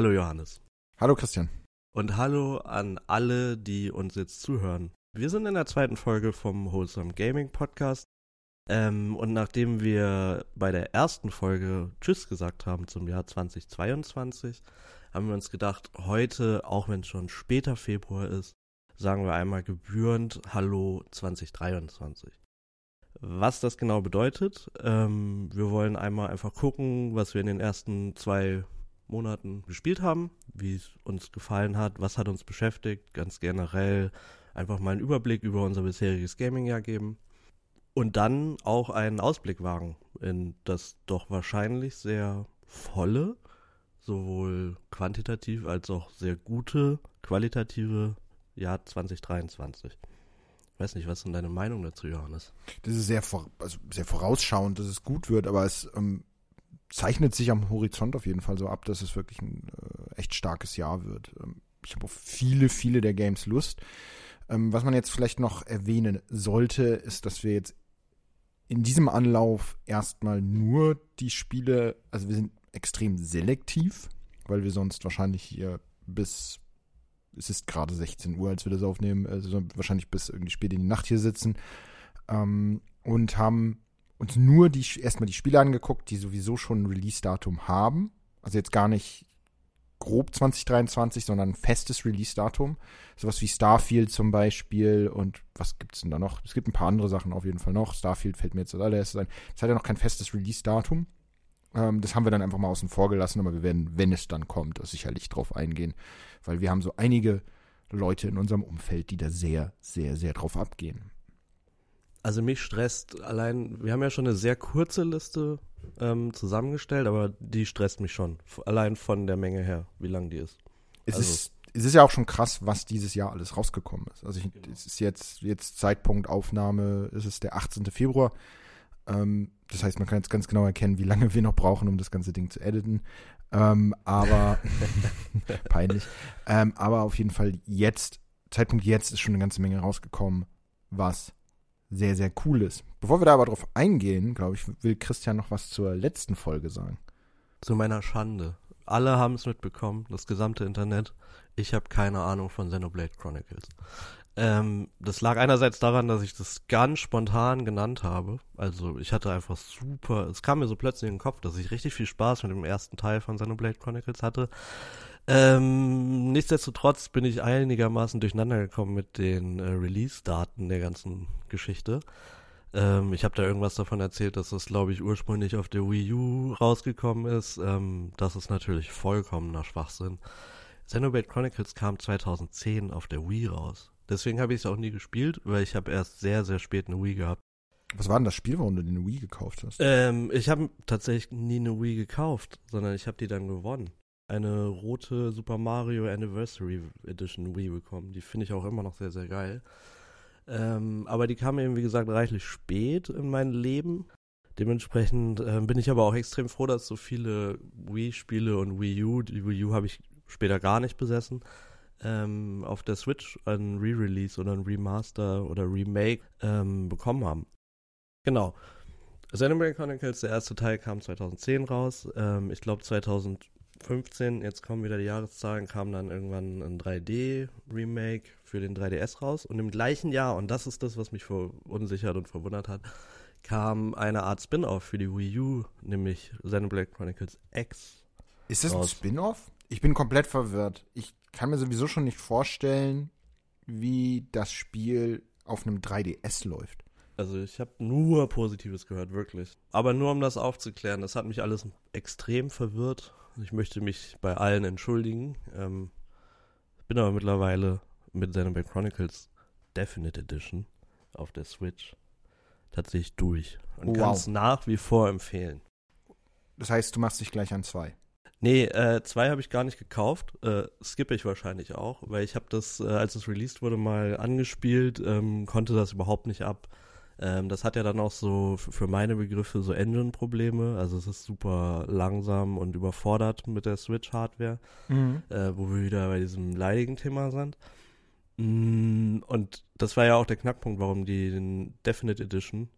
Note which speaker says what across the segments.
Speaker 1: Hallo Johannes.
Speaker 2: Hallo Christian.
Speaker 1: Und hallo an alle, die uns jetzt zuhören. Wir sind in der zweiten Folge vom Wholesome Gaming Podcast. Ähm, und nachdem wir bei der ersten Folge Tschüss gesagt haben zum Jahr 2022, haben wir uns gedacht, heute, auch wenn es schon später Februar ist, sagen wir einmal gebührend Hallo 2023. Was das genau bedeutet, ähm, wir wollen einmal einfach gucken, was wir in den ersten zwei Monaten gespielt haben, wie es uns gefallen hat, was hat uns beschäftigt, ganz generell einfach mal einen Überblick über unser bisheriges Gaming-Jahr geben und dann auch einen Ausblick wagen in das doch wahrscheinlich sehr volle, sowohl quantitativ als auch sehr gute, qualitative Jahr 2023. Ich weiß nicht, was denn deine Meinung dazu, Johannes?
Speaker 2: Das ist sehr, also sehr vorausschauend, dass es gut wird, aber es ähm, zeichnet sich am Horizont auf jeden Fall so ab, dass es wirklich ein äh, echt starkes Jahr wird. Ähm, ich habe auf viele, viele der Games Lust. Ähm, was man jetzt vielleicht noch erwähnen sollte, ist, dass wir jetzt in diesem Anlauf erstmal nur die Spiele, also wir sind extrem selektiv, weil wir sonst wahrscheinlich hier bis, es ist gerade 16 Uhr, als wir das aufnehmen, also wahrscheinlich bis irgendwie spät in die Nacht hier sitzen ähm, und haben uns nur die erstmal die Spiele angeguckt, die sowieso schon ein Release-Datum haben. Also jetzt gar nicht grob 2023, sondern ein festes Release-Datum. Sowas wie Starfield zum Beispiel und was gibt es denn da noch? Es gibt ein paar andere Sachen auf jeden Fall noch. Starfield fällt mir jetzt als allererstes ein. Es hat ja noch kein festes Release-Datum. Ähm, das haben wir dann einfach mal außen vor gelassen, aber wir werden, wenn es dann kommt, sicherlich drauf eingehen, weil wir haben so einige Leute in unserem Umfeld, die da sehr, sehr, sehr drauf abgehen.
Speaker 1: Also mich stresst allein, wir haben ja schon eine sehr kurze Liste ähm, zusammengestellt, aber die stresst mich schon. Allein von der Menge her, wie lang die ist.
Speaker 2: Es also, ist es ist ja auch schon krass, was dieses Jahr alles rausgekommen ist. Also ich, genau. es ist jetzt, jetzt Zeitpunkt Aufnahme, ist es der 18. Februar. Ähm, das heißt, man kann jetzt ganz genau erkennen, wie lange wir noch brauchen, um das ganze Ding zu editen. Ähm, aber peinlich. Ähm, aber auf jeden Fall jetzt, Zeitpunkt jetzt ist schon eine ganze Menge rausgekommen, was sehr, sehr cool ist. Bevor wir da aber drauf eingehen, glaube ich, will Christian noch was zur letzten Folge sagen.
Speaker 1: Zu meiner Schande. Alle haben es mitbekommen, das gesamte Internet. Ich habe keine Ahnung von Xenoblade Chronicles. Ähm, das lag einerseits daran, dass ich das ganz spontan genannt habe. Also ich hatte einfach super, es kam mir so plötzlich in den Kopf, dass ich richtig viel Spaß mit dem ersten Teil von Xenoblade Chronicles hatte. Ähm, nichtsdestotrotz bin ich einigermaßen durcheinander gekommen mit den äh, Release-Daten der ganzen Geschichte. Ähm, ich habe da irgendwas davon erzählt, dass das, glaube ich, ursprünglich auf der Wii U rausgekommen ist. Ähm, das ist natürlich vollkommener Schwachsinn. Xenoblade Chronicles kam 2010 auf der Wii raus. Deswegen habe ich es auch nie gespielt, weil ich habe erst sehr, sehr spät eine Wii gehabt.
Speaker 2: Was war denn das Spiel, warum du eine Wii gekauft hast?
Speaker 1: Ähm, ich habe tatsächlich nie eine Wii gekauft, sondern ich habe die dann gewonnen eine rote Super Mario Anniversary Edition Wii bekommen. Die finde ich auch immer noch sehr, sehr geil. Ähm, aber die kam eben, wie gesagt, reichlich spät in mein Leben. Dementsprechend äh, bin ich aber auch extrem froh, dass so viele Wii-Spiele und Wii U, die Wii U habe ich später gar nicht besessen, ähm, auf der Switch ein Re-Release oder ein Remaster oder Remake ähm, bekommen haben. Genau. Xenoblade Chronicles, der erste Teil kam 2010 raus. Ähm, ich glaube 2000 15, jetzt kommen wieder die Jahreszahlen, kam dann irgendwann ein 3D-Remake für den 3DS raus. Und im gleichen Jahr, und das ist das, was mich verunsichert und verwundert hat, kam eine Art Spin-off für die Wii U, nämlich Xenoblade Chronicles X.
Speaker 2: Ist das raus. ein Spin-off? Ich bin komplett verwirrt. Ich kann mir sowieso schon nicht vorstellen, wie das Spiel auf einem 3DS läuft.
Speaker 1: Also ich habe nur Positives gehört, wirklich. Aber nur um das aufzuklären, das hat mich alles extrem verwirrt ich möchte mich bei allen entschuldigen. Ähm, bin aber mittlerweile mit Xenoblade Chronicles Definite Edition auf der Switch tatsächlich durch und oh, kann es nach wie vor empfehlen.
Speaker 2: Das heißt, du machst dich gleich an zwei.
Speaker 1: Nee, äh, zwei habe ich gar nicht gekauft. Äh, skippe ich wahrscheinlich auch, weil ich habe das, äh, als es released wurde, mal angespielt, ähm, konnte das überhaupt nicht ab. Ähm, das hat ja dann auch so für meine Begriffe so Engine-Probleme. Also es ist super langsam und überfordert mit der Switch-Hardware, mhm. äh, wo wir wieder bei diesem leidigen Thema sind. Mm, und das war ja auch der Knackpunkt, warum die Definite Edition,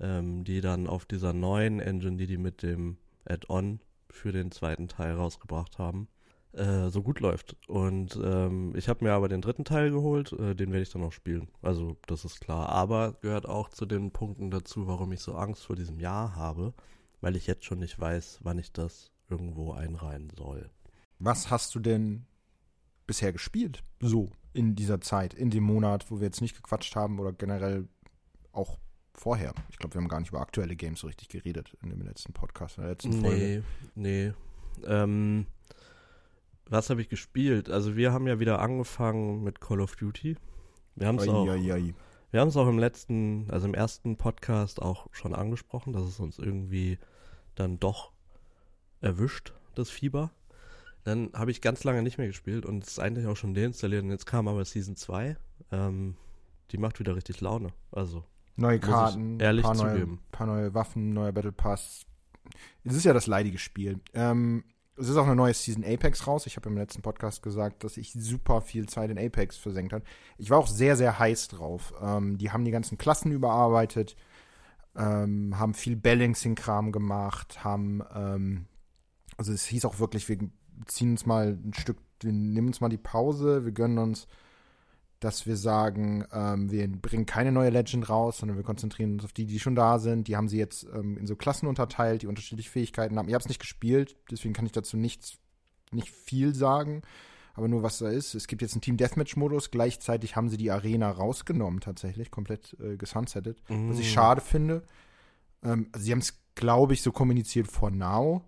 Speaker 1: ähm, die dann auf dieser neuen Engine, die die mit dem Add-on für den zweiten Teil rausgebracht haben, äh, so gut läuft. Und ähm, ich habe mir aber den dritten Teil geholt, äh, den werde ich dann auch spielen. Also das ist klar. Aber gehört auch zu den Punkten dazu, warum ich so Angst vor diesem Jahr habe, weil ich jetzt schon nicht weiß, wann ich das irgendwo einreihen soll.
Speaker 2: Was hast du denn bisher gespielt? So in dieser Zeit, in dem Monat, wo wir jetzt nicht gequatscht haben oder generell auch vorher. Ich glaube, wir haben gar nicht über aktuelle Games so richtig geredet in dem letzten Podcast, in der letzten Folge.
Speaker 1: Nee, nee. Ähm, was habe ich gespielt? Also wir haben ja wieder angefangen mit Call of Duty. Wir haben es auch, wir auch im letzten, also im ersten Podcast auch schon angesprochen, dass es uns irgendwie dann doch erwischt, das Fieber. Dann habe ich ganz lange nicht mehr gespielt und es ist eigentlich auch schon deinstalliert. Und jetzt kam aber Season 2. Ähm, die macht wieder richtig Laune. Also.
Speaker 2: Neue Karten,
Speaker 1: ehrlich
Speaker 2: paar
Speaker 1: zugeben.
Speaker 2: Neue, paar neue Waffen, neuer Battle Pass. Es ist ja das leidige Spiel. Ähm, es ist auch eine neue Season Apex raus. Ich habe im letzten Podcast gesagt, dass ich super viel Zeit in Apex versenkt habe. Ich war auch sehr, sehr heiß drauf. Ähm, die haben die ganzen Klassen überarbeitet, ähm, haben viel Balancing-Kram gemacht, haben, ähm, also es hieß auch wirklich, wir ziehen uns mal ein Stück, wir nehmen uns mal die Pause, wir gönnen uns, dass wir sagen, ähm, wir bringen keine neue Legend raus, sondern wir konzentrieren uns auf die, die schon da sind. Die haben sie jetzt ähm, in so Klassen unterteilt, die unterschiedliche Fähigkeiten haben. Ich habe es nicht gespielt, deswegen kann ich dazu nichts, nicht viel sagen, aber nur was da ist. Es gibt jetzt einen Team Deathmatch-Modus, gleichzeitig haben sie die Arena rausgenommen, tatsächlich, komplett äh, gesunsettet,
Speaker 1: Mm.
Speaker 2: was ich schade finde. Ähm, also sie haben es, glaube ich, so kommuniziert for now,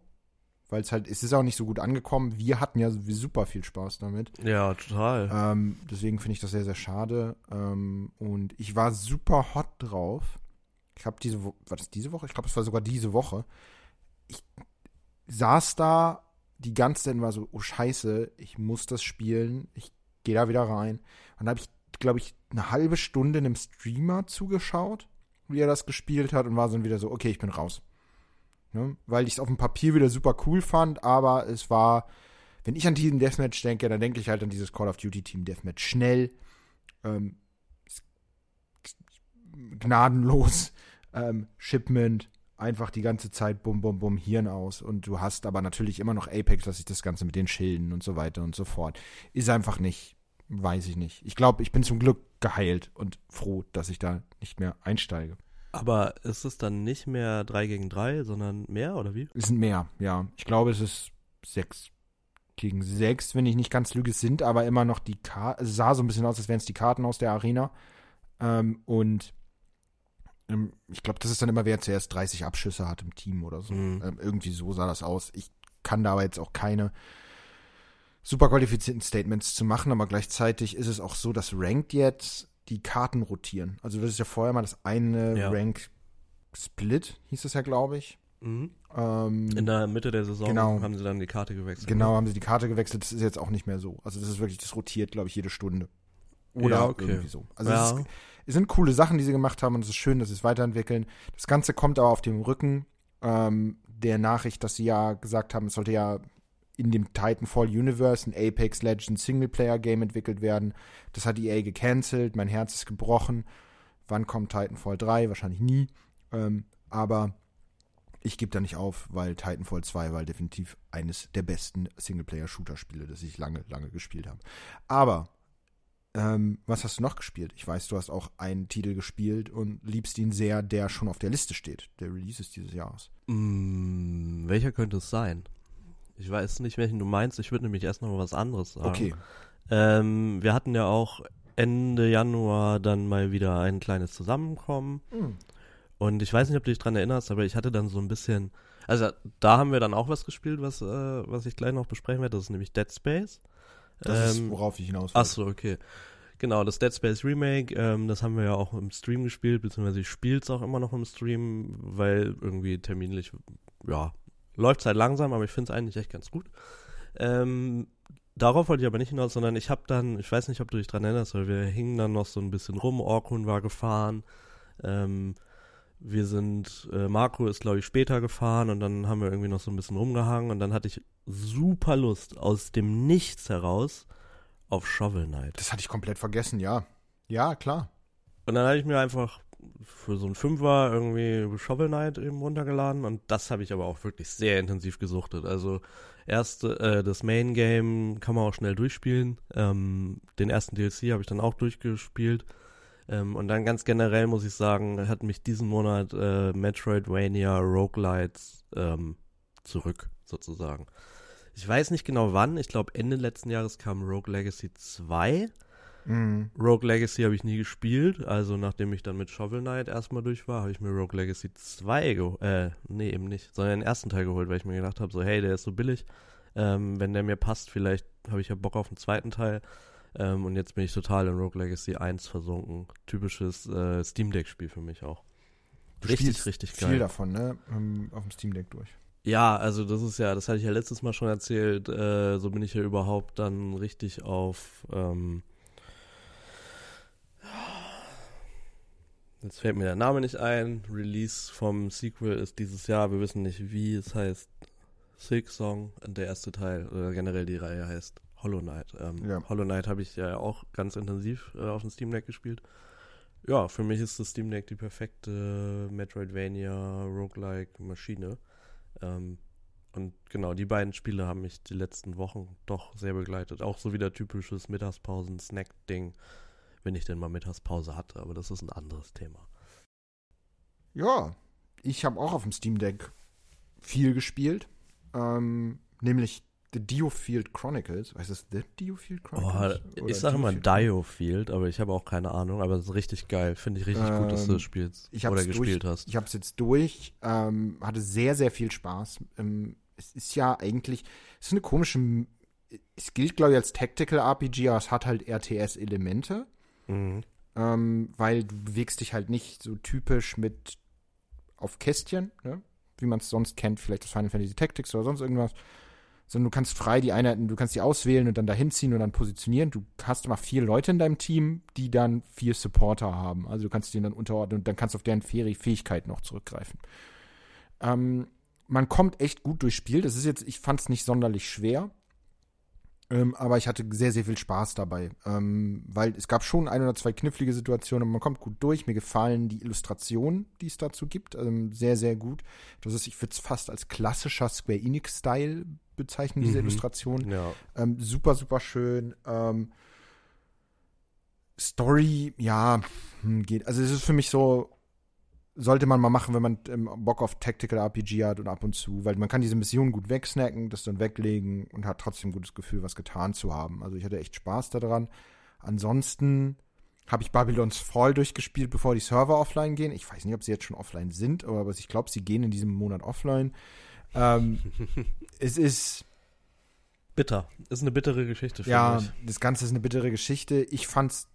Speaker 2: weil es halt, es ist auch nicht so gut angekommen. Wir hatten ja super viel Spaß damit.
Speaker 1: Ja, total.
Speaker 2: Ähm, deswegen finde ich das sehr, sehr schade. Ähm, und ich war super hot drauf. Ich habe diese Woche, war das diese Woche? Ich glaube, es war sogar diese Woche. Ich saß da die ganze Zeit und war so, oh Scheiße, ich muss das spielen. Ich gehe da wieder rein. Und da habe ich, glaube ich, eine halbe Stunde einem Streamer zugeschaut, wie er das gespielt hat und war dann wieder so, okay, ich bin raus. Ne? Weil ich es auf dem Papier wieder super cool fand, aber es war, wenn ich an Team Deathmatch denke, dann denke ich halt an dieses Call of Duty Team Deathmatch. Schnell, ähm, gnadenlos, ähm, Shipment, einfach die ganze Zeit bum, bum, bum, Hirn aus. Und du hast aber natürlich immer noch Apex, dass ich das Ganze mit den Schilden und so weiter und so fort. Ist einfach nicht, weiß ich nicht. Ich glaube, ich bin zum Glück geheilt und froh, dass ich da nicht mehr einsteige.
Speaker 1: Aber ist es dann nicht mehr 3 gegen 3, sondern mehr oder wie?
Speaker 2: Es sind mehr, ja. Ich glaube, es ist 6 gegen 6, wenn ich nicht ganz lüge. Es sind aber immer noch die Karten. Es sah so ein bisschen aus, als wären es die Karten aus der Arena. Ähm, und ähm, ich glaube, das ist dann immer, wer zuerst 30 Abschüsse hat im Team oder so.
Speaker 1: Mhm.
Speaker 2: Ähm, irgendwie so sah das aus. Ich kann da aber jetzt auch keine super qualifizierten Statements zu machen, aber gleichzeitig ist es auch so, dass Ranked jetzt die Karten rotieren. Also das ist ja vorher mal das eine
Speaker 1: Ja.
Speaker 2: Rank Split, hieß es ja, glaube ich.
Speaker 1: Mhm.
Speaker 2: Ähm,
Speaker 1: In der Mitte der Saison
Speaker 2: Genau.
Speaker 1: haben sie dann die Karte gewechselt.
Speaker 2: Genau, haben sie die Karte gewechselt. Das ist jetzt auch nicht mehr so. Also das ist wirklich, das rotiert, glaube ich, jede Stunde. Oder
Speaker 1: Ja, okay.
Speaker 2: irgendwie so. Also
Speaker 1: Ja.
Speaker 2: es, ist, es sind coole Sachen, die sie gemacht haben und es ist schön, dass sie es weiterentwickeln. Das Ganze kommt aber auf dem Rücken ähm, der Nachricht, dass sie ja gesagt haben, es sollte ja in dem Titanfall Universe ein Apex Legends Singleplayer Game entwickelt werden. Das hat EA gecancelt, mein Herz ist gebrochen. Wann kommt Titanfall 3? Wahrscheinlich nie. Ähm, aber ich gebe da nicht auf, weil Titanfall 2 war definitiv eines der besten Singleplayer-Shooter-Spiele, das ich lange, lange gespielt habe. Aber, ähm, was hast du noch gespielt? Ich weiß, du hast auch einen Titel gespielt und liebst ihn sehr, der schon auf der Liste steht, der Releases dieses Jahres.
Speaker 1: Mm, welcher könnte es sein? Ich weiß nicht, welchen du meinst. Ich würde nämlich erst noch mal was anderes sagen.
Speaker 2: Okay,
Speaker 1: Ähm, wir hatten ja auch Ende Januar dann mal wieder ein kleines Zusammenkommen.
Speaker 2: Hm.
Speaker 1: Und ich weiß nicht, ob du dich dran erinnerst, aber ich hatte dann so ein bisschen. Also da haben wir dann auch was gespielt, was, äh, was ich gleich noch besprechen werde. Das ist nämlich Dead Space.
Speaker 2: das
Speaker 1: Ähm,
Speaker 2: ist, worauf ich hinaus will.
Speaker 1: Ach so, okay. Genau, das Dead Space Remake, ähm, das haben wir ja auch im Stream gespielt, beziehungsweise ich spiele es auch immer noch im Stream, weil irgendwie terminlich, ja, läuft halt langsam, aber ich finde es eigentlich echt ganz gut. Ähm, darauf wollte ich aber nicht hinaus, sondern ich habe dann, ich weiß nicht, ob du dich dran erinnerst, weil wir hingen dann noch so ein bisschen rum, Orkun war gefahren, ähm, wir sind, äh, Marco ist glaube ich später gefahren und dann haben wir irgendwie noch so ein bisschen rumgehangen und dann hatte ich super Lust aus dem Nichts heraus auf Shovel Knight.
Speaker 2: Das hatte ich komplett vergessen, ja. Ja, klar.
Speaker 1: Und dann habe ich mir einfach für so ein Fünfer irgendwie Shovel Knight eben runtergeladen und das habe ich aber auch wirklich sehr intensiv gesuchtet. Also erst äh, das Main Game kann man auch schnell durchspielen. Ähm, den ersten DLC habe ich dann auch durchgespielt. Ähm, und dann ganz generell muss ich sagen, hat mich diesen Monat äh, Metroidvania Roguelites ähm, zurück, sozusagen. Ich weiß nicht genau wann, ich glaube Ende letzten Jahres kam Rogue Legacy 2. Mhm. Rogue Legacy habe ich nie gespielt, also nachdem ich dann mit Shovel Knight erstmal durch war, habe ich mir Rogue Legacy 2 geholt, äh, nee, eben nicht, sondern den ersten Teil geholt, weil ich mir gedacht habe, so, hey, der ist so billig, ähm, wenn der mir passt, vielleicht habe ich ja Bock auf den zweiten Teil. Ähm, und jetzt bin ich total in Rogue Legacy 1 versunken. Typisches äh, Steam Deck-Spiel für mich auch.
Speaker 2: Du richtig, richtig geil. viel davon, ne? Um, auf dem Steam Deck durch.
Speaker 1: Ja, also das ist ja, das hatte ich ja letztes Mal schon erzählt, äh, so bin ich ja überhaupt dann richtig auf ähm, Jetzt fällt mir der Name nicht ein. Release vom Sequel ist dieses Jahr. Wir wissen nicht, wie es heißt. Silk Song, der erste Teil, oder generell die Reihe heißt Hollow Knight. Ähm, ja. Hollow Knight habe ich ja auch ganz intensiv äh, auf dem Steam Deck gespielt. Ja, für mich ist das Steam Deck die perfekte Metroidvania Roguelike Maschine. Ähm, und genau, die beiden Spiele haben mich die letzten Wochen doch sehr begleitet. Auch so wieder typisches Mittagspausen-Snack-Ding wenn ich denn mal Mittagspause hatte, aber das ist ein anderes Thema.
Speaker 2: Ja, ich habe auch auf dem Steam Deck viel gespielt, ähm, nämlich The Diofield Chronicles. Weißt du, The Diofield
Speaker 1: Chronicles? Oh, ich sage immer Diofield, aber ich habe auch keine Ahnung, aber es ist richtig geil. Finde ich richtig ähm, gut, dass du das ähm, spielst
Speaker 2: ich oder gespielt durch, hast. Ich habe es jetzt durch, ähm, hatte sehr, sehr viel Spaß. Ähm, es ist ja eigentlich, es ist eine komische, es gilt glaube ich als Tactical RPG, aber es hat halt RTS-Elemente. Mhm. Ähm, weil du bewegst dich halt nicht so typisch mit auf Kästchen, ne? wie man es sonst kennt, vielleicht aus Final Fantasy Tactics oder sonst irgendwas, sondern du kannst frei die Einheiten, du kannst die auswählen und dann dahin ziehen und dann positionieren. Du hast immer vier Leute in deinem Team, die dann vier Supporter haben. Also du kannst denen dann unterordnen und dann kannst du auf deren Fähigkeiten noch zurückgreifen. Ähm, man kommt echt gut durchs Spiel. Das ist jetzt, ich fand es nicht sonderlich schwer. Ähm, aber ich hatte sehr, sehr viel Spaß dabei. Ähm, weil es gab schon ein oder zwei knifflige Situationen und man kommt gut durch. Mir gefallen die Illustrationen, die es dazu gibt. Ähm, sehr, sehr gut. Das ist, ich würde es fast als klassischer Square Enix-Style bezeichnen, diese mhm. Illustration. Ja. Ähm, super, super schön. Ähm, Story, ja, hm, geht. Also es ist für mich so sollte man mal machen, wenn man ähm, Bock auf Tactical RPG hat und ab und zu, weil man kann diese Mission gut wegsnacken, das dann weglegen und hat trotzdem ein gutes Gefühl, was getan zu haben. Also ich hatte echt Spaß daran. Ansonsten habe ich Babylons Fall durchgespielt, bevor die Server offline gehen. Ich weiß nicht, ob sie jetzt schon offline sind, aber ich glaube, sie gehen in diesem Monat offline. Ähm, es ist
Speaker 1: bitter. Ist eine bittere Geschichte
Speaker 2: für ja, mich. Ja, das Ganze ist eine bittere Geschichte. Ich fand's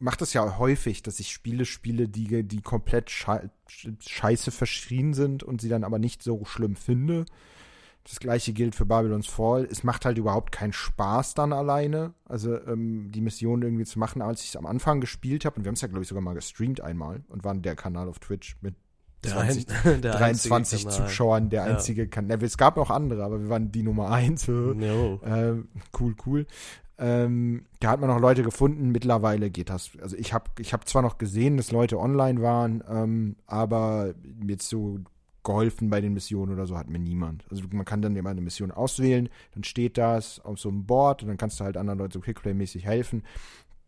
Speaker 2: mache das ja häufig, dass ich Spiele spiele, die, die komplett scheiße verschrien sind und sie dann aber nicht so schlimm finde. Das gleiche gilt für Babylon's Fall. Es macht halt überhaupt keinen Spaß dann alleine, also ähm, die Mission irgendwie zu machen, als ich es am Anfang gespielt habe. Und wir haben es ja, glaube ich, sogar mal gestreamt einmal und waren der Kanal auf Twitch mit 20, ein, 23 Zuschauern, der einzige ja. Kanal. Es gab auch andere, aber wir waren die Nummer eins. äh, cool, cool. Ähm, da hat man noch Leute gefunden. Mittlerweile geht das. Also ich habe ich hab zwar noch gesehen, dass Leute online waren, ähm, aber jetzt so geholfen bei den Missionen oder so hat mir niemand. Also man kann dann immer eine Mission auswählen, dann steht das auf so einem Board und dann kannst du halt anderen Leuten so Quickplay-mäßig helfen.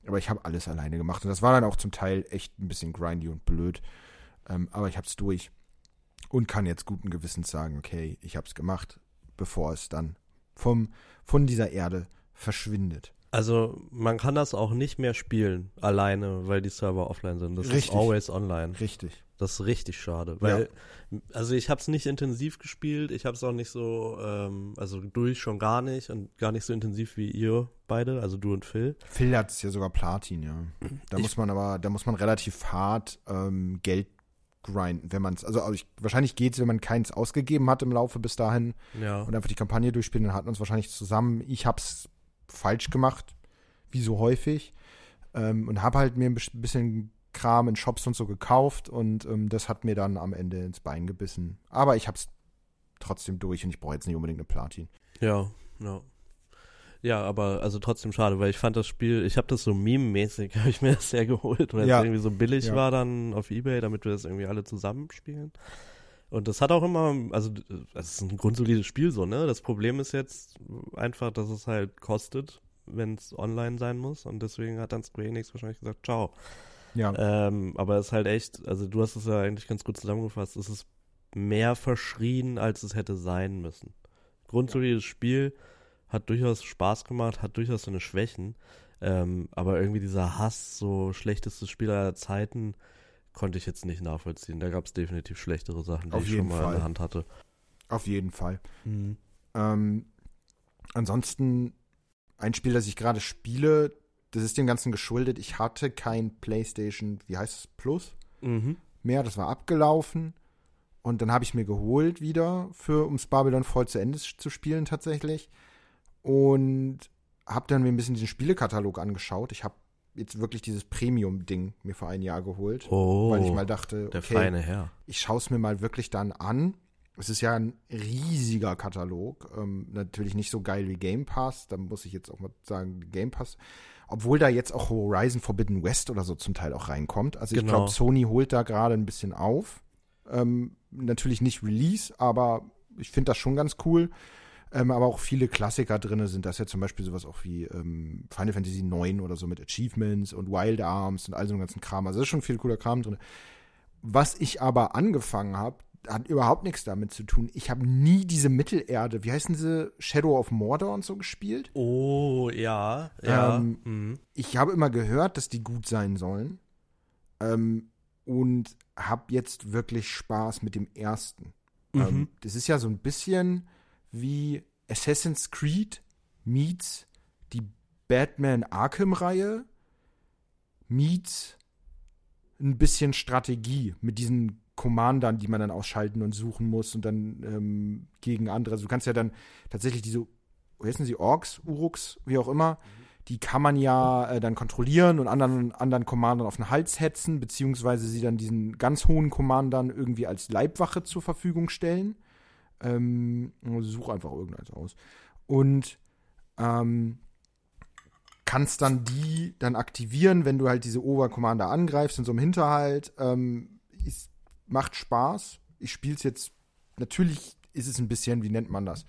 Speaker 2: Aber ich habe alles alleine gemacht und das war dann auch zum Teil echt ein bisschen grindy und blöd. Ähm, aber ich habe es durch und kann jetzt guten Gewissens sagen, okay, ich habe es gemacht, bevor es dann vom, von dieser Erde verschwindet.
Speaker 1: Also man kann das auch nicht mehr spielen alleine, weil die Server offline sind. Das richtig. ist always online.
Speaker 2: Richtig.
Speaker 1: Das ist richtig schade, weil ja. also ich habe es nicht intensiv gespielt, ich habe es auch nicht so, ähm, also durch schon gar nicht und gar nicht so intensiv wie ihr beide, also du und Phil.
Speaker 2: Phil hat es ja sogar Platin, ja. Da ich, muss man aber, da muss man relativ hart ähm, Geld grinden, wenn man es, also, also ich, wahrscheinlich geht es, wenn man keins ausgegeben hat im Laufe bis dahin ja. und einfach die Kampagne durchspielen, dann hat man es wahrscheinlich zusammen. Ich habe es falsch gemacht, wie so häufig. Ähm, und habe halt mir ein bisschen Kram in Shops und so gekauft und ähm, das hat mir dann am Ende ins Bein gebissen. Aber ich habe es trotzdem durch und ich brauche jetzt nicht unbedingt eine Platin.
Speaker 1: Ja, ja. Ja, aber also trotzdem schade, weil ich fand das Spiel, ich habe das so meme-mäßig, habe ich mir das sehr geholt, weil
Speaker 2: Ja.
Speaker 1: es irgendwie so billig
Speaker 2: Ja.
Speaker 1: war dann auf Ebay, damit wir das irgendwie alle zusammenspielen. Und das hat auch immer, also das ist ein grundsolides Spiel so, ne? Das Problem ist jetzt einfach, dass es halt kostet, wenn es online sein muss und deswegen hat dann Square Enix wahrscheinlich gesagt, ciao.
Speaker 2: Ja.
Speaker 1: Ähm, aber es ist halt echt, also du hast es ja eigentlich ganz gut zusammengefasst, es ist mehr verschrien, als es hätte sein müssen. Grundsolides Spiel, hat durchaus Spaß gemacht, hat durchaus seine Schwächen, ähm, aber irgendwie dieser Hass, so schlechtestes Spiel aller Zeiten, konnte ich jetzt nicht nachvollziehen. Da gab es definitiv schlechtere Sachen, die
Speaker 2: Auf
Speaker 1: ich schon mal in
Speaker 2: Fall.
Speaker 1: der Hand hatte.
Speaker 2: Auf jeden Fall. Ähm, ansonsten ein Spiel, das ich gerade spiele, das ist dem Ganzen geschuldet. Ich hatte kein PlayStation, wie heißt es, Plus
Speaker 1: Mhm.
Speaker 2: mehr. Das war abgelaufen. Und dann habe ich mir geholt wieder, für ums Babylon voll zu Ende zu spielen tatsächlich. Und habe dann mir ein bisschen den Spielekatalog angeschaut. Ich habe jetzt wirklich dieses Premium-Ding mir vor ein Jahr geholt.
Speaker 1: Oh,
Speaker 2: weil ich mal dachte,
Speaker 1: der
Speaker 2: okay,
Speaker 1: feine Herr.
Speaker 2: ich schaue es mir mal wirklich dann an. Es ist ja ein riesiger Katalog. Ähm, natürlich nicht so geil wie Game Pass. Da muss ich jetzt auch mal sagen, Game Pass. Obwohl da jetzt auch Horizon Forbidden West oder so zum Teil auch reinkommt. Also ich
Speaker 1: Genau.
Speaker 2: glaube, Sony holt da gerade ein bisschen auf. Ähm, natürlich nicht Release, aber ich finde das schon ganz cool. Ähm, aber auch viele Klassiker drin sind. Da ist ja zum Beispiel sowas auch wie ähm, Final Fantasy IX oder so mit Achievements und Wild Arms und all so einem ganzen Kram. Also da ist schon viel cooler Kram drin. Was ich aber angefangen habe, hat überhaupt nichts damit zu tun. Ich habe nie diese Mittelerde, wie heißen sie, Shadow of Mordor und so gespielt.
Speaker 1: Oh, ja, ja.
Speaker 2: Ähm,
Speaker 1: mhm.
Speaker 2: Ich habe immer gehört, dass die gut sein sollen. Ähm, und habe jetzt wirklich Spaß mit dem ersten.
Speaker 1: Mhm.
Speaker 2: Ähm, das ist ja so ein bisschen wie Assassin's Creed meets die Batman Arkham-Reihe meets ein bisschen Strategie mit diesen Commandern, die man dann ausschalten und suchen muss und dann ähm, gegen andere. Also du kannst ja dann tatsächlich diese, wie heißen sie, Orks, Uruks, wie auch immer, die kann man ja äh, dann kontrollieren und anderen, anderen Commandern auf den Hals hetzen, beziehungsweise sie dann diesen ganz hohen Commandern irgendwie als Leibwache zur Verfügung stellen. Ähm, such einfach irgendeins aus. Und ähm, kannst dann die dann aktivieren, wenn du halt diese Obercommander angreifst in so einem Hinterhalt. Ähm, es macht Spaß. Ich spiele es jetzt, natürlich ist es ein bisschen, wie nennt man das?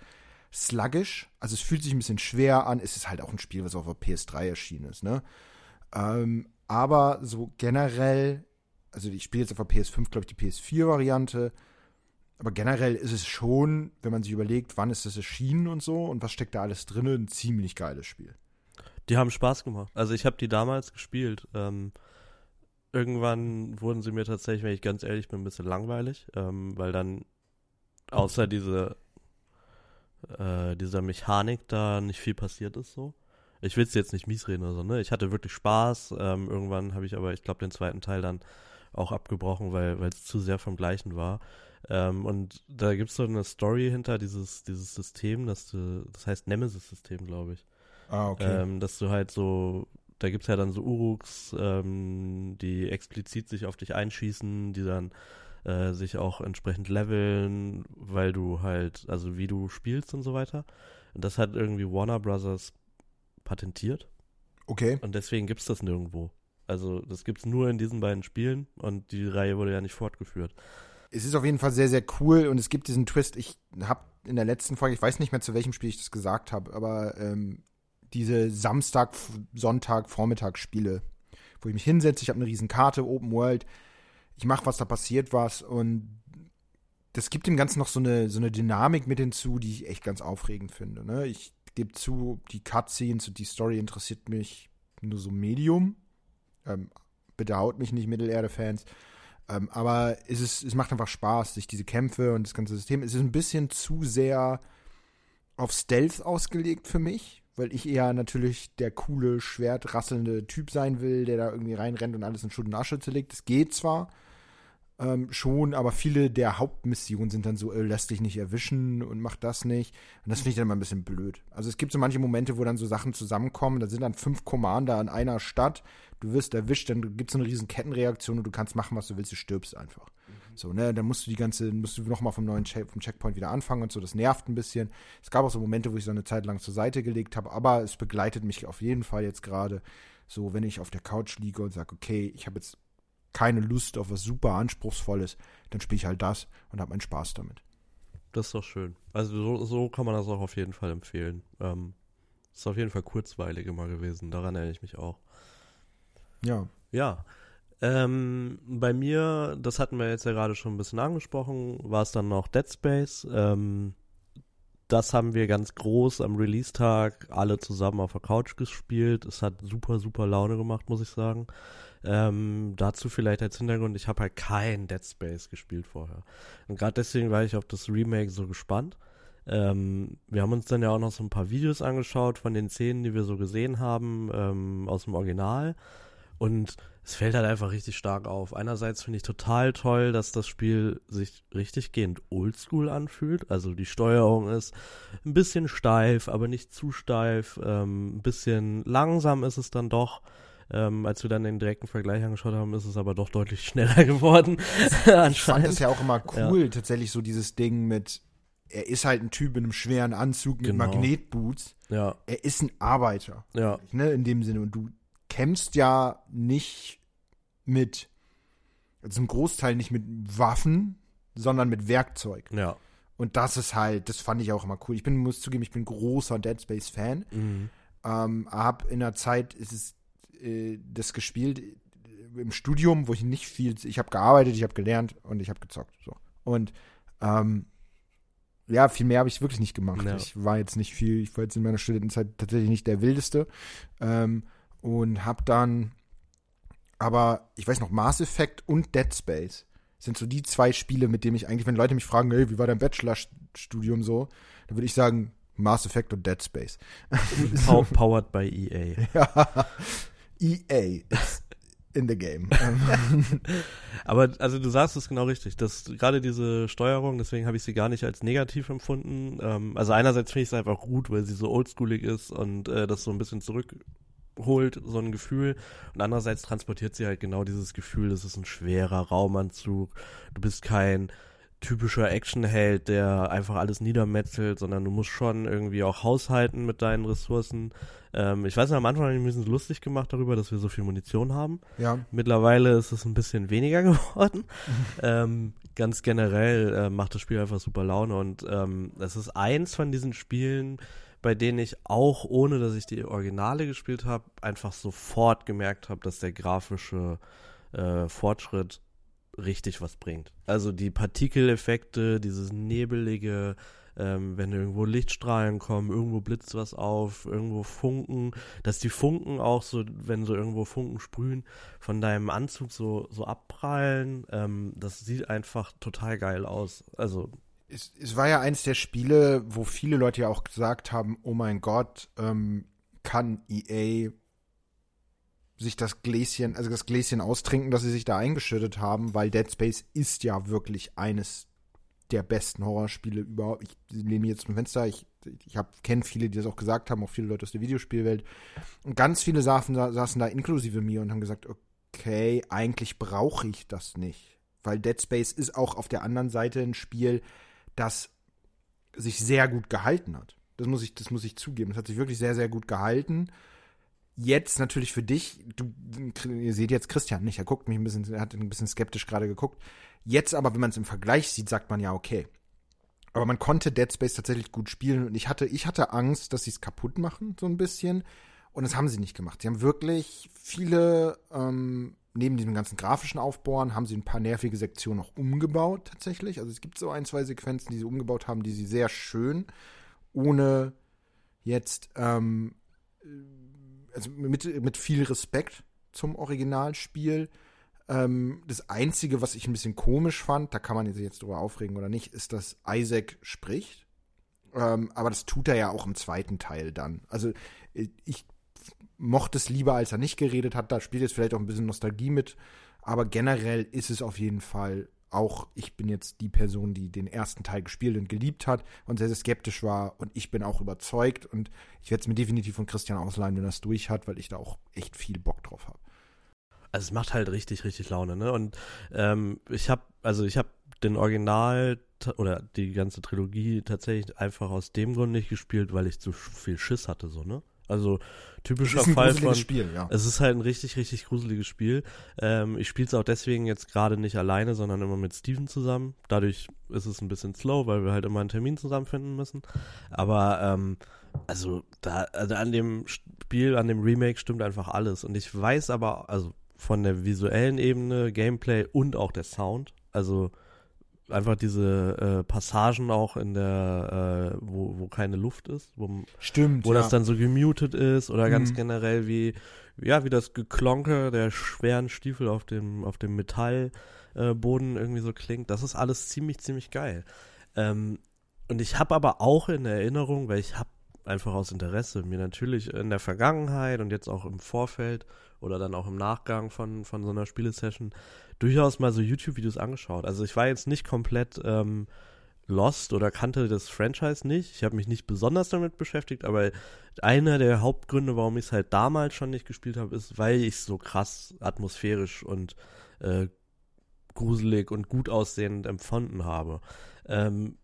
Speaker 2: Sluggish. Also es fühlt sich ein bisschen schwer an. Es ist halt auch ein Spiel, was auf der PS3 erschienen ist, ne? Ähm, aber so generell, also ich spiele jetzt auf der PS5, glaube ich, die PS4-Variante. Aber generell ist es schon, wenn man sich überlegt, wann ist das erschienen und so und was steckt da alles drin, ein ziemlich geiles Spiel.
Speaker 1: Die haben Spaß gemacht. Also ich habe die damals gespielt. Ähm, irgendwann wurden sie mir tatsächlich, wenn ich ganz ehrlich bin, ein bisschen langweilig, ähm, weil dann außer diese äh, dieser Mechanik da nicht viel passiert ist so. Ich will es jetzt nicht mies reden oder so, ne? Ich hatte wirklich Spaß. Ähm, irgendwann habe ich aber, ich glaube, den zweiten Teil dann auch abgebrochen, weil weil es zu sehr vom Gleichen war. Ähm, und da gibt es so eine Story hinter dieses, dieses System, das, du, das heißt Nemesis-System, glaube ich.
Speaker 2: Ah,
Speaker 1: Ähm, dass du halt so, da gibt's ja dann so Uruks, ähm, die explizit sich auf dich einschießen, die dann äh, sich auch entsprechend leveln, weil du halt, also wie du spielst und so weiter. Und das hat irgendwie Warner Brothers patentiert
Speaker 2: okay.
Speaker 1: und deswegen gibt's das nirgendwo. Also das gibt's nur in diesen beiden Spielen und die Reihe wurde ja nicht fortgeführt.
Speaker 2: Es ist auf jeden Fall sehr, sehr cool und es gibt diesen Twist. Ich habe in der letzten Folge, ich weiß nicht mehr, zu welchem Spiel ich das gesagt habe, aber ähm, diese Samstag, Sonntag, Vormittagsspiele, wo ich mich hinsetze, ich habe eine riesen Karte, Open World, ich mache was, da passiert was und das gibt dem Ganzen noch so eine, so eine Dynamik mit hinzu, die ich echt ganz aufregend finde. Ne? Ich gebe zu, die Cutscenes und die Story interessiert mich nur so Medium. Ähm, bitte haut mich nicht, Mittelerde-Fans. Ähm, aber es, ist, es macht einfach Spaß, sich diese Kämpfe und das ganze System. Es ist ein bisschen zu sehr auf Stealth ausgelegt für mich, weil ich eher natürlich der coole, schwertrasselnde Typ sein will, der da irgendwie reinrennt und alles in Schutt und Asche zerlegt. Das geht zwar ähm, schon, aber viele der Hauptmissionen sind dann so, äh, lässt dich nicht erwischen und mach das nicht. Und das finde ich dann immer ein bisschen blöd. Also es gibt so manche Momente, wo dann so Sachen zusammenkommen, da sind dann fünf Commander in einer Stadt, du wirst erwischt, dann gibt es eine riesen Kettenreaktion und du kannst machen, was du willst, du stirbst einfach. So, ne, dann musst du die ganze, musst du nochmal vom neuen Check, vom Checkpoint wieder anfangen und so, das nervt ein bisschen. Es gab auch so Momente, wo ich so eine Zeit lang zur Seite gelegt habe, aber es begleitet mich auf jeden Fall jetzt gerade so, wenn ich auf der Couch liege und sage, okay, ich habe jetzt keine Lust auf was super anspruchsvolles, dann spiele ich halt das und habe meinen Spaß damit.
Speaker 1: Das ist doch schön. Also so, so kann man das auch auf jeden Fall empfehlen. Ähm, ist auf jeden Fall kurzweilig immer gewesen, daran erinnere ich mich auch.
Speaker 2: Ja.
Speaker 1: Ja. Ähm, bei mir, das hatten wir jetzt ja gerade schon ein bisschen angesprochen, war es dann noch Dead Space. Ähm, das haben wir ganz groß am Release-Tag alle zusammen auf der Couch gespielt. Es hat super, super Laune gemacht, muss ich sagen. Ähm, dazu vielleicht als Hintergrund, ich habe halt kein Dead Space gespielt vorher. Und gerade deswegen war ich auf das Remake so gespannt. Ähm, wir haben uns dann ja auch noch so ein paar Videos angeschaut von den Szenen, die wir so gesehen haben ähm, aus dem Original. Und es fällt halt einfach richtig stark auf. Einerseits finde ich total toll, dass das Spiel sich richtig gehend oldschool anfühlt. Also die Steuerung ist ein bisschen steif, aber nicht zu steif. Ähm, ein bisschen langsam ist es dann doch. Ähm, als wir dann den direkten Vergleich angeschaut haben, ist es aber doch deutlich schneller geworden.
Speaker 2: ich fand es ja auch immer cool, ja. tatsächlich so dieses Ding mit, er ist halt ein Typ in einem schweren Anzug mit genau. Magnetboots.
Speaker 1: Ja.
Speaker 2: Er ist ein Arbeiter.
Speaker 1: Ja.
Speaker 2: Ne, in dem Sinne. Und du kämpfst ja nicht mit, also im Großteil nicht mit Waffen, sondern mit Werkzeug.
Speaker 1: Ja.
Speaker 2: Und das ist halt, das fand ich auch immer cool. Ich bin, muss zugeben, ich bin großer Dead Space Fan.
Speaker 1: Mhm.
Speaker 2: Ähm, hab in der Zeit ist es äh, das gespielt äh, im Studium, wo ich nicht viel, ich habe gearbeitet, ich habe gelernt und ich habe gezockt. So. Und ähm, ja, viel mehr habe ich wirklich nicht gemacht. Ja. Ich war jetzt nicht viel, ich war jetzt in meiner Studentenzeit tatsächlich nicht der Wildeste. Ähm, und habe dann, aber ich weiß noch, Mass Effect und Dead Space sind so die zwei Spiele, mit denen ich eigentlich, wenn Leute mich fragen, hey, wie war dein Bachelorstudium so, dann würde ich sagen, Mass Effect und Dead Space.
Speaker 1: Powered by EA.
Speaker 2: Ja. EA in the game.
Speaker 1: Aber also du sagst es genau richtig, dass gerade diese Steuerung, deswegen habe ich sie gar nicht als negativ empfunden. Ähm, also einerseits finde ich es einfach gut, weil sie so oldschoolig ist und äh, das so ein bisschen zurückholt, so ein Gefühl. Und andererseits transportiert sie halt genau dieses Gefühl, es ist ein schwerer Raumanzug, du bist kein typischer Actionheld, der einfach alles niedermetzelt, sondern du musst schon irgendwie auch haushalten mit deinen Ressourcen. Ähm, ich weiß nicht, am Anfang habe ich ein bisschen lustig gemacht darüber, dass wir so viel Munition haben.
Speaker 2: Ja.
Speaker 1: Mittlerweile ist es ein bisschen weniger geworden. ähm, ganz generell äh, macht das Spiel einfach super Laune und ähm, es ist eins von diesen Spielen, bei denen ich auch, ohne dass ich die Originale gespielt habe, einfach sofort gemerkt habe, dass der grafische äh, Fortschritt richtig was bringt. Also die Partikeleffekte, dieses nebelige, ähm, wenn irgendwo Lichtstrahlen kommen, irgendwo blitzt was auf, irgendwo Funken, dass die Funken auch so, wenn so irgendwo Funken sprühen, von deinem Anzug so, so abprallen, ähm, das sieht einfach total geil aus. Also
Speaker 2: es, es, war ja eins der Spiele, wo viele Leute ja auch gesagt haben, oh mein Gott, ähm, kann EA sich das Gläschen, also das Gläschen austrinken, das sie sich da eingeschüttet haben, weil Dead Space ist ja wirklich eines der besten Horrorspiele überhaupt. Ich nehme jetzt zum Fenster, ich, ich kenne viele, die das auch gesagt haben, auch viele Leute aus der Videospielwelt. Und ganz viele saßen da, saßen da inklusive mir und haben gesagt, okay, eigentlich brauche ich das nicht. Weil Dead Space ist auch auf der anderen Seite ein Spiel, das sich sehr gut gehalten hat. Das muss ich, das muss ich zugeben. Es hat sich wirklich sehr, sehr gut gehalten jetzt natürlich für dich, du, ihr seht jetzt Christian nicht, er guckt mich ein bisschen, er hat ein bisschen skeptisch gerade geguckt. Jetzt aber, wenn man es im Vergleich sieht, sagt man ja, okay. Aber man konnte Dead Space tatsächlich gut spielen und ich hatte, ich hatte Angst, dass sie es kaputt machen, so ein bisschen. Und das haben sie nicht gemacht. Sie haben wirklich viele, ähm, neben diesem ganzen grafischen Aufbauen, haben sie ein paar nervige Sektionen auch umgebaut, tatsächlich. Also es gibt so ein, zwei Sequenzen, die sie umgebaut haben, die sie sehr schön, ohne jetzt ähm, also mit, mit viel Respekt zum Originalspiel. Ähm, das Einzige, was ich ein bisschen komisch fand, da kann man sich jetzt drüber aufregen oder nicht, ist, dass Isaac spricht. Ähm, aber das tut er ja auch im zweiten Teil dann. Also äh, ich mochte es lieber, als er nicht geredet hat. Da spielt jetzt vielleicht auch ein bisschen Nostalgie mit. Aber generell ist es auf jeden Fall auch ich bin jetzt die Person, die den ersten Teil gespielt und geliebt hat und sehr, sehr skeptisch war und ich bin auch überzeugt und ich werde es mir definitiv von Christian ausleihen, wenn er es durch hat, weil ich da auch echt viel Bock drauf habe.
Speaker 1: also es macht halt richtig, richtig Laune, ne? Und ähm, ich habe, also ich habe den Original oder die ganze Trilogie tatsächlich einfach aus dem Grund nicht gespielt, weil ich zu viel Schiss hatte, so, ne? Also typischer
Speaker 2: Es ist ein
Speaker 1: Fall von.
Speaker 2: Spiel, ja.
Speaker 1: Es ist halt ein richtig, richtig gruseliges Spiel. Ähm, ich spiele es auch deswegen jetzt gerade nicht alleine, sondern immer mit Steven zusammen. Dadurch ist es ein bisschen slow, weil wir halt immer einen Termin zusammenfinden müssen. Aber ähm, also da, also an dem Spiel, an dem Remake stimmt einfach alles. Und ich weiß aber, also von der visuellen Ebene, Gameplay und auch der Sound, also einfach diese äh, Passagen auch in der, äh, wo, wo keine Luft ist, wo,
Speaker 2: Stimmt,
Speaker 1: wo
Speaker 2: ja.
Speaker 1: das dann so gemutet ist oder ganz
Speaker 2: Mhm.
Speaker 1: generell wie, ja, wie das Geklonke der schweren Stiefel auf dem, auf dem Metallboden äh, irgendwie so klingt. Das ist alles ziemlich, ziemlich geil. Ähm, und ich habe aber auch in Erinnerung, weil ich habe einfach aus Interesse mir natürlich in der Vergangenheit und jetzt auch im Vorfeld oder dann auch im Nachgang von, von so einer Spielesession durchaus mal so YouTube-Videos angeschaut. Also ich war jetzt nicht komplett ähm, lost oder kannte das Franchise nicht. Ich habe mich nicht besonders damit beschäftigt, aber einer der Hauptgründe, warum ich es halt damals schon nicht gespielt habe, ist, weil ich es so krass atmosphärisch und äh, gruselig und gut aussehend empfunden habe. Ähm,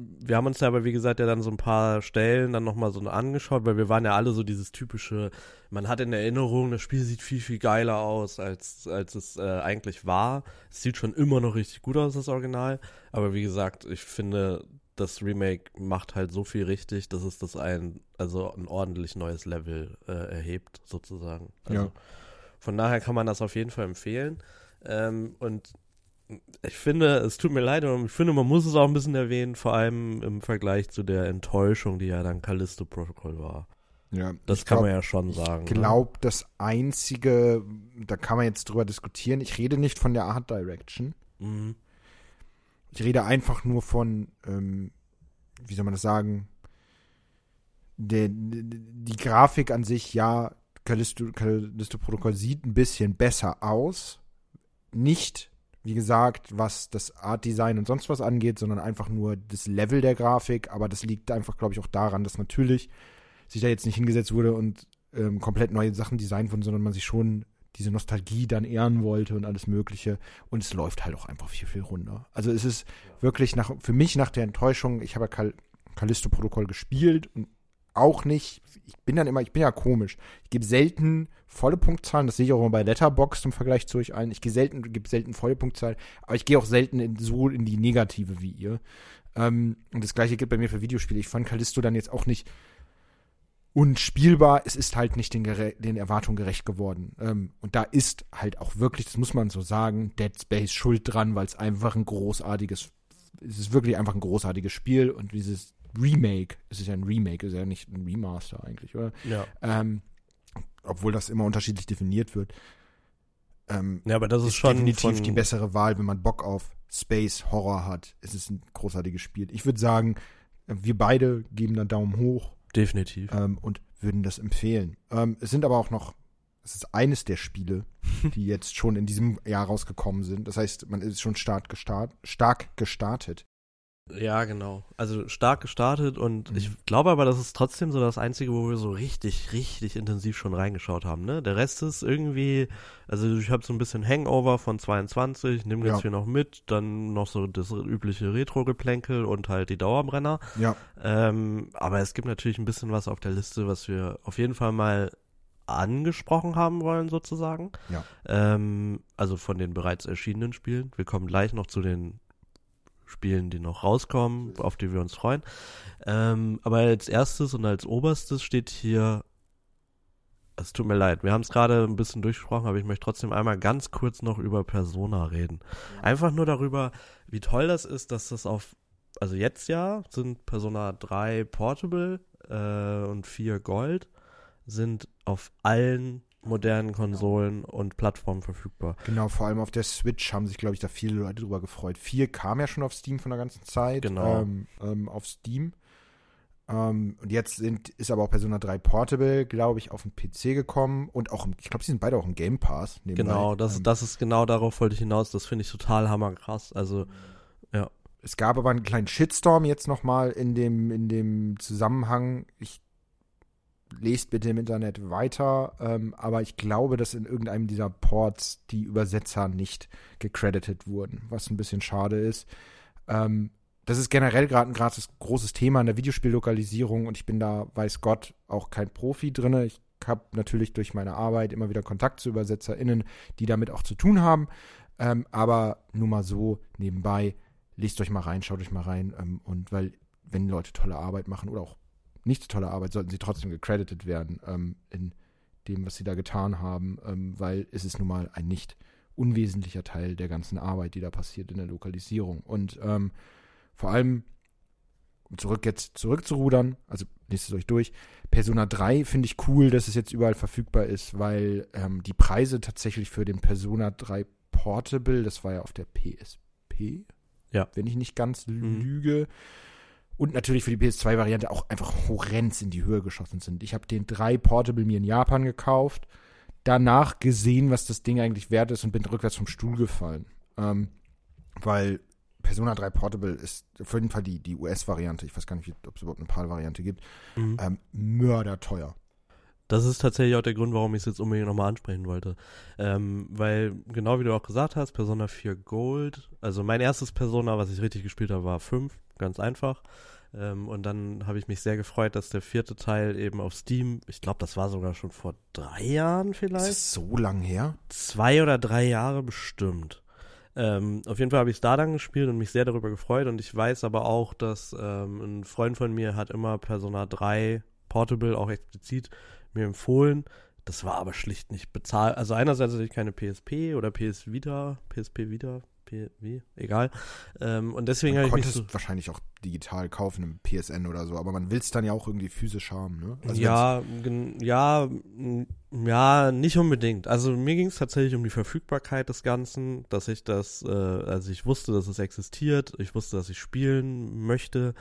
Speaker 1: wir haben uns da aber, wie gesagt, ja dann so ein paar Stellen dann nochmal so angeschaut, weil wir waren ja alle so dieses typische, man hat in Erinnerung, das Spiel sieht viel, viel geiler aus, als, als es äh, eigentlich war. Es sieht schon immer noch richtig gut aus, das Original. Aber wie gesagt, ich finde, das Remake macht halt so viel richtig, dass es das ein, also ein ordentlich neues Level äh, erhebt, sozusagen. Also,
Speaker 2: Ja.
Speaker 1: Von daher kann man das auf jeden Fall empfehlen. Ähm, und ich finde, es tut mir leid, aber ich finde, man muss es auch ein bisschen erwähnen, vor allem im Vergleich zu der Enttäuschung, die ja dann Callisto Protocol war.
Speaker 2: ja.
Speaker 1: Das kann
Speaker 2: glaub,
Speaker 1: man ja schon sagen.
Speaker 2: Ich
Speaker 1: ne?
Speaker 2: glaube, das einzige, da kann man jetzt drüber diskutieren. Ich rede nicht von der Art Direction.
Speaker 1: Mhm.
Speaker 2: Ich rede einfach nur von, ähm, wie soll man das sagen, der, die Grafik an sich, ja, Callisto, Callisto Protokoll sieht ein bisschen besser aus. Nicht, wie gesagt, was das Art Design und sonst was angeht, sondern einfach nur das Level der Grafik. Aber das liegt einfach, glaube ich, auch daran, dass natürlich sich da jetzt nicht hingesetzt wurde und ähm, komplett neue Sachen designt wurden, sondern man sich schon diese Nostalgie dann ehren wollte und alles Mögliche. Und es läuft halt auch einfach viel, viel runter. Also es ist wirklich nach, für mich nach der Enttäuschung, ich habe ja Cal Callisto-Protokoll gespielt und auch nicht, ich bin dann immer, ich bin ja komisch. Ich gebe selten volle Punktzahlen, das sehe ich auch immer bei Letterboxd im Vergleich zu euch allen. Ich gehe selten, gebe selten volle Punktzahlen, aber ich gehe auch selten in, so in die Negative wie ihr. Ähm, und das gleiche gilt bei mir für Videospiele. Ich fand Callisto dann jetzt auch nicht unspielbar. Es ist halt nicht den, den Erwartungen gerecht geworden. Ähm, und da ist halt auch wirklich, das muss man so sagen, Dead Space schuld dran, weil es einfach ein großartiges, es ist wirklich einfach ein großartiges Spiel und dieses Remake, es ist ja ein Remake, es ist ja nicht ein Remaster eigentlich, oder?
Speaker 1: Ja.
Speaker 2: Ähm, obwohl das immer unterschiedlich definiert wird. Ähm,
Speaker 1: ja, aber das ist,
Speaker 2: ist
Speaker 1: schon
Speaker 2: definitiv die bessere Wahl, wenn man Bock auf Space Horror hat. Es ist ein großartiges Spiel. Ich würde sagen, wir beide geben da Daumen hoch
Speaker 1: Definitiv.
Speaker 2: ähm, und würden das empfehlen. Ähm, es sind aber auch noch, es ist eines der Spiele, die jetzt schon in diesem Jahr rausgekommen sind. Das heißt, man ist schon stark, gestart, stark gestartet.
Speaker 1: Ja, genau. Also stark gestartet und
Speaker 2: Mhm.
Speaker 1: ich glaube aber, das ist trotzdem so das Einzige, wo wir so richtig, richtig intensiv schon reingeschaut haben, ne? Der Rest ist irgendwie, also ich habe so ein bisschen Hangover von 22, nimm ganz
Speaker 2: Ja.
Speaker 1: viel noch mit, dann noch so das übliche Retro-Geplänkel und halt die Dauerbrenner.
Speaker 2: Ja,
Speaker 1: Ähm, aber es gibt natürlich ein bisschen was auf der Liste, was wir auf jeden Fall mal angesprochen haben wollen, sozusagen.
Speaker 2: Ja.
Speaker 1: Ähm, also von den bereits erschienenen Spielen. Wir kommen gleich noch zu den Spielen, die noch rauskommen, auf die wir uns freuen. Ähm, aber als erstes und als oberstes steht hier, es tut mir leid, wir haben es gerade ein bisschen durchgesprochen, aber ich möchte trotzdem einmal ganz kurz noch über Persona reden. Einfach nur darüber, wie toll das ist, dass das auf, also jetzt ja, sind Persona 3 Portable äh, und 4 Gold, sind auf allen modernen Konsolen und Plattformen verfügbar.
Speaker 2: genau. Vor allem auf der Switch haben sich, glaube ich, da viele Leute drüber gefreut. Vier kam ja schon auf Steam von der ganzen Zeit.
Speaker 1: Genau.
Speaker 2: Ähm, ähm, auf Steam. Ähm, und jetzt sind, ist aber auch Persona 3 Portable, glaube ich, auf den PC gekommen. Und auch, im, ich glaube, sie sind beide auch im Game Pass. nebenbei.
Speaker 1: Genau, das,
Speaker 2: Ähm,
Speaker 1: das ist genau darauf wollte ich hinaus. Das finde ich total hammerkrass. Also,
Speaker 2: Es gab aber einen kleinen Shitstorm jetzt nochmal in dem, in dem Zusammenhang. Ich lest bitte im Internet weiter, ähm, aber ich glaube, dass in irgendeinem dieser Ports die Übersetzer nicht gecredited wurden, was ein bisschen schade ist. Ähm, das ist generell gerade ein gratis, großes Thema in der Videospiellokalisierung und ich bin da, weiß Gott, auch kein Profi drin. Ich habe natürlich durch meine Arbeit immer wieder Kontakt zu ÜbersetzerInnen, die damit auch zu tun haben. Ähm, aber nur mal so nebenbei, lest euch mal rein, schaut euch mal rein. Ähm, und weil, wenn Leute tolle Arbeit machen oder auch nicht so tolle Arbeit, sollten sie trotzdem gecredited werden ähm, in dem, was sie da getan haben, ähm, weil es ist nun mal ein nicht unwesentlicher Teil der ganzen Arbeit, die da passiert in der Lokalisierung. Und ähm, vor allem, um zurück jetzt zurückzurudern, also lest es euch durch, Persona 3 finde ich cool, dass es jetzt überall verfügbar ist, weil ähm, die Preise tatsächlich für den Persona 3 Portable, das war ja auf der PSP,
Speaker 1: ja.
Speaker 2: wenn ich nicht ganz mhm. Und natürlich für die PS2-Variante auch einfach horrend in die Höhe geschossen sind. Ich habe den 3 Portable mir in Japan gekauft, danach gesehen, was das Ding eigentlich wert ist und bin rückwärts vom Stuhl gefallen. Ähm, weil Persona 3 Portable ist auf jeden Fall die, die US-Variante, ich weiß gar nicht, ob es überhaupt eine PAL-Variante gibt, mhm. ähm, mörderteuer.
Speaker 1: Das ist tatsächlich auch der Grund, warum ich es jetzt unbedingt nochmal ansprechen wollte. Ähm, weil, genau wie du auch gesagt hast, Persona 4 Gold, also mein erstes Persona, was ich richtig gespielt habe, war 5, ganz einfach. Ähm, und dann habe ich mich sehr gefreut, dass der vierte Teil eben auf Steam, ich glaube, das war sogar schon vor drei Jahren vielleicht. Ist
Speaker 2: so lang her?
Speaker 1: Zwei oder drei Jahre bestimmt. Ähm, auf jeden Fall habe ich es da dann gespielt und mich sehr darüber gefreut. Und ich weiß aber auch, dass ähm, ein Freund von mir hat immer Persona 3 Portable auch explizit mir empfohlen. Das war aber schlicht nicht bezahlt. Also einerseits hatte ich keine PSP oder PS Vita, PSP Vita, wie, egal. Ähm, und deswegen habe ich mich
Speaker 2: so wahrscheinlich auch digital kaufen im PSN oder so, aber man will es dann ja auch irgendwie physisch haben, ne?
Speaker 1: Also ja, ja, ja, nicht unbedingt. Also mir ging es tatsächlich um die Verfügbarkeit des Ganzen, dass ich das, äh, also ich wusste, dass es existiert, ich wusste, dass ich spielen möchte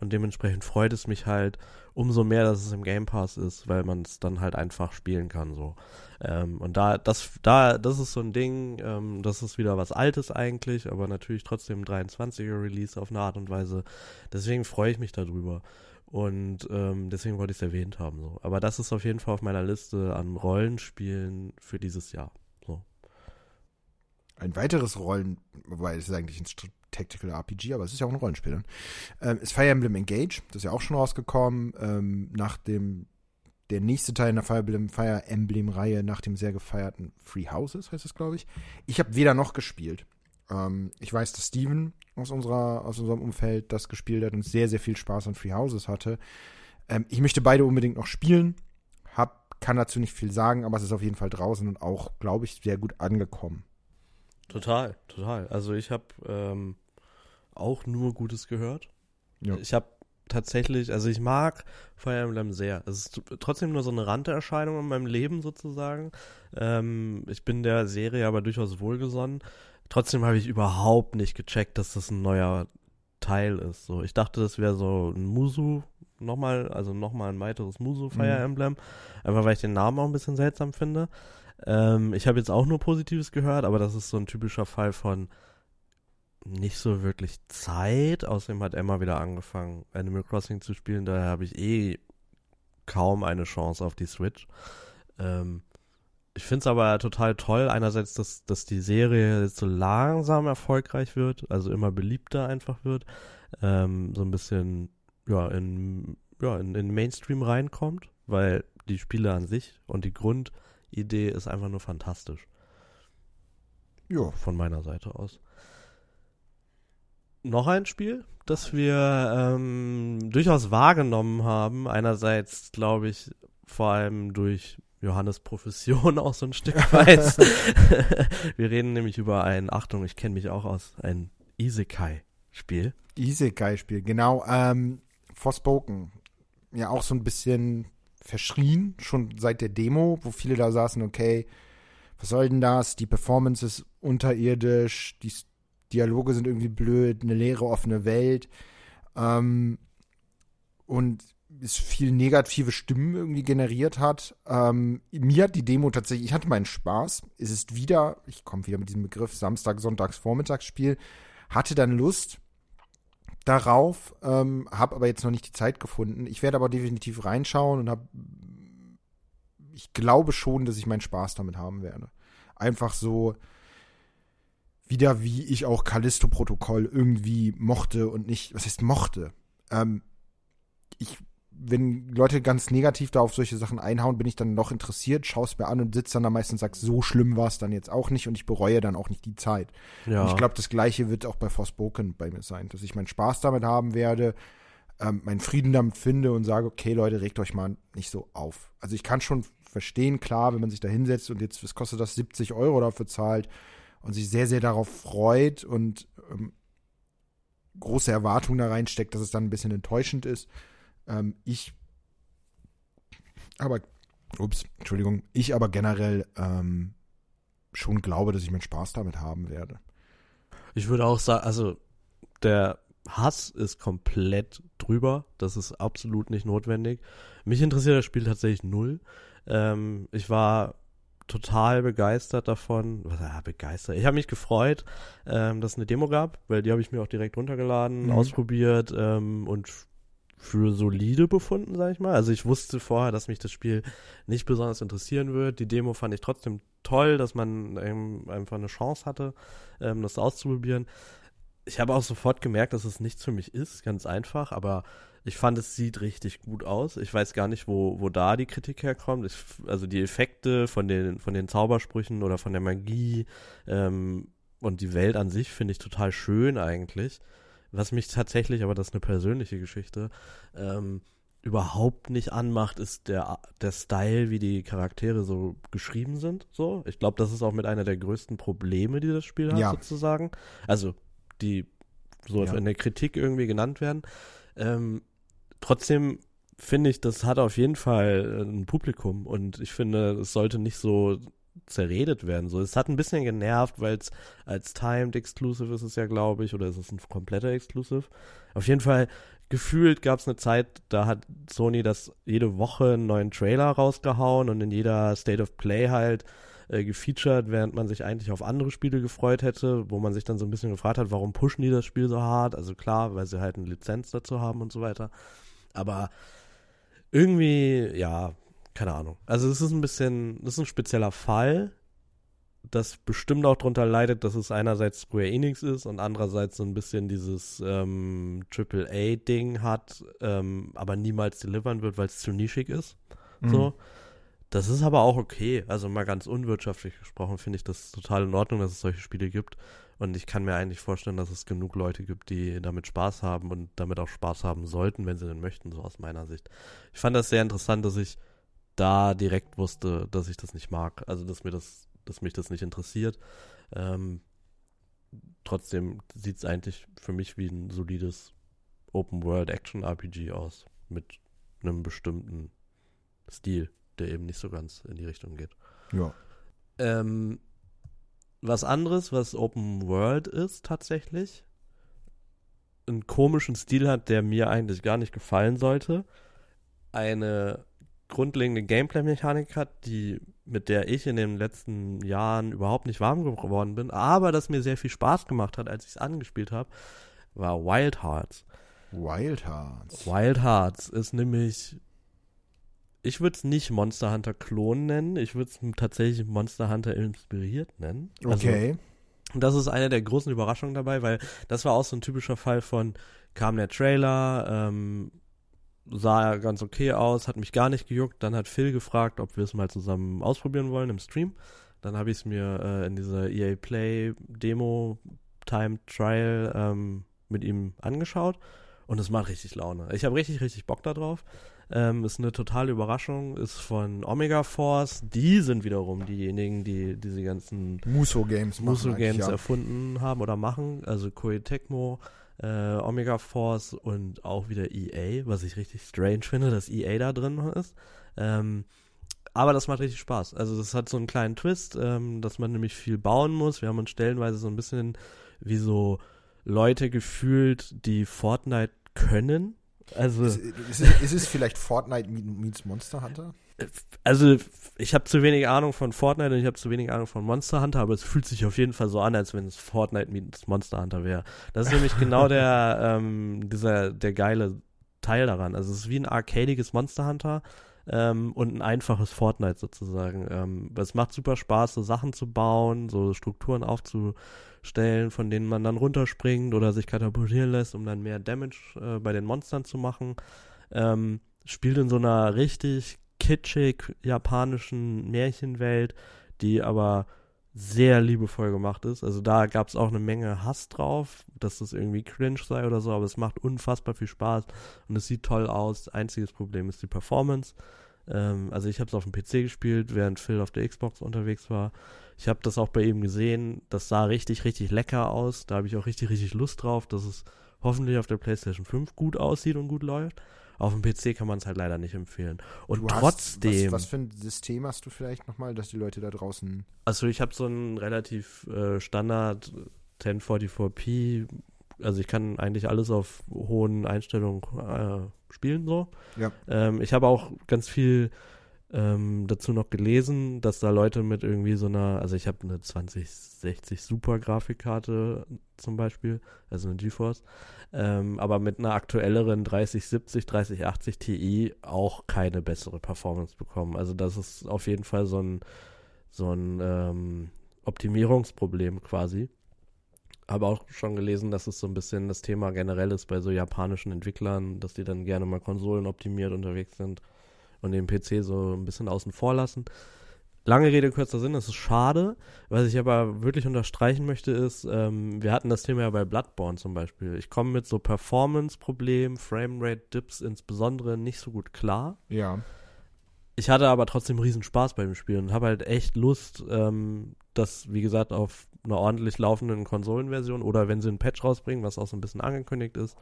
Speaker 1: und dementsprechend freut es mich halt umso mehr, dass es im Game Pass ist, weil man es dann halt einfach spielen kann so. Ähm, und da, das, da, das ist so ein Ding, ähm, das ist wieder was Altes eigentlich, aber natürlich trotzdem 23er Release auf eine Art und Weise. Deswegen freue ich mich darüber. Und ähm, deswegen wollte ich es erwähnt haben. So. Aber das ist auf jeden Fall auf meiner Liste an Rollenspielen für dieses Jahr.
Speaker 2: Ein weiteres Rollen, wobei es ist eigentlich ein Tactical RPG, aber es ist ja auch ein Rollenspiel. Ne? Ähm, ist Fire Emblem Engage, das ist ja auch schon rausgekommen, ähm, nach dem der nächste Teil in der Fire Emblem, Fire Emblem Reihe nach dem sehr gefeierten Free Houses, heißt es, glaube ich. Ich habe weder noch gespielt. Ähm, ich weiß, dass Steven aus, unserer, aus unserem Umfeld das gespielt hat und sehr, sehr viel Spaß an Free Houses hatte. Ähm, ich möchte beide unbedingt noch spielen. Hab, kann dazu nicht viel sagen, aber es ist auf jeden Fall draußen und auch, glaube ich, sehr gut angekommen.
Speaker 1: Total, total. Also ich habe ähm, auch nur Gutes gehört. Ja. Ich habe tatsächlich, also ich mag Fire Emblem sehr. Es ist trotzdem nur so eine Randerscheinung in meinem Leben sozusagen. Ähm, ich bin der Serie aber durchaus wohlgesonnen. Trotzdem habe ich überhaupt nicht gecheckt, dass das ein neuer Teil ist. So, ich dachte, das wäre so ein Musu nochmal, also nochmal ein weiteres Musu Fire mhm. Emblem. Einfach weil ich den Namen auch ein bisschen seltsam finde. Ähm, ich habe jetzt auch nur Positives gehört, aber das ist so ein typischer Fall von nicht so wirklich Zeit. Außerdem hat Emma wieder angefangen, Animal Crossing zu spielen. Daher habe ich eh kaum eine Chance auf die Switch. Ähm, ich finde es aber total toll, einerseits, dass, dass die Serie jetzt so langsam erfolgreich wird, also immer beliebter einfach wird, ähm, so ein bisschen ja, in, ja, in, in Mainstream reinkommt, weil die Spiele an sich und die Grundidee ist einfach nur fantastisch. Ja. Von meiner Seite aus noch ein Spiel, das wir ähm, durchaus wahrgenommen haben. Einerseits, glaube ich, vor allem durch Johannes Profession auch so ein Stück weit. wir reden nämlich über ein, Achtung, ich kenne mich auch aus, ein Isekai-Spiel.
Speaker 2: Isekai-Spiel, genau. Ähm, Forspoken. Ja, auch so ein bisschen verschrien, schon seit der Demo, wo viele da saßen, okay, was soll denn das? Die Performance ist unterirdisch, die Dialoge sind irgendwie blöd, eine leere offene Welt. Ähm, und es viel negative Stimmen irgendwie generiert hat. Ähm, mir hat die Demo tatsächlich, ich hatte meinen Spaß. Es ist wieder, ich komme wieder mit diesem Begriff, Samstag, Sonntags, Vormittagsspiel. Hatte dann Lust darauf, ähm, habe aber jetzt noch nicht die Zeit gefunden. Ich werde aber definitiv reinschauen und habe ich glaube schon, dass ich meinen Spaß damit haben werde. Einfach so wieder, wie ich auch Callisto-Protokoll irgendwie mochte und nicht, was heißt mochte? Ähm, ich wenn Leute ganz negativ da auf solche Sachen einhauen, bin ich dann noch interessiert, schaue es mir an und sitze dann da meistens und sag, so schlimm war es dann jetzt auch nicht und ich bereue dann auch nicht die Zeit. Ja. Und ich glaube, das gleiche wird auch bei Forspoken bei mir sein, dass ich meinen Spaß damit haben werde, ähm, meinen Frieden damit finde und sage, okay, Leute, regt euch mal nicht so auf. Also ich kann schon verstehen, klar, wenn man sich da hinsetzt und jetzt, was kostet das, 70 Euro dafür zahlt und sich sehr, sehr darauf freut und ähm, große Erwartungen da reinsteckt, dass es dann ein bisschen enttäuschend ist ähm, ich aber, ups, Entschuldigung, ich aber generell ähm, schon glaube, dass ich meinen Spaß damit haben werde.
Speaker 1: Ich würde auch sagen, also der Hass ist komplett drüber. Das ist absolut nicht notwendig. Mich interessiert das Spiel tatsächlich null. Ähm, ich war total begeistert davon. Was, ja, begeistert. Ich habe mich gefreut, ähm, dass es eine Demo gab, weil die habe ich mir auch direkt runtergeladen, mhm. ausprobiert ähm, und für solide befunden, sag ich mal. Also ich wusste vorher, dass mich das Spiel nicht besonders interessieren wird. Die Demo fand ich trotzdem toll, dass man einfach eine Chance hatte, ähm, das auszuprobieren. Ich habe auch sofort gemerkt, dass es nichts für mich ist, ganz einfach, aber ich fand, es sieht richtig gut aus. Ich weiß gar nicht, wo, wo da die Kritik herkommt. Ich, also die Effekte von den, von den Zaubersprüchen oder von der Magie ähm, und die Welt an sich finde ich total schön eigentlich. Was mich tatsächlich, aber das ist eine persönliche Geschichte, ähm, überhaupt nicht anmacht, ist der, der Style, wie die Charaktere so geschrieben sind. So, ich glaube, das ist auch mit einer der größten Probleme, die das Spiel hat, ja. sozusagen. Also, die so ja. in der Kritik irgendwie genannt werden. Ähm, trotzdem finde ich, das hat auf jeden Fall ein Publikum und ich finde, es sollte nicht so zerredet werden. So, es hat ein bisschen genervt, weil es als Timed Exclusive ist es ja, glaube ich, oder ist es ein kompletter Exclusive? Auf jeden Fall gefühlt gab es eine Zeit, da hat Sony das jede Woche einen neuen Trailer rausgehauen und in jeder State of Play halt äh, gefeatured, während man sich eigentlich auf andere Spiele gefreut hätte, wo man sich dann so ein bisschen gefragt hat, warum pushen die das Spiel so hart? Also klar, weil sie halt eine Lizenz dazu haben und so weiter. Aber irgendwie, ja, keine Ahnung. Also es ist ein bisschen, das ist ein spezieller Fall, das bestimmt auch darunter leidet, dass es einerseits Square Enix ist und andererseits so ein bisschen dieses ähm, AAA-Ding hat, ähm, aber niemals delivern wird, weil es zu nischig ist. Mhm. So. Das ist aber auch okay. Also mal ganz unwirtschaftlich gesprochen finde ich das total in Ordnung, dass es solche Spiele gibt. Und ich kann mir eigentlich vorstellen, dass es genug Leute gibt, die damit Spaß haben und damit auch Spaß haben sollten, wenn sie denn möchten, so aus meiner Sicht. Ich fand das sehr interessant, dass ich da direkt wusste, dass ich das nicht mag. Also, dass mir das, dass mich das nicht interessiert. Ähm, trotzdem sieht es eigentlich für mich wie ein solides Open World Action RPG aus. Mit einem bestimmten Stil, der eben nicht so ganz in die Richtung geht.
Speaker 2: Ja.
Speaker 1: Ähm, was anderes, was Open World ist tatsächlich, einen komischen Stil hat, der mir eigentlich gar nicht gefallen sollte. Eine grundlegende Gameplay-Mechanik hat, die, mit der ich in den letzten Jahren überhaupt nicht warm geworden bin, aber das mir sehr viel Spaß gemacht hat, als ich es angespielt habe, war Wild Hearts.
Speaker 2: Wild Hearts.
Speaker 1: Wild Hearts ist nämlich, ich würde es nicht Monster Hunter Klon nennen, ich würde es tatsächlich Monster Hunter inspiriert nennen.
Speaker 2: Also, okay.
Speaker 1: Das ist eine der großen Überraschungen dabei, weil das war auch so ein typischer Fall von, kam der Trailer, ähm, sah ganz okay aus, hat mich gar nicht gejuckt. Dann hat Phil gefragt, ob wir es mal zusammen ausprobieren wollen im Stream. Dann habe ich es mir äh, in dieser EA Play Demo Time Trial ähm, mit ihm angeschaut und es macht richtig Laune. Ich habe richtig, richtig Bock darauf. Ähm, ist eine totale Überraschung, ist von Omega Force. Die sind wiederum diejenigen, die diese ganzen
Speaker 2: Muso Games,
Speaker 1: Muso Games ja. erfunden haben oder machen. Also Koei Tecmo, äh, Omega Force und auch wieder EA, was ich richtig strange finde, dass EA da drin ist. Ähm, aber das macht richtig Spaß. Also das hat so einen kleinen Twist, ähm, dass man nämlich viel bauen muss. Wir haben uns stellenweise so ein bisschen wie so Leute gefühlt, die Fortnite können. Also
Speaker 2: ist, ist, es, ist es vielleicht Fortnite meets Monster Hunter?
Speaker 1: Also ich habe zu wenig Ahnung von Fortnite und ich habe zu wenig Ahnung von Monster Hunter, aber es fühlt sich auf jeden Fall so an, als wenn es Fortnite mit Monster Hunter wäre. Das ist nämlich genau der, ähm, dieser, der geile Teil daran. Also es ist wie ein arcadiges Monster Hunter, ähm, und ein einfaches Fortnite sozusagen. Ähm, es macht super Spaß, so Sachen zu bauen, so Strukturen aufzustellen, von denen man dann runterspringt oder sich katapultieren lässt, um dann mehr Damage äh, bei den Monstern zu machen. Ähm, spielt in so einer richtig kitschig japanischen Märchenwelt, die aber sehr liebevoll gemacht ist. Also da gab es auch eine Menge Hass drauf, dass das irgendwie cringe sei oder so, aber es macht unfassbar viel Spaß und es sieht toll aus. Einziges Problem ist die Performance. Ähm, also ich habe es auf dem PC gespielt, während Phil auf der Xbox unterwegs war. Ich habe das auch bei ihm gesehen. Das sah richtig, richtig lecker aus. Da habe ich auch richtig, richtig Lust drauf, dass es hoffentlich auf der PlayStation 5 gut aussieht und gut läuft. Auf dem PC kann man es halt leider nicht empfehlen. Und
Speaker 2: Du
Speaker 1: trotzdem.
Speaker 2: Hast, was, was für ein System hast du vielleicht nochmal, dass die Leute da draußen.
Speaker 1: Also ich habe so einen relativ äh, Standard 1044p. Also ich kann eigentlich alles auf hohen Einstellungen äh, spielen so.
Speaker 2: Ja.
Speaker 1: Ähm, ich habe auch ganz viel ähm, dazu noch gelesen, dass da Leute mit irgendwie so einer, also ich habe eine 2060 Super Grafikkarte zum Beispiel, also eine GeForce, ähm, aber mit einer aktuelleren 3070, 3080 Ti auch keine bessere Performance bekommen. Also das ist auf jeden Fall so ein, so ein ähm, Optimierungsproblem quasi. Habe auch schon gelesen, dass es so ein bisschen das Thema generell ist bei so japanischen Entwicklern, dass die dann gerne mal Konsolen optimiert unterwegs sind und den PC so ein bisschen außen vor lassen. Lange Rede, kurzer Sinn, das ist schade. Was ich aber wirklich unterstreichen möchte, ist, ähm, wir hatten das Thema ja bei Bloodborne zum Beispiel. Ich komme mit so Performance-Problemen, Framerate-Dips insbesondere nicht so gut klar.
Speaker 2: Ja.
Speaker 1: Ich hatte aber trotzdem riesen Spaß beim Spielen und habe halt echt Lust, ähm, das, wie gesagt, auf einer ordentlich laufenden Konsolenversion oder wenn sie einen Patch rausbringen, was auch so ein bisschen angekündigt ist,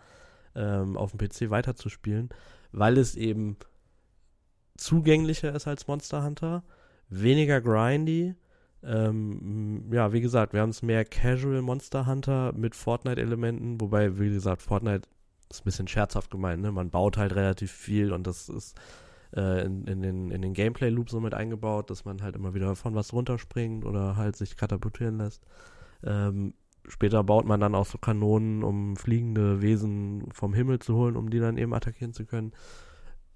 Speaker 1: ähm, auf dem PC weiterzuspielen, weil es eben zugänglicher ist als Monster Hunter, weniger grindy. Ähm, ja, wie gesagt, wir haben es mehr Casual Monster Hunter mit Fortnite-Elementen, wobei, wie gesagt, Fortnite ist ein bisschen scherzhaft gemeint, ne? Man baut halt relativ viel und das ist äh, in, in, den, in den Gameplay-Loop so mit eingebaut, dass man halt immer wieder von was runterspringt oder halt sich katapultieren lässt. Ähm, später baut man dann auch so Kanonen, um fliegende Wesen vom Himmel zu holen, um die dann eben attackieren zu können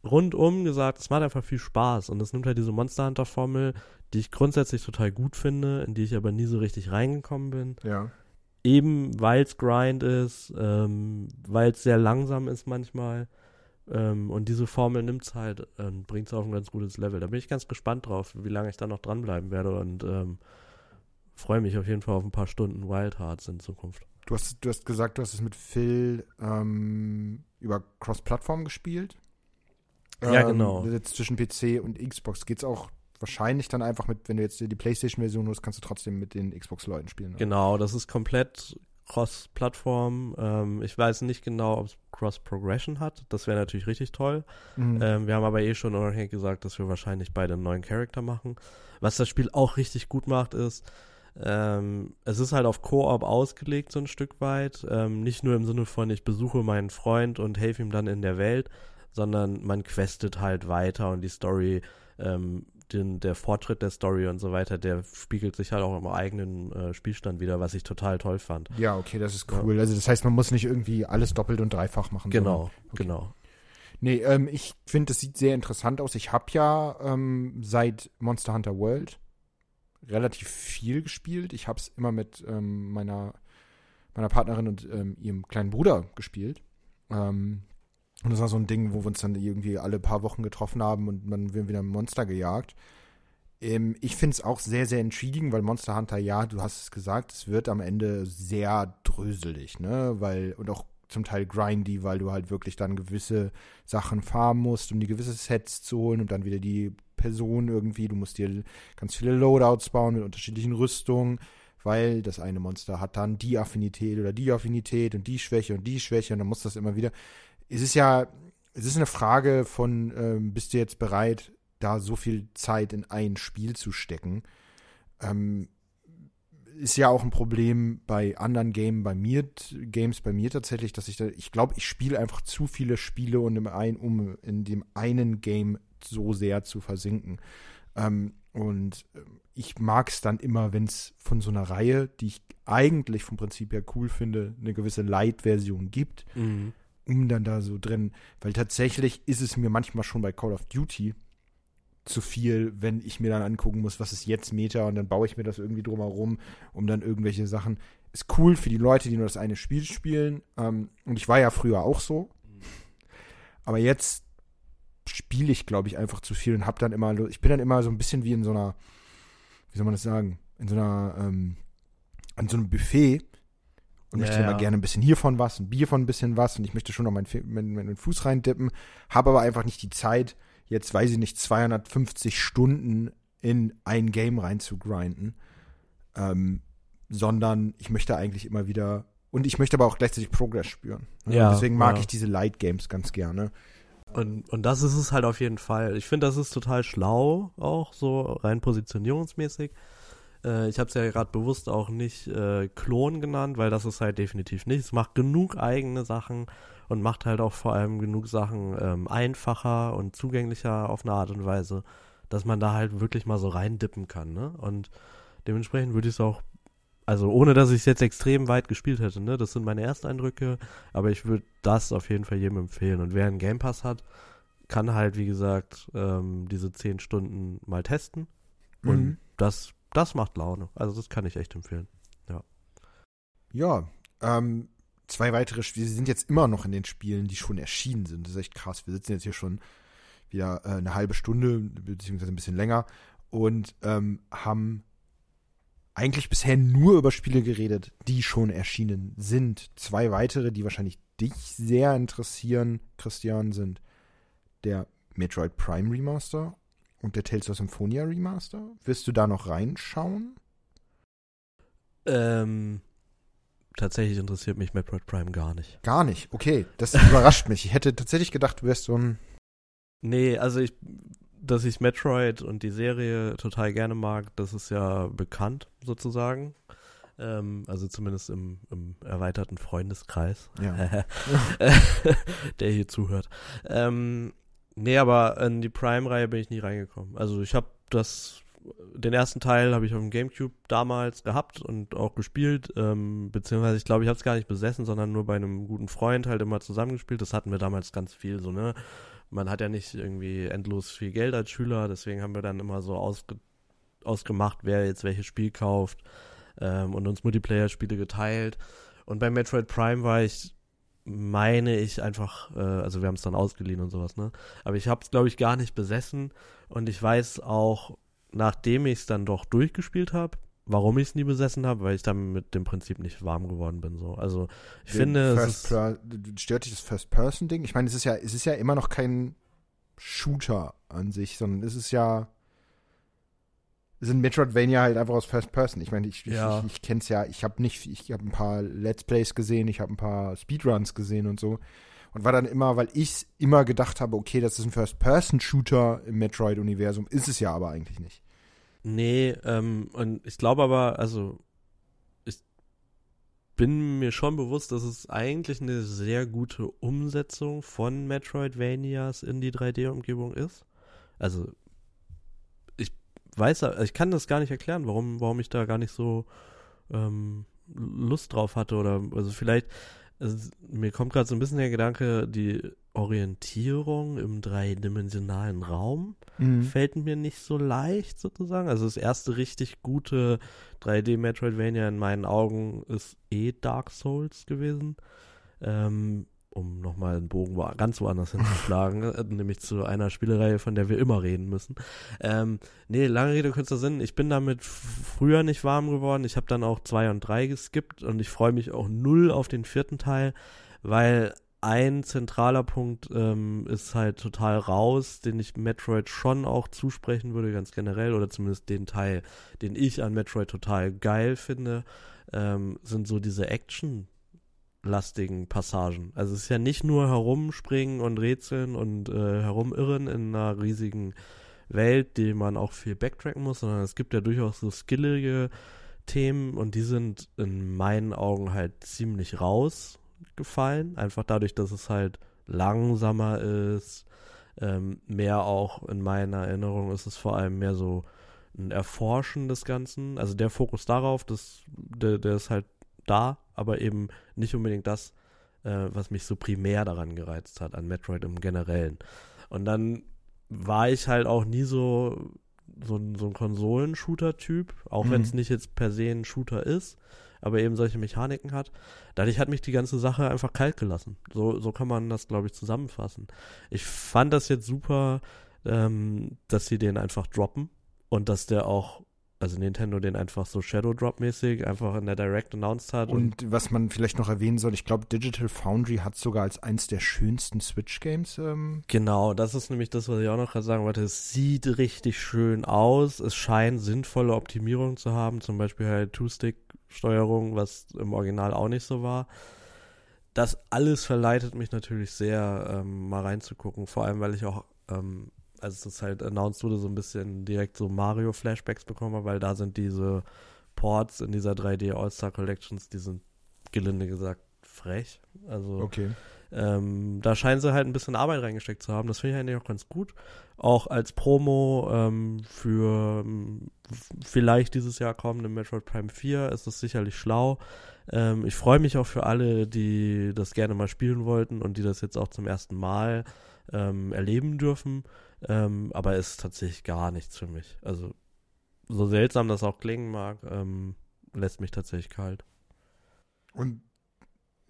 Speaker 1: rundum gesagt, es macht einfach viel Spaß und es nimmt halt diese Monster Hunter Formel, die ich grundsätzlich total gut finde, in die ich aber nie so richtig reingekommen bin.
Speaker 2: Ja.
Speaker 1: Eben weil es Grind ist, ähm, weil es sehr langsam ist manchmal. Ähm, und diese Formel nimmt es halt und bringt es auf ein ganz gutes Level. Da bin ich ganz gespannt drauf, wie lange ich da noch dranbleiben werde und ähm, freue mich auf jeden Fall auf ein paar Stunden Wild Hearts in Zukunft.
Speaker 2: Du hast, du hast gesagt, du hast es mit Phil ähm, über Cross-Plattform gespielt.
Speaker 1: Ja, genau.
Speaker 2: Jetzt zwischen PC und Xbox geht es auch wahrscheinlich dann einfach mit, wenn du jetzt die PlayStation-Version hast, kannst du trotzdem mit den Xbox-Leuten spielen. Ne?
Speaker 1: Genau, das ist komplett Cross-Plattform. Ähm, ich weiß nicht genau, ob es Cross-Progression hat. Das wäre natürlich richtig toll.
Speaker 2: Mhm.
Speaker 1: Ähm, wir haben aber eh schon unabhängig gesagt, dass wir wahrscheinlich beide einen neuen Charakter machen. Was das Spiel auch richtig gut macht, ist, ähm, es ist halt auf Koop ausgelegt, so ein Stück weit. Ähm, nicht nur im Sinne von, ich besuche meinen Freund und helfe ihm dann in der Welt, sondern man questet halt weiter und die Story, ähm, den, der Fortschritt der Story und so weiter, der spiegelt sich halt auch im eigenen äh, Spielstand wieder, was ich total toll fand.
Speaker 2: Ja, okay, das ist cool. Also das heißt, man muss nicht irgendwie alles doppelt und dreifach machen.
Speaker 1: Genau,
Speaker 2: okay.
Speaker 1: genau.
Speaker 2: Nee, ähm, ich finde, das sieht sehr interessant aus. Ich habe ja ähm, seit Monster Hunter World relativ viel gespielt. Ich habe es immer mit ähm, meiner, meiner Partnerin und ähm, ihrem kleinen Bruder gespielt. Ähm, und das war so ein Ding, wo wir uns dann irgendwie alle paar Wochen getroffen haben und man wird wieder ein Monster gejagt. Ähm, ich finde es auch sehr, sehr intriguing, weil Monster Hunter, ja, du hast es gesagt, es wird am Ende sehr dröselig, ne? Weil, und auch zum Teil grindy, weil du halt wirklich dann gewisse Sachen farmen musst, um die gewisse Sets zu holen und dann wieder die Person irgendwie. Du musst dir ganz viele Loadouts bauen mit unterschiedlichen Rüstungen, weil das eine Monster hat dann die Affinität oder die Affinität und die Schwäche und die Schwäche und dann muss das immer wieder. Es ist ja, es ist eine Frage von, ähm, bist du jetzt bereit, da so viel Zeit in ein Spiel zu stecken? Ähm, ist ja auch ein Problem bei anderen Game, bei mir, Games bei mir tatsächlich, dass ich da, ich glaube, ich spiele einfach zu viele Spiele und im ein, um in dem einen Game so sehr zu versinken. Ähm, und ähm, ich mag es dann immer, wenn es von so einer Reihe, die ich eigentlich vom Prinzip her cool finde, eine gewisse Light-Version gibt,
Speaker 1: Mhm.
Speaker 2: Um dann da so drin, weil tatsächlich ist es mir manchmal schon bei Call of Duty zu viel, wenn ich mir dann angucken muss, was ist jetzt Meta und dann baue ich mir das irgendwie drumherum, um dann irgendwelche Sachen. Ist cool für die Leute, die nur das eine Spiel spielen. Ähm, und ich war ja früher auch so. Aber jetzt spiele ich, glaube ich, einfach zu viel und habe dann immer, ich bin dann immer so ein bisschen wie in so einer, wie soll man das sagen, in so einer, ähm, an so einem Buffet und ja, möchte immer ja. gerne ein bisschen hiervon was, ein Bier von ein bisschen was und ich möchte schon noch meinen, meinen, meinen Fuß reindippen, habe aber einfach nicht die Zeit, jetzt weiß ich nicht, 250 Stunden in ein Game rein zu grinden, ähm, sondern ich möchte eigentlich immer wieder und ich möchte aber auch gleichzeitig Progress spüren. Ne? Ja, Deswegen mag ich diese Light Games ganz gerne.
Speaker 1: Und, und das ist es halt auf jeden Fall. Ich finde, das ist total schlau, auch so rein positionierungsmäßig. Äh, ich habe es ja gerade bewusst auch nicht äh, Klon genannt, weil das ist halt definitiv nicht. Es macht genug eigene Sachen und macht halt auch vor allem genug Sachen ähm, einfacher und zugänglicher auf eine Art und Weise, dass man da halt wirklich mal so reindippen kann. Ne? Und dementsprechend würde ich es auch also ohne dass ich es jetzt extrem weit gespielt hätte, ne? Das sind meine Ersteindrücke, aber ich würde das auf jeden Fall jedem empfehlen. Und wer einen Game Pass hat, kann halt, wie gesagt, ähm, diese zehn Stunden mal testen. Und mhm. das das macht Laune. Also das kann ich echt empfehlen. Ja.
Speaker 2: Ja, ähm, zwei weitere Spiele. Sind jetzt immer noch in den Spielen, die schon erschienen sind. Das ist echt krass. Wir sitzen jetzt hier schon wieder äh, eine halbe Stunde, beziehungsweise ein bisschen länger und ähm, haben eigentlich bisher nur über Spiele geredet, die schon erschienen sind. Zwei weitere, die wahrscheinlich dich sehr interessieren, Christian, sind der Metroid Prime Remaster und der Tales of Symphonia Remaster? Wirst du da noch reinschauen?
Speaker 1: Ähm, tatsächlich interessiert mich Metroid Prime gar nicht.
Speaker 2: Gar nicht, okay. Das überrascht mich. Ich hätte tatsächlich gedacht, du wärst so ein.
Speaker 1: Nee, also ich, dass ich Metroid und die Serie total gerne mag, das ist ja bekannt sozusagen. Ähm, also zumindest im, im, erweiterten Freundeskreis, ja. der hier zuhört. Ähm, Nee, aber in die Prime-Reihe bin ich nie reingekommen. Also ich habe das, den ersten Teil habe ich auf dem Gamecube damals gehabt und auch gespielt, ähm, beziehungsweise ich glaube, ich habe es gar nicht besessen, sondern nur bei einem guten Freund halt immer zusammengespielt. Das hatten wir damals ganz viel so, ne? Man hat ja nicht irgendwie endlos viel Geld als Schüler, deswegen haben wir dann immer so ausge ausgemacht, wer jetzt welches Spiel kauft ähm, und uns Multiplayer-Spiele geteilt. Und bei Metroid Prime war ich meine ich einfach, äh, also wir haben es dann ausgeliehen und sowas, ne? Aber ich habe es, glaube ich, gar nicht besessen und ich weiß auch, nachdem ich es dann doch durchgespielt habe, warum ich es nie besessen habe, weil ich dann mit dem Prinzip nicht warm geworden bin. So. Also ich Den finde.
Speaker 2: First ist, stört dich das First-Person-Ding? Ich meine, es ist ja, es ist ja immer noch kein Shooter an sich, sondern es ist ja sind Metroidvania halt einfach aus First Person. Ich meine, ich, ja. ich, ich, ich kenne es ja, ich habe nicht, ich habe ein paar Let's Plays gesehen, ich habe ein paar Speedruns gesehen und so. Und war dann immer, weil ich immer gedacht habe, okay, das ist ein First-Person-Shooter im Metroid-Universum, ist es ja aber eigentlich nicht.
Speaker 1: Nee, ähm, und ich glaube aber, also ich bin mir schon bewusst, dass es eigentlich eine sehr gute Umsetzung von Metroidvanias in die 3D-Umgebung ist. Also weiß, ich kann das gar nicht erklären, warum, warum ich da gar nicht so ähm, Lust drauf hatte oder also vielleicht also mir kommt gerade so ein bisschen der Gedanke, die Orientierung im dreidimensionalen Raum mhm. fällt mir nicht so leicht sozusagen. Also das erste richtig gute 3D Metroidvania in meinen Augen ist eh Dark Souls gewesen. Ähm, um nochmal einen Bogen wo, ganz woanders hinzuschlagen, äh, nämlich zu einer Spielereihe, von der wir immer reden müssen. Ähm, nee, lange Rede, kurzer Sinn. Ich bin damit früher nicht warm geworden. Ich habe dann auch zwei und drei geskippt und ich freue mich auch null auf den vierten Teil, weil ein zentraler Punkt ähm, ist halt total raus, den ich Metroid schon auch zusprechen würde, ganz generell, oder zumindest den Teil, den ich an Metroid total geil finde, ähm, sind so diese Action- lastigen Passagen. Also es ist ja nicht nur herumspringen und rätseln und äh, herumirren in einer riesigen Welt, die man auch viel backtracken muss, sondern es gibt ja durchaus so skillige Themen und die sind in meinen Augen halt ziemlich rausgefallen. Einfach dadurch, dass es halt langsamer ist. Ähm, mehr auch in meiner Erinnerung ist es vor allem mehr so ein Erforschen des Ganzen. Also der Fokus darauf, das, der, der ist halt da, aber eben nicht unbedingt das, äh, was mich so primär daran gereizt hat, an Metroid im Generellen. Und dann war ich halt auch nie so so ein, so ein Konsolen-Shooter-Typ, auch mhm. wenn es nicht jetzt per se ein Shooter ist, aber eben solche Mechaniken hat. Dadurch hat mich die ganze Sache einfach kalt gelassen. So, so kann man das, glaube ich, zusammenfassen. Ich fand das jetzt super, ähm, dass sie den einfach droppen und dass der auch also Nintendo den einfach so Shadow Drop mäßig einfach in der Direct announced hat.
Speaker 2: Und, und was man vielleicht noch erwähnen soll, ich glaube, Digital Foundry hat sogar als eins der schönsten Switch-Games. Ähm
Speaker 1: genau, das ist nämlich das, was ich auch noch gerade sagen wollte. Es sieht richtig schön aus. Es scheint sinnvolle Optimierung zu haben, zum Beispiel halt Two-Stick-Steuerung, was im Original auch nicht so war. Das alles verleitet mich natürlich sehr, ähm, mal reinzugucken, vor allem, weil ich auch ähm, als es halt announced wurde, so ein bisschen direkt so Mario-Flashbacks bekommen habe, weil da sind diese Ports in dieser 3D All-Star Collections, die sind gelinde gesagt frech. Also
Speaker 2: okay.
Speaker 1: ähm, da scheinen sie halt ein bisschen Arbeit reingesteckt zu haben. Das finde ich eigentlich auch ganz gut. Auch als Promo ähm, für ähm, vielleicht dieses Jahr kommende Metroid Prime 4 ist das sicherlich schlau. Ähm, ich freue mich auch für alle, die das gerne mal spielen wollten und die das jetzt auch zum ersten Mal ähm, erleben dürfen. Ähm, aber ist tatsächlich gar nichts für mich. Also, so seltsam das auch klingen mag, ähm, lässt mich tatsächlich kalt.
Speaker 2: Und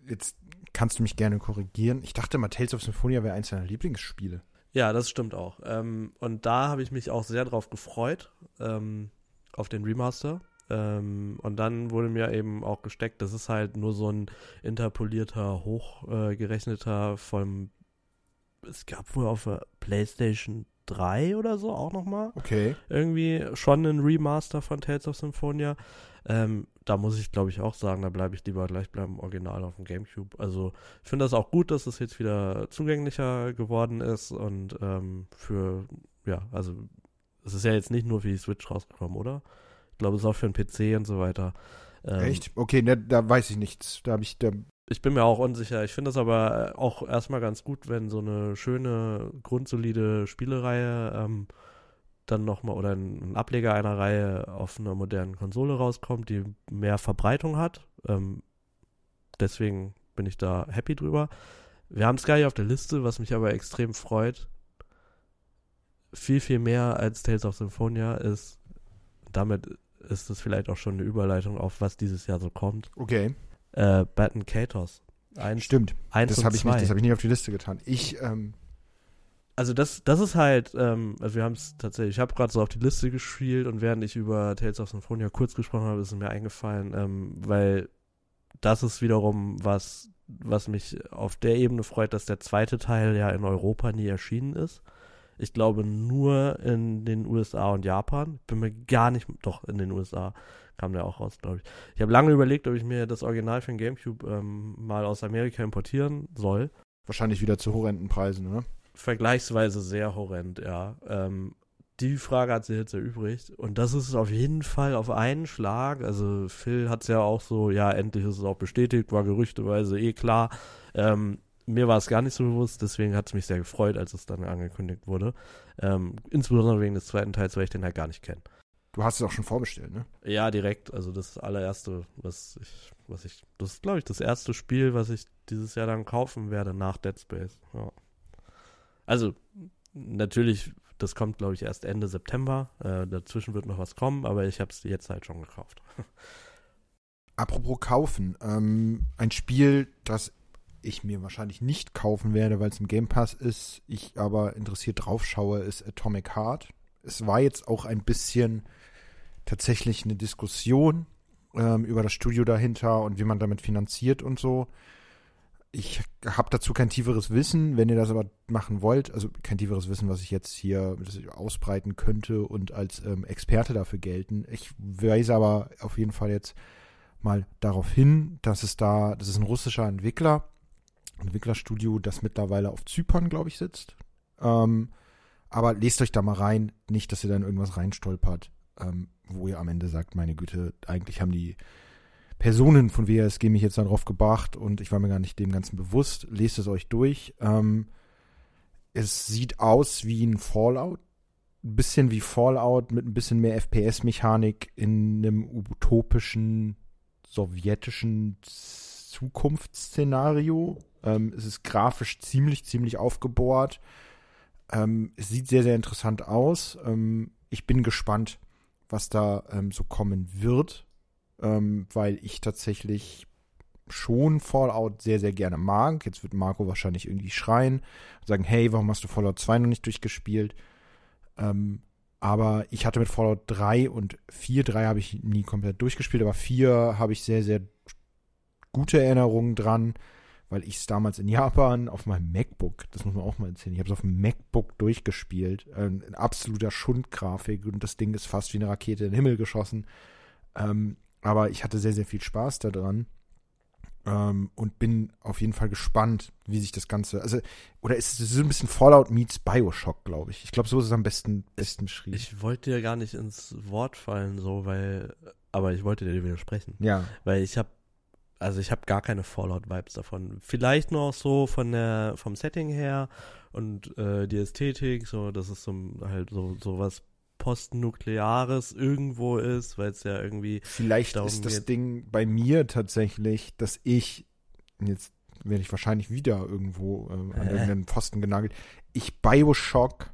Speaker 2: jetzt kannst du mich gerne korrigieren. Ich dachte mal, Tales of Symphonia wäre eins deiner Lieblingsspiele.
Speaker 1: Ja, das stimmt auch. Ähm, und da habe ich mich auch sehr drauf gefreut, ähm, auf den Remaster. Ähm, und dann wurde mir eben auch gesteckt, das ist halt nur so ein interpolierter, hochgerechneter äh, vom es gab wohl auf der PlayStation 3 oder so auch nochmal.
Speaker 2: Okay.
Speaker 1: Irgendwie schon ein Remaster von Tales of Symphonia. Ähm, da muss ich, glaube ich, auch sagen, da bleibe ich lieber gleich beim Original auf dem Gamecube. Also ich finde das auch gut, dass es jetzt wieder zugänglicher geworden ist und ähm, für, ja, also es ist ja jetzt nicht nur für die Switch rausgekommen, oder? Ich glaube, es ist auch für den PC und so weiter.
Speaker 2: Ähm, Echt? Okay, ne, da weiß ich nichts. Da habe ich, da
Speaker 1: ich bin mir auch unsicher. Ich finde es aber auch erstmal ganz gut, wenn so eine schöne, grundsolide Spielereihe ähm, dann nochmal oder ein, Ableger einer Reihe auf einer modernen Konsole rauskommt, die mehr Verbreitung hat. Ähm, deswegen bin ich da happy drüber. Wir haben Sky auf der Liste, was mich aber extrem freut. Viel, viel mehr als Tales of Symphonia ist, damit ist es vielleicht auch schon eine Überleitung auf, was dieses Jahr so kommt.
Speaker 2: Okay
Speaker 1: äh, Baton Katos.
Speaker 2: Eins, Stimmt. Eins das habe ich, nicht, hab ich nicht auf die Liste getan. Ich, ähm
Speaker 1: also das, das ist halt, ähm, also wir haben es tatsächlich, ich habe gerade so auf die Liste gespielt und während ich über Tales of Symphonia kurz gesprochen habe, ist es mir eingefallen, ähm, weil das ist wiederum was, was mich auf der Ebene freut, dass der zweite Teil ja in Europa nie erschienen ist. Ich glaube nur in den USA und Japan. Bin mir gar nicht, doch in den USA kam der auch raus, glaube ich. Ich habe lange überlegt, ob ich mir das Original für den Gamecube ähm, mal aus Amerika importieren soll.
Speaker 2: Wahrscheinlich wieder zu horrenden Preisen, oder?
Speaker 1: Vergleichsweise sehr horrend, ja. Ähm, die Frage hat sich jetzt erübrigt. Und das ist auf jeden Fall auf einen Schlag. Also Phil hat es ja auch so, ja, endlich ist es auch bestätigt, war gerüchteweise eh klar. Ähm, mir war es gar nicht so bewusst, deswegen hat es mich sehr gefreut, als es dann angekündigt wurde. Ähm, insbesondere wegen des zweiten Teils, weil ich den halt gar nicht kenne.
Speaker 2: Du hast es auch schon vorbestellt, ne?
Speaker 1: Ja, direkt. Also das allererste, was ich, was ich, das ist, glaube ich, das erste Spiel, was ich dieses Jahr dann kaufen werde nach Dead Space. Ja. Also, natürlich, das kommt, glaube ich, erst Ende September. Äh, dazwischen wird noch was kommen, aber ich habe es jetzt halt schon gekauft.
Speaker 2: Apropos kaufen, ähm, ein Spiel, das ich mir wahrscheinlich nicht kaufen werde, weil es im Game Pass ist, ich aber interessiert drauf schaue, ist Atomic Heart. Es war jetzt auch ein bisschen tatsächlich eine Diskussion ähm, über das Studio dahinter und wie man damit finanziert und so. Ich habe dazu kein tieferes Wissen, wenn ihr das aber machen wollt, also kein tieferes Wissen, was ich jetzt hier ausbreiten könnte und als ähm, Experte dafür gelten. Ich weise aber auf jeden Fall jetzt mal darauf hin, dass es da, das ist ein russischer Entwickler, Entwicklerstudio, das mittlerweile auf Zypern, glaube ich, sitzt. Ähm, aber lest euch da mal rein, nicht, dass ihr dann irgendwas reinstolpert, ähm, wo ihr am Ende sagt, meine Güte, eigentlich haben die Personen von WSG mich jetzt darauf gebracht und ich war mir gar nicht dem Ganzen bewusst. Lest es euch durch. Ähm, es sieht aus wie ein Fallout. Ein bisschen wie Fallout mit ein bisschen mehr FPS-Mechanik in einem utopischen sowjetischen Zukunftsszenario. Ähm, es ist grafisch ziemlich, ziemlich aufgebohrt. Ähm, es sieht sehr, sehr interessant aus. Ähm, ich bin gespannt, was da ähm, so kommen wird, ähm, weil ich tatsächlich schon Fallout sehr, sehr gerne mag. Jetzt wird Marco wahrscheinlich irgendwie schreien und sagen, hey, warum hast du Fallout 2 noch nicht durchgespielt? Ähm, aber ich hatte mit Fallout 3 und 4, 3 habe ich nie komplett durchgespielt, aber 4 habe ich sehr, sehr gute Erinnerungen dran, weil ich es damals in Japan auf meinem MacBook, das muss man auch mal erzählen, ich habe es auf dem MacBook durchgespielt, ähm, in absoluter Schundgrafik und das Ding ist fast wie eine Rakete in den Himmel geschossen. Ähm, aber ich hatte sehr, sehr viel Spaß daran. Ähm, und bin auf jeden Fall gespannt, wie sich das Ganze. Also, oder ist es so ein bisschen Fallout meets Bioshock, glaube ich. Ich glaube, so ist es am besten, besten beschrieben.
Speaker 1: Ich wollte dir gar nicht ins Wort fallen, so, weil. Aber ich wollte dir widersprechen.
Speaker 2: Ja.
Speaker 1: Weil ich habe also ich habe gar keine Fallout-Vibes davon. Vielleicht noch so von der vom Setting her und äh, die Ästhetik, so dass es so halt so so was postnukleares irgendwo ist, weil es ja irgendwie.
Speaker 2: Vielleicht ist das. Ding bei mir tatsächlich, dass ich, jetzt werde ich wahrscheinlich wieder irgendwo äh, an äh. irgendeinen Pfosten genagelt, ich Bioshock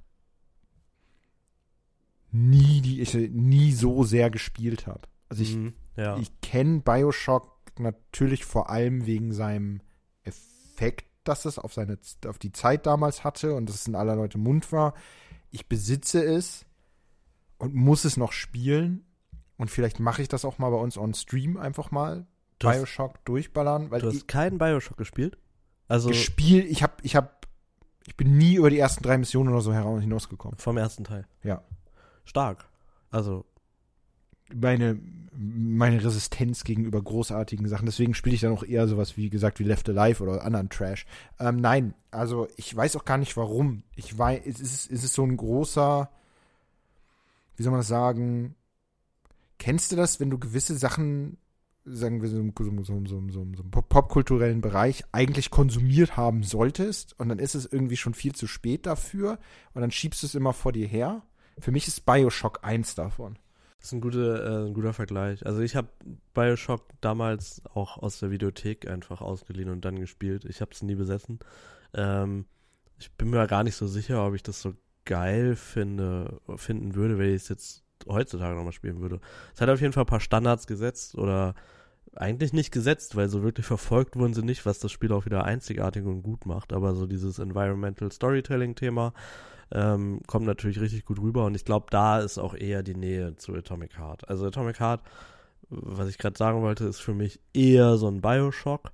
Speaker 2: nie, die ich nie so sehr gespielt habe. Also ich, mhm, ja. ich kenne Bioshock natürlich vor allem wegen seinem Effekt, dass es auf seine, auf die Zeit damals hatte und dass es in aller Leute Mund war. Ich besitze es und muss es noch spielen. Und vielleicht mache ich das auch mal bei uns on Stream einfach mal. Du Bioshock hast, durchballern. Weil
Speaker 1: du hast keinen Bioshock gespielt? Also
Speaker 2: gespielt, ich habe, ich habe, ich bin nie über die ersten drei Missionen oder so hinausgekommen.
Speaker 1: Vom ersten Teil.
Speaker 2: Ja.
Speaker 1: Stark. Also
Speaker 2: meine, meine Resistenz gegenüber großartigen Sachen. Deswegen spiele ich dann auch eher sowas wie gesagt wie Left Alive oder anderen Trash. Ähm, nein, also ich weiß auch gar nicht warum. Ich weiß, es ist, es ist so ein großer wie soll man das sagen, kennst du das, wenn du gewisse Sachen, sagen wir so, so, so, so, so, so popkulturellen Bereich eigentlich konsumiert haben solltest und dann ist es irgendwie schon viel zu spät dafür und dann schiebst du es immer vor dir her? Für mich ist Bioshock eins davon.
Speaker 1: Das ist ein, gute, äh, ein guter Vergleich. Also ich habe Bioshock damals auch aus der Videothek einfach ausgeliehen und dann gespielt. Ich habe es nie besessen. Ähm, ich bin mir gar nicht so sicher, ob ich das so geil finde, finden würde, wenn ich es jetzt heutzutage nochmal spielen würde. Es hat auf jeden Fall ein paar Standards gesetzt oder eigentlich nicht gesetzt, weil so wirklich verfolgt wurden sie nicht, was das Spiel auch wieder einzigartig und gut macht. Aber so dieses Environmental Storytelling-Thema ähm, kommt natürlich richtig gut rüber und ich glaube, da ist auch eher die Nähe zu Atomic Heart. Also Atomic Heart, was ich gerade sagen wollte, ist für mich eher so ein Bioshock,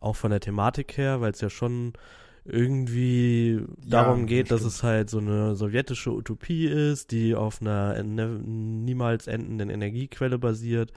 Speaker 1: auch von der Thematik her, weil es ja schon irgendwie ja, darum geht, dass es halt so eine sowjetische Utopie ist, die auf einer ne, niemals endenden Energiequelle basiert.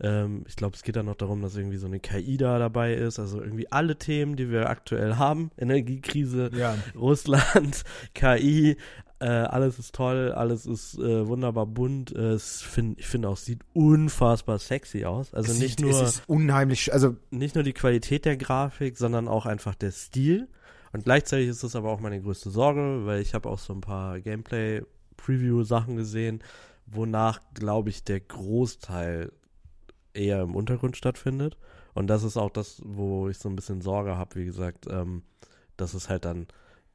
Speaker 1: Ähm, ich glaube, es geht dann noch darum, dass irgendwie so eine KI da dabei ist. Also irgendwie alle Themen, die wir aktuell haben, Energiekrise, ja. Russland, KI, äh, alles ist toll, alles ist äh, wunderbar bunt. Äh, find, ich finde auch, sieht unfassbar sexy aus. Also es nicht sieht, nur.
Speaker 2: Unheimlich, also.
Speaker 1: Nicht nur die Qualität der Grafik, sondern auch einfach der Stil. Und gleichzeitig ist das aber auch meine größte Sorge, weil ich habe auch so ein paar Gameplay-Preview-Sachen gesehen, wonach, glaube ich, der Großteil eher im Untergrund stattfindet. Und das ist auch das, wo ich so ein bisschen Sorge habe, wie gesagt, ähm, dass es halt dann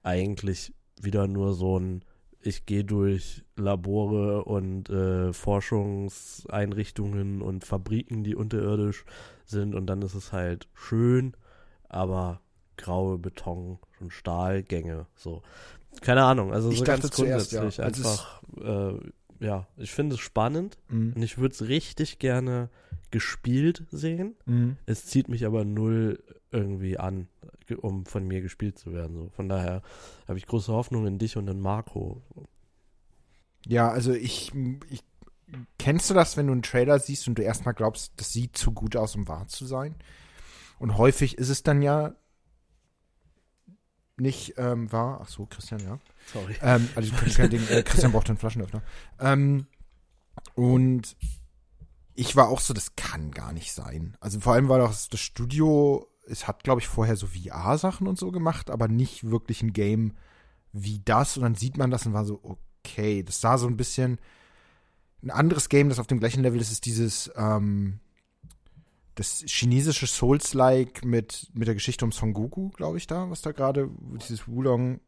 Speaker 1: eigentlich wieder nur so ein ich gehe durch Labore und äh, Forschungseinrichtungen und Fabriken, die unterirdisch sind und dann ist es halt schön, aber graue Beton und Stahlgänge. So. Keine Ahnung, also
Speaker 2: ich
Speaker 1: so
Speaker 2: ganz grundsätzlich zuerst,
Speaker 1: ja. einfach, äh, ja, ich finde es spannend mhm. und ich würde es richtig gerne gespielt sehen. Mhm. Es zieht mich aber null irgendwie an, um von mir gespielt zu werden. So. Von daher habe ich große Hoffnung in dich und in Marco.
Speaker 2: Ja, also ich, ich kennst du das, wenn du einen Trailer siehst und du erstmal glaubst, das sieht zu gut aus, um wahr zu sein? Und häufig ist es dann ja nicht ähm, war. Ach so, Christian, ja.
Speaker 1: Sorry.
Speaker 2: Ähm, also Ding, äh, Christian braucht einen Flaschenöffner. Ähm, und ich war auch so, das kann gar nicht sein. Also vor allem war das, das Studio, es hat, glaube ich, vorher so VR-Sachen und so gemacht, aber nicht wirklich ein Game wie das. Und dann sieht man das und war so, okay, das sah so ein bisschen. Ein anderes Game, das auf dem gleichen Level ist, ist dieses, ähm, das chinesische Souls-like mit, mit der Geschichte um Son Goku, glaube ich, da, was da gerade, dieses Wulong.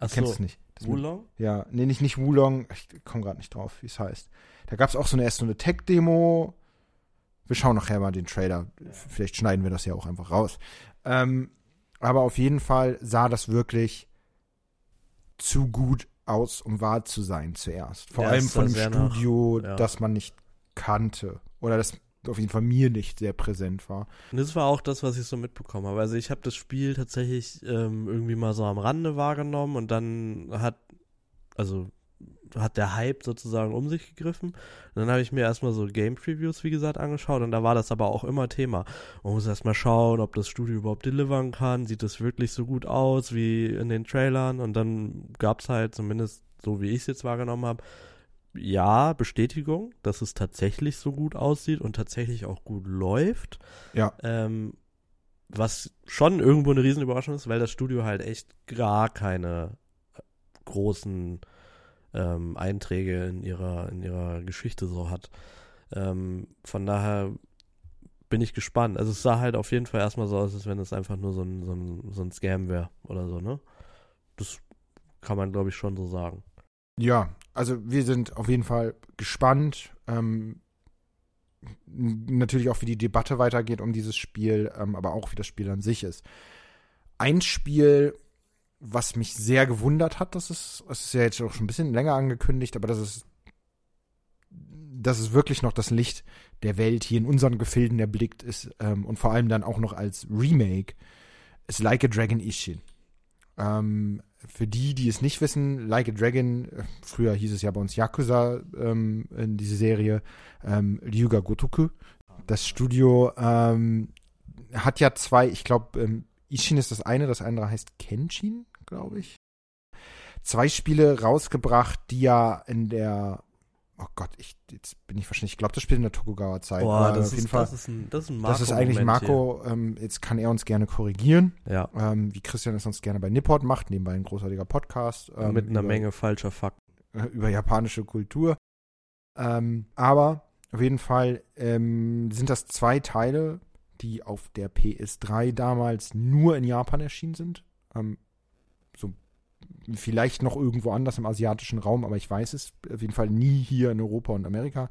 Speaker 2: Du kennst es nicht.
Speaker 1: Das Wulong?
Speaker 2: Ja, nee, nicht, nicht Wulong. Ich komme gerade nicht drauf, wie es heißt. Da gab es auch so eine erste so eine Tech-Demo. Wir schauen nachher mal den Trailer. Vielleicht schneiden wir das ja auch einfach raus. Ähm, aber auf jeden Fall sah das wirklich zu gut aus, um wahr zu sein zuerst. Vor
Speaker 1: Ja,
Speaker 2: allem von einem Studio,
Speaker 1: nach- ja.
Speaker 2: das man nicht kannte. Oder das auf jeden Fall mir nicht sehr präsent war.
Speaker 1: Und das war auch das, was ich so mitbekommen habe. Also ich habe das Spiel tatsächlich ähm, irgendwie mal so am Rande wahrgenommen und dann hat, also hat der Hype sozusagen um sich gegriffen. Und dann habe ich mir erstmal so Game Previews, wie gesagt, angeschaut und da war das aber auch immer Thema. Man muss erstmal schauen, ob das Studio überhaupt delivern kann. Sieht das wirklich so gut aus wie in den Trailern? Und dann gab es halt, zumindest so wie ich es jetzt wahrgenommen habe, ja, Bestätigung, dass es tatsächlich so gut aussieht und tatsächlich auch gut läuft.
Speaker 2: Ja.
Speaker 1: Ähm, was schon irgendwo eine Riesenüberraschung ist, weil das Studio halt echt gar keine äh, großen ähm, Einträge in ihrer, in ihrer Geschichte so hat. Ähm, von daher bin ich gespannt. Also es sah halt auf jeden Fall erstmal so aus, als wenn es einfach nur so ein, so ein, so ein Scam wäre oder so, ne? Das kann man, glaube ich, schon so sagen.
Speaker 2: Ja, also wir sind auf jeden Fall gespannt. Ähm, natürlich auch, wie die Debatte weitergeht um dieses Spiel, ähm, aber auch, wie das Spiel an sich ist. Ein Spiel, was mich sehr gewundert hat, das ist, es ist ja jetzt auch schon ein bisschen länger angekündigt, aber das ist, dass es wirklich noch das Licht der Welt hier in unseren Gefilden erblickt ist ähm, und vor allem dann auch noch als Remake, ist Like a Dragon Ishin. Ähm, für die, die es nicht wissen, Like a Dragon, äh, früher hieß es ja bei uns Yakuza ähm, in diese Serie, ähm, Ryuga Gotoku. Das Studio ähm, hat ja zwei, ich glaube, ähm, Ishin ist das eine, das andere heißt Kenshin, glaube ich. Zwei Spiele rausgebracht, die ja in der, oh Gott, ich, jetzt bin ich wahrscheinlich, ich glaube, das spielt in der Tokugawa-Zeit.
Speaker 1: Boah,
Speaker 2: aber
Speaker 1: das ist,
Speaker 2: Fall,
Speaker 1: das ist ein, das ist ein Marco
Speaker 2: das ist eigentlich Marco, ähm, jetzt kann er uns gerne korrigieren
Speaker 1: Ja,
Speaker 2: ähm, wie Christian es sonst gerne bei Nipport macht, nebenbei ein großartiger Podcast. Ähm,
Speaker 1: mit einer
Speaker 2: über,
Speaker 1: Menge falscher Fakten.
Speaker 2: äh, über japanische Kultur. Ähm, aber auf jeden Fall ähm, sind das zwei Teile, die auf der PS3 damals nur in Japan erschienen sind. Vielleicht noch irgendwo anders im asiatischen Raum, aber ich weiß es auf jeden Fall nie hier in Europa und Amerika.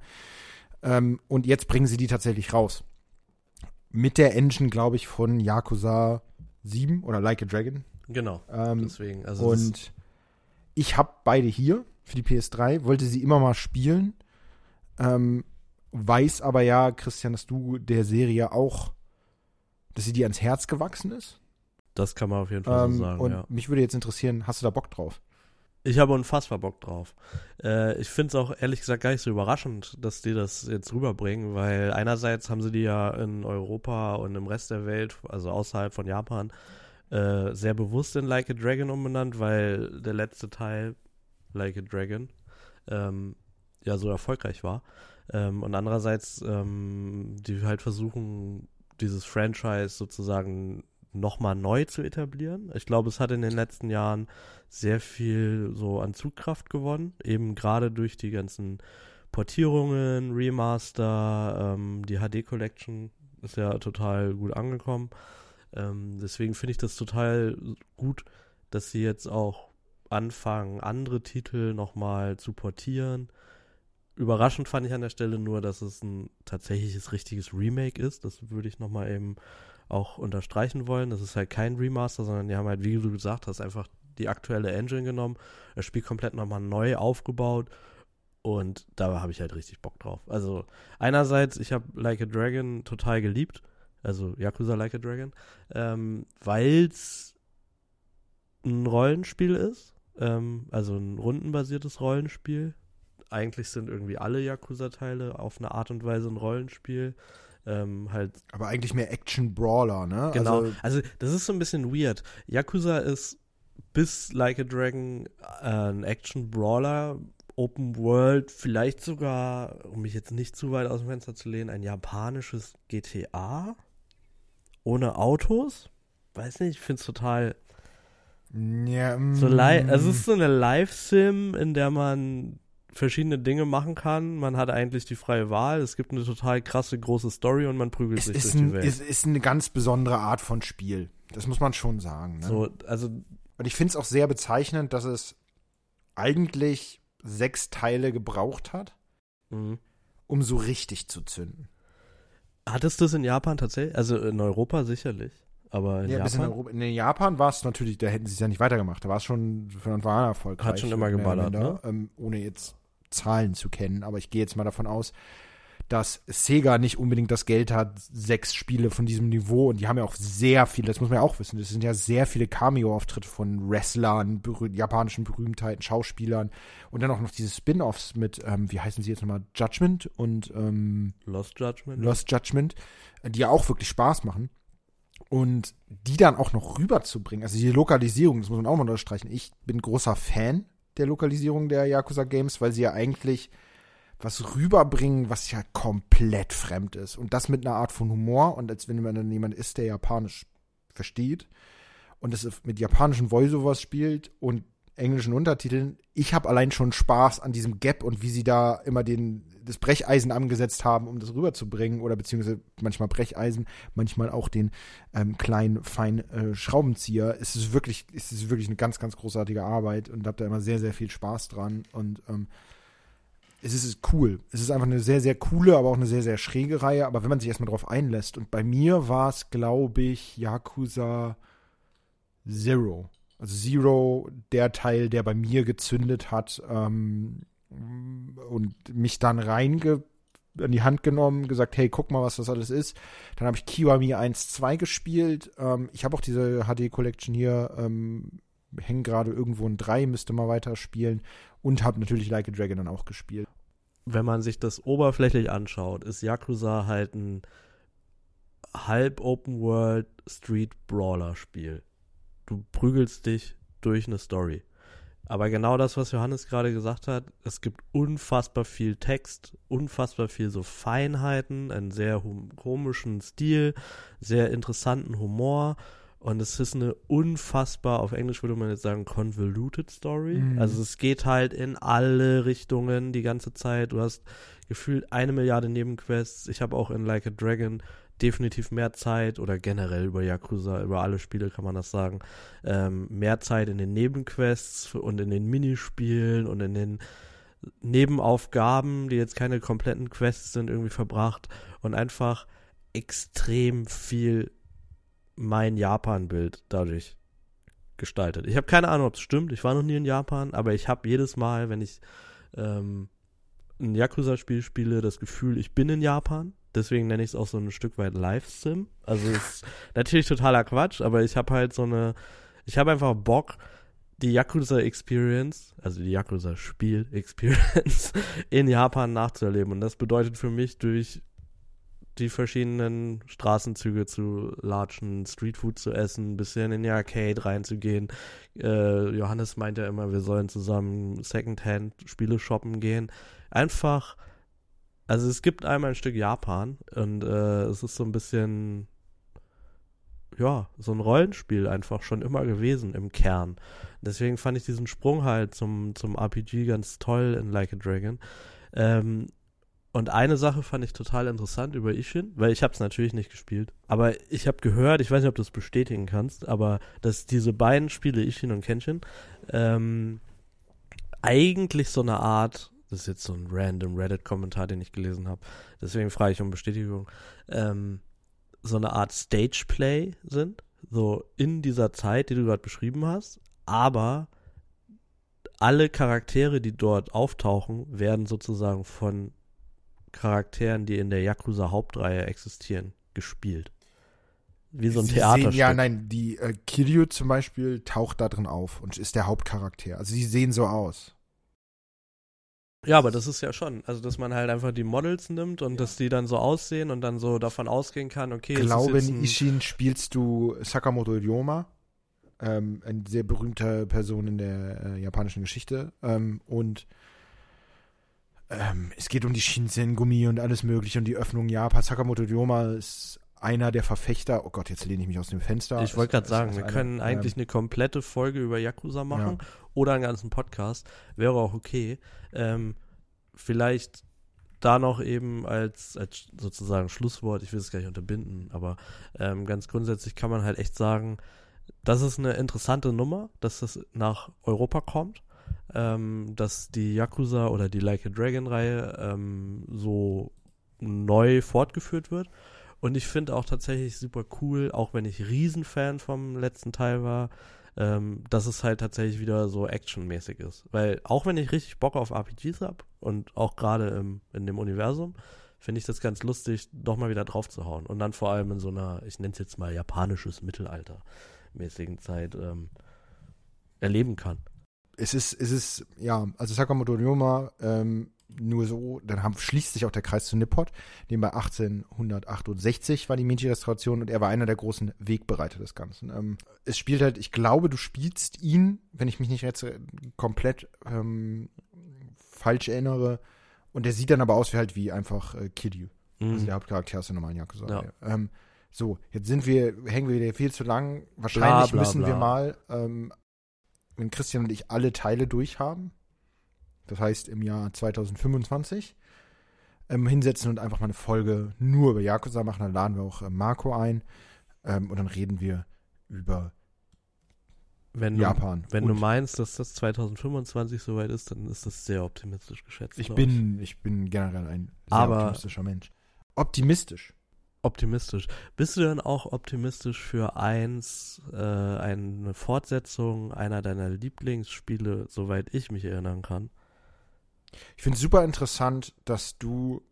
Speaker 2: Ähm, und jetzt bringen sie die tatsächlich raus. Mit der Engine, glaube ich, von Yakuza 7 oder Like a Dragon.
Speaker 1: Genau,
Speaker 2: Ähm,
Speaker 1: deswegen. Also
Speaker 2: und ich habe beide hier für die PS3, wollte sie immer mal spielen. Ähm, weiß aber ja, Christian, dass du der Serie auch, dass sie dir ans Herz gewachsen ist.
Speaker 1: Das kann man auf jeden Fall
Speaker 2: Ähm,
Speaker 1: so sagen,
Speaker 2: und
Speaker 1: ja.
Speaker 2: mich würde jetzt interessieren, hast du da Bock drauf?
Speaker 1: Ich habe unfassbar Bock drauf. Äh, ich finde es auch ehrlich gesagt gar nicht so überraschend, dass die das jetzt rüberbringen, weil einerseits haben sie die ja in Europa und im Rest der Welt, also außerhalb von Japan, äh, sehr bewusst in Like a Dragon umbenannt, weil der letzte Teil, Like a Dragon, ähm, ja so erfolgreich war. Ähm, und andererseits, ähm, die halt versuchen, dieses Franchise sozusagen nochmal neu zu etablieren. Ich glaube, es hat in den letzten Jahren sehr viel so an Zugkraft gewonnen, eben gerade durch die ganzen Portierungen, Remaster, ähm, die HD Collection ist ja total gut angekommen. Ähm, deswegen finde ich das total gut, dass sie jetzt auch anfangen, andere Titel nochmal zu portieren. Überraschend fand ich an der Stelle nur, dass es ein tatsächliches richtiges Remake ist. Das würde ich nochmal eben auch unterstreichen wollen. Das ist halt kein Remaster, sondern die haben halt, wie du gesagt hast, einfach die aktuelle Engine genommen, das Spiel komplett nochmal neu aufgebaut und da habe ich halt richtig Bock drauf. Also einerseits, ich habe Like a Dragon total geliebt, also Yakuza Like a Dragon, ähm, weil es ein Rollenspiel ist, ähm, also ein rundenbasiertes Rollenspiel. Eigentlich sind irgendwie alle Yakuza-Teile auf eine Art und Weise ein Rollenspiel. Ähm, halt
Speaker 2: Aber eigentlich mehr Action-Brawler, ne?
Speaker 1: Genau.
Speaker 2: Also,
Speaker 1: Also, das ist so ein bisschen weird. Yakuza ist bis Like a Dragon äh, ein Action-Brawler, Open World, vielleicht sogar, um mich jetzt nicht zu weit aus dem Fenster zu lehnen, ein japanisches GTA ohne Autos. Weiß nicht, ich finde es total
Speaker 2: ja,
Speaker 1: so li
Speaker 2: mm,
Speaker 1: also es ist so eine Live-Sim, in der man verschiedene Dinge machen kann. Man hat eigentlich die freie Wahl. Es gibt eine total krasse große Story und man prügelt
Speaker 2: es
Speaker 1: sich durch
Speaker 2: ein,
Speaker 1: die Welt.
Speaker 2: es ist eine ganz besondere Art von Spiel. Das muss man schon sagen. Ne?
Speaker 1: so, also
Speaker 2: Und ich finde es auch sehr bezeichnend, dass es eigentlich sechs Teile gebraucht hat, mhm. um so richtig zu zünden.
Speaker 1: Hattest du es in Japan tatsächlich? Also in Europa sicherlich. Aber in
Speaker 2: ja,
Speaker 1: Japan?
Speaker 2: In, Europa, in, Japan war es natürlich, da hätten sie es ja nicht weitergemacht. Da war es schon von Anfang an erfolgreich.
Speaker 1: Hat schon immer geballert, ne?
Speaker 2: ähm, ohne jetzt Zahlen zu kennen. Aber ich gehe jetzt mal davon aus, dass Sega nicht unbedingt das Geld hat, sechs Spiele von diesem Niveau und die haben ja auch sehr viele, das muss man ja auch wissen, das sind ja sehr viele Cameo-Auftritte von Wrestlern, berüh japanischen Berühmtheiten, Schauspielern und dann auch noch diese Spin-Offs mit, ähm, wie heißen sie jetzt nochmal, Judgment und ähm,
Speaker 1: Lost Judgment.
Speaker 2: Lost Judgment, die ja auch wirklich Spaß machen. Und die dann auch noch rüberzubringen, also die Lokalisierung, das muss man auch mal unterstreichen. Ich bin großer Fan der Lokalisierung der Yakuza Games, weil sie ja eigentlich was rüberbringen, was ja komplett fremd ist. Und das mit einer Art von Humor und als wenn man dann jemand ist, der Japanisch versteht und das mit japanischen Voiceovers spielt und englischen Untertiteln. Ich habe allein schon Spaß an diesem Gap und wie sie da immer den, das Brecheisen angesetzt haben, um das rüberzubringen oder beziehungsweise manchmal Brecheisen, manchmal auch den ähm, kleinen, feinen äh, Schraubenzieher. Es ist wirklich, es ist wirklich eine ganz, ganz großartige Arbeit und habe da immer sehr, sehr viel Spaß dran und ähm, es ist cool. Es ist einfach eine sehr, sehr coole, aber auch eine sehr, sehr schräge Reihe. Aber wenn man sich erstmal drauf einlässt, und bei mir war es, glaube ich, Yakuza Zero. Also Zero, der Teil, der bei mir gezündet hat ähm, und mich dann reinge an die Hand genommen, gesagt, hey, guck mal, was das alles ist. Dann habe ich Kiwami 1, 2 gespielt. Ähm, ich habe auch diese HD Collection hier, ähm, hängen gerade irgendwo in 3, müsste mal weiter spielen und habe natürlich Like a Dragon dann auch gespielt.
Speaker 1: Wenn man sich das oberflächlich anschaut, ist Yakuza halt ein halb Open World Street Brawler Spiel. Du prügelst dich durch eine Story. Aber genau das, was Johannes gerade gesagt hat, es gibt unfassbar viel Text, unfassbar viel so Feinheiten, einen sehr komischen Stil, sehr interessanten Humor und es ist eine unfassbar, auf Englisch würde man jetzt sagen, convoluted Story. Mhm. Also es geht halt in alle Richtungen die ganze Zeit. Du hast gefühlt eine Milliarde Nebenquests. Ich habe auch in Like a Dragon definitiv mehr Zeit oder generell über Yakuza, über alle Spiele kann man das sagen, ähm, mehr Zeit in den Nebenquests und in den Minispielen und in den Nebenaufgaben, die jetzt keine kompletten Quests sind, irgendwie verbracht und einfach extrem viel mein Japan-Bild dadurch gestaltet. Ich habe keine Ahnung, ob es stimmt. Ich war noch nie in Japan, aber ich habe jedes Mal, wenn ich ähm, ein Yakuza-Spiel spiele, das Gefühl, ich bin in Japan. Deswegen nenne ich es auch so ein Stück weit Live-Sim. Also ist natürlich totaler Quatsch, aber ich habe halt so eine, ich habe einfach Bock, die Yakuza Experience, also die Yakuza Spiel Experience in Japan nachzuerleben. Und das bedeutet für mich durch die verschiedenen Straßenzüge zu latschen, Streetfood zu essen, ein bisschen in die Arcade reinzugehen. Äh, Johannes meint ja immer, wir sollen zusammen Secondhand-Spiele shoppen gehen. Einfach, also es gibt einmal ein Stück Japan und äh, es ist so ein bisschen, ja, so ein Rollenspiel einfach schon immer gewesen im Kern. Deswegen fand ich diesen Sprung halt zum, zum RPG ganz toll in Like a Dragon. Ähm, und eine Sache fand ich total interessant über Ishin, weil ich habe es natürlich nicht gespielt. Aber ich habe gehört, ich weiß nicht, ob du es bestätigen kannst, aber dass diese beiden Spiele, Ishin und Kenshin, ähm, eigentlich so eine Art, das ist jetzt so ein random Reddit-Kommentar, den ich gelesen habe, deswegen frage ich um Bestätigung, ähm, so eine Art Stageplay sind, so in dieser Zeit, die du gerade beschrieben hast, aber alle Charaktere, die dort auftauchen, werden sozusagen von Charakteren, die in der Yakuza Hauptreihe existieren, gespielt. Wie so ein sie Theaterstück.
Speaker 2: Sehen, ja, nein, die äh, Kiryu zum Beispiel taucht da drin auf und ist der Hauptcharakter. Also sie sehen so aus.
Speaker 1: Ja, aber das ist ja schon, also dass man halt einfach die Models nimmt und ja. dass die dann so aussehen und dann so davon ausgehen kann, okay.
Speaker 2: Ich glaube, in Ishin spielst du Sakamoto Ryoma, ähm, eine sehr berühmte Person in der äh, japanischen Geschichte ähm, und ähm, es geht um die Shinsen-Gummi und alles mögliche und die Öffnung Japans. Sakamoto Ryoma ist einer der Verfechter. Oh Gott, jetzt lehne ich mich aus dem Fenster.
Speaker 1: Ich wollte gerade sagen, wir einer, können eigentlich ähm, eine komplette Folge über Yakuza machen ja. oder einen ganzen Podcast. Wäre auch okay. Ähm, vielleicht da noch eben als, als sozusagen Schlusswort, ich will es gar nicht unterbinden, aber ähm, ganz grundsätzlich kann man halt echt sagen, das ist eine interessante Nummer, dass das nach Europa kommt, ähm, dass die Yakuza oder die Like a Dragon Reihe ähm, so neu fortgeführt wird. Und ich finde auch tatsächlich super cool, auch wenn ich Riesenfan vom letzten Teil war, ähm, dass es halt tatsächlich wieder so actionmäßig ist. Weil auch wenn ich richtig Bock auf RPGs habe und auch gerade in dem Universum, finde ich das ganz lustig, doch mal wieder drauf zu hauen. Und dann vor allem in so einer, ich nenne es jetzt mal japanisches Mittelalter mäßigen Zeit ähm, erleben kann.
Speaker 2: Es ist, es ist, ja, also Sakamoto Ryoma, ähm, nur so, dann haben, schließt sich auch der Kreis zu Nippot, dem bei 1868 war die Meiji-Restauration und er war einer der großen Wegbereiter des Ganzen. Ähm, es spielt halt, ich glaube, du spielst ihn, wenn ich mich nicht jetzt komplett ähm, falsch erinnere, und der sieht dann aber aus wie halt wie einfach äh, Kiryu. Mhm. Also der Hauptcharakter aus der normalen Yakuza. Ja. Ähm, so, jetzt sind wir, hängen wir wieder viel zu lang. Wahrscheinlich bla, bla, müssen bla. wir mal, ähm, wenn Christian und ich alle Teile durchhaben, das heißt im Jahr 2025, ähm, hinsetzen und einfach mal eine Folge nur über Yakuza machen. Dann laden wir auch äh, Marco ein ähm, und dann reden wir über
Speaker 1: wenn Japan. Du, wenn du meinst, dass das 2025 soweit ist, dann ist das sehr optimistisch geschätzt.
Speaker 2: Ich bin, ich bin generell ein sehr
Speaker 1: Aber
Speaker 2: optimistischer Mensch. Optimistisch.
Speaker 1: Optimistisch. Bist du denn auch optimistisch für eins, äh, eine Fortsetzung einer deiner Lieblingsspiele, soweit ich mich erinnern kann?
Speaker 2: Ich finde es super interessant, dass du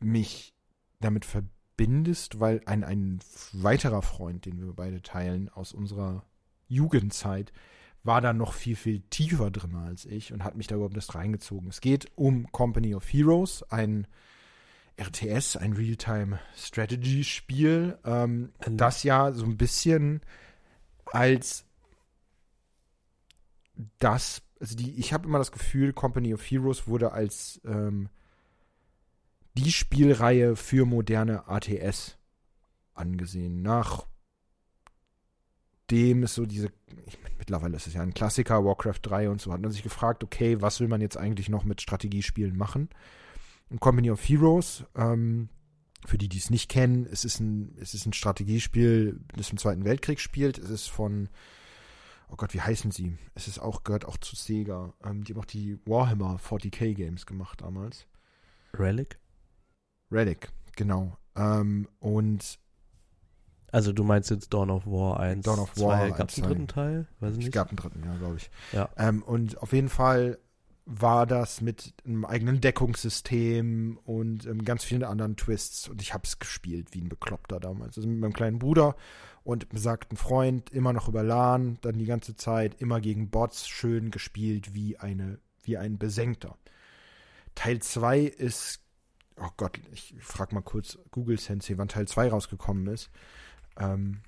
Speaker 2: mich damit verbindest, weil ein, ein weiterer Freund, den wir beide teilen, aus unserer Jugendzeit, war da noch viel, viel tiefer drin als ich und hat mich da überhaupt nicht reingezogen. Es geht um Company of Heroes, ein RTS, ein Real-Time-Strategy-Spiel, ähm, das ja so ein bisschen als das, also die, ich habe immer das Gefühl, Company of Heroes wurde als ähm, die Spielreihe für moderne ATS angesehen. Nach dem ist so diese, ich, mittlerweile ist es ja ein Klassiker, Warcraft 3 und so, hat man sich gefragt, okay, was will man jetzt eigentlich noch mit Strategiespielen machen? ein Company of Heroes. Ähm, für die, die es nicht kennen, es ist ein, es ist ein Strategiespiel, das im Zweiten Weltkrieg spielt. Es ist von, oh Gott, wie heißen sie? Es ist auch, gehört auch zu Sega. Ähm, die haben auch die Warhammer 40k Games gemacht damals.
Speaker 1: Relic?
Speaker 2: Relic, genau. Ähm, und
Speaker 1: also du meinst jetzt Dawn of War 1,
Speaker 2: Dawn of War
Speaker 1: Gab es einen dritten Teil?
Speaker 2: Weiß ich nicht. Es gab einen dritten, ja, glaube ich.
Speaker 1: Ja.
Speaker 2: Ähm, und auf jeden Fall war das mit einem eigenen Deckungssystem und ähm, ganz vielen anderen Twists. Und ich habe es gespielt wie ein Bekloppter damals. Also mit meinem kleinen Bruder und besagten Freund, immer noch über LAN, dann die ganze Zeit, immer gegen Bots, schön gespielt wie, eine, wie ein Besenkter. Teil 2 ist, oh Gott, ich frag mal kurz Google Sensei, wann Teil 2 rausgekommen ist. Ähm,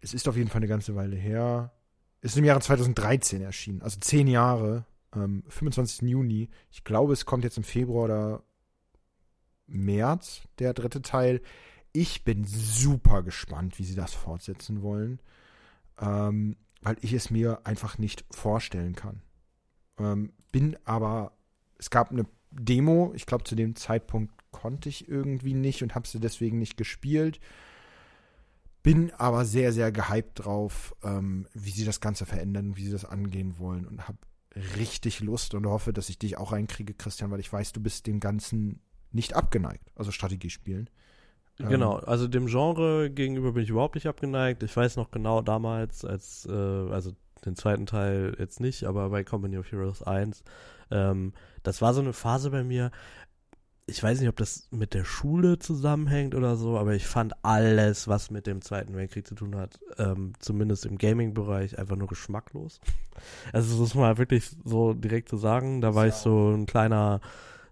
Speaker 2: es ist auf jeden Fall eine ganze Weile her. Ist im Jahre 2013 erschienen, also zehn Jahre ähm, 25. Juni. Ich glaube, es kommt jetzt im Februar oder März, der dritte Teil. Ich bin super gespannt, wie sie das fortsetzen wollen, ähm, weil ich es mir einfach nicht vorstellen kann. Ähm, bin aber, es gab eine Demo, ich glaube, zu dem Zeitpunkt konnte ich irgendwie nicht und habe sie deswegen nicht gespielt. Bin aber sehr, sehr gehypt drauf, ähm, wie sie das Ganze verändern, wie sie das angehen wollen und habe richtig Lust und hoffe, dass ich dich auch reinkriege, Christian, weil ich weiß, du bist dem Ganzen nicht abgeneigt, also Strategiespielen.
Speaker 1: Genau, ähm, also dem Genre gegenüber bin ich überhaupt nicht abgeneigt. Ich weiß noch genau damals, als, äh, also den zweiten Teil jetzt nicht, aber bei Company of Heroes 1, ähm, das war so eine Phase bei mir, ich weiß nicht, ob das mit der Schule zusammenhängt oder so, aber ich fand alles, was mit dem Zweiten Weltkrieg zu tun hat, ähm, zumindest im Gaming-Bereich, einfach nur geschmacklos. Also das muss man wirklich so direkt zu so sagen. Da war ich so ein kleiner,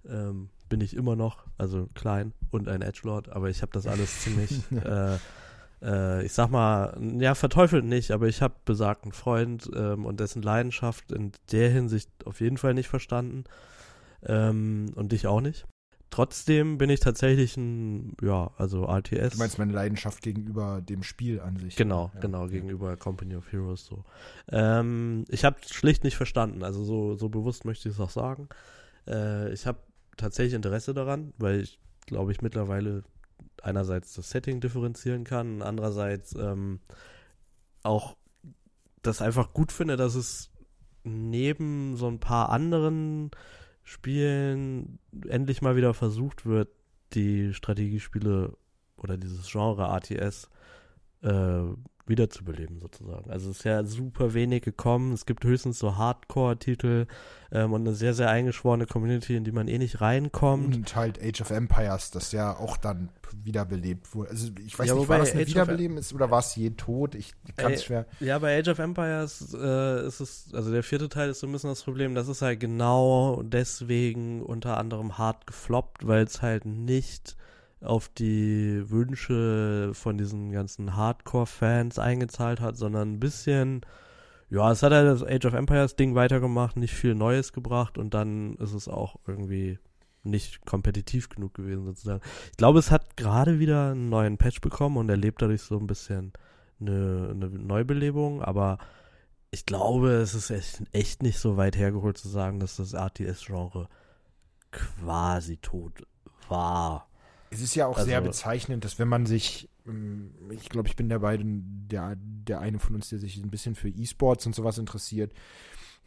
Speaker 1: ähm, bin ich immer noch, also klein und ein Edgelord, aber ich habe das alles ziemlich, äh, äh, ich sag mal, ja, verteufelt nicht, aber ich habe besagten Freund ähm, und dessen Leidenschaft in der Hinsicht auf jeden Fall nicht verstanden. Ähm, und dich auch nicht. Trotzdem bin ich tatsächlich ein, ja, also RTS.
Speaker 2: Du meinst meine Leidenschaft gegenüber dem Spiel an sich?
Speaker 1: Genau, ja, genau, gegenüber Company of Heroes so. Ähm, ich habe schlicht nicht verstanden, also so, so bewusst möchte ich es auch sagen. Äh, ich habe tatsächlich Interesse daran, weil ich glaube ich mittlerweile einerseits das Setting differenzieren kann, andererseits ähm, auch das einfach gut finde, dass es neben so ein paar anderen Spielen endlich mal wieder versucht wird, die Strategiespiele oder dieses Genre ATS äh, wiederzubeleben sozusagen. Also es ist ja super wenig gekommen. Es gibt höchstens so Hardcore-Titel ähm, und eine sehr, sehr eingeschworene Community, in die man eh nicht reinkommt.
Speaker 2: Und halt Age of Empires, das ja auch dann wiederbelebt wurde. Also ich weiß ja, nicht, war das ein Wiederbeleben ist oder war es je tot? Ich kann es schwer.
Speaker 1: Ja, bei Age of Empires äh, ist es, also der vierte Teil ist so ein bisschen das Problem, das ist halt genau deswegen unter anderem hart gefloppt, weil es halt nicht auf die Wünsche von diesen ganzen Hardcore-Fans eingezahlt hat, sondern ein bisschen, ja, es hat halt das Age of Empires Ding weitergemacht, nicht viel Neues gebracht und dann ist es auch irgendwie nicht kompetitiv genug gewesen sozusagen. Ich glaube, es hat gerade wieder einen neuen Patch bekommen und erlebt dadurch so ein bisschen eine, eine Neubelebung, aber ich glaube, es ist echt, echt nicht so weit hergeholt zu sagen, dass das RTS-Genre quasi tot war.
Speaker 2: Es ist ja auch also, sehr bezeichnend, dass wenn man sich, ähm, ich glaube, ich bin der beiden, der, der eine von uns, der sich ein bisschen für E-Sports und sowas interessiert,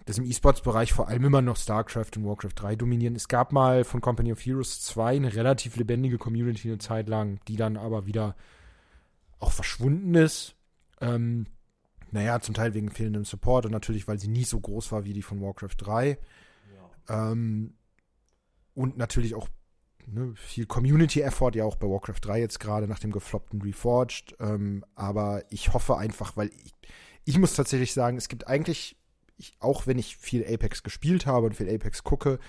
Speaker 2: dass im E-Sports-Bereich vor allem immer noch StarCraft und Warcraft 3 dominieren. Es gab mal von Company of Heroes 2 eine relativ lebendige Community eine Zeit lang, die dann aber wieder auch verschwunden ist. Ähm, naja, zum Teil wegen fehlendem Support und natürlich, weil sie nie so groß war wie die von Warcraft 3. Ja. Ähm, und natürlich auch ne, viel Community-Effort, ja auch bei Warcraft 3 jetzt gerade nach dem gefloppten Reforged. Ähm, aber ich hoffe einfach, weil ich, ich muss tatsächlich sagen, es gibt eigentlich, ich, auch wenn ich viel Apex gespielt habe und viel Apex gucke,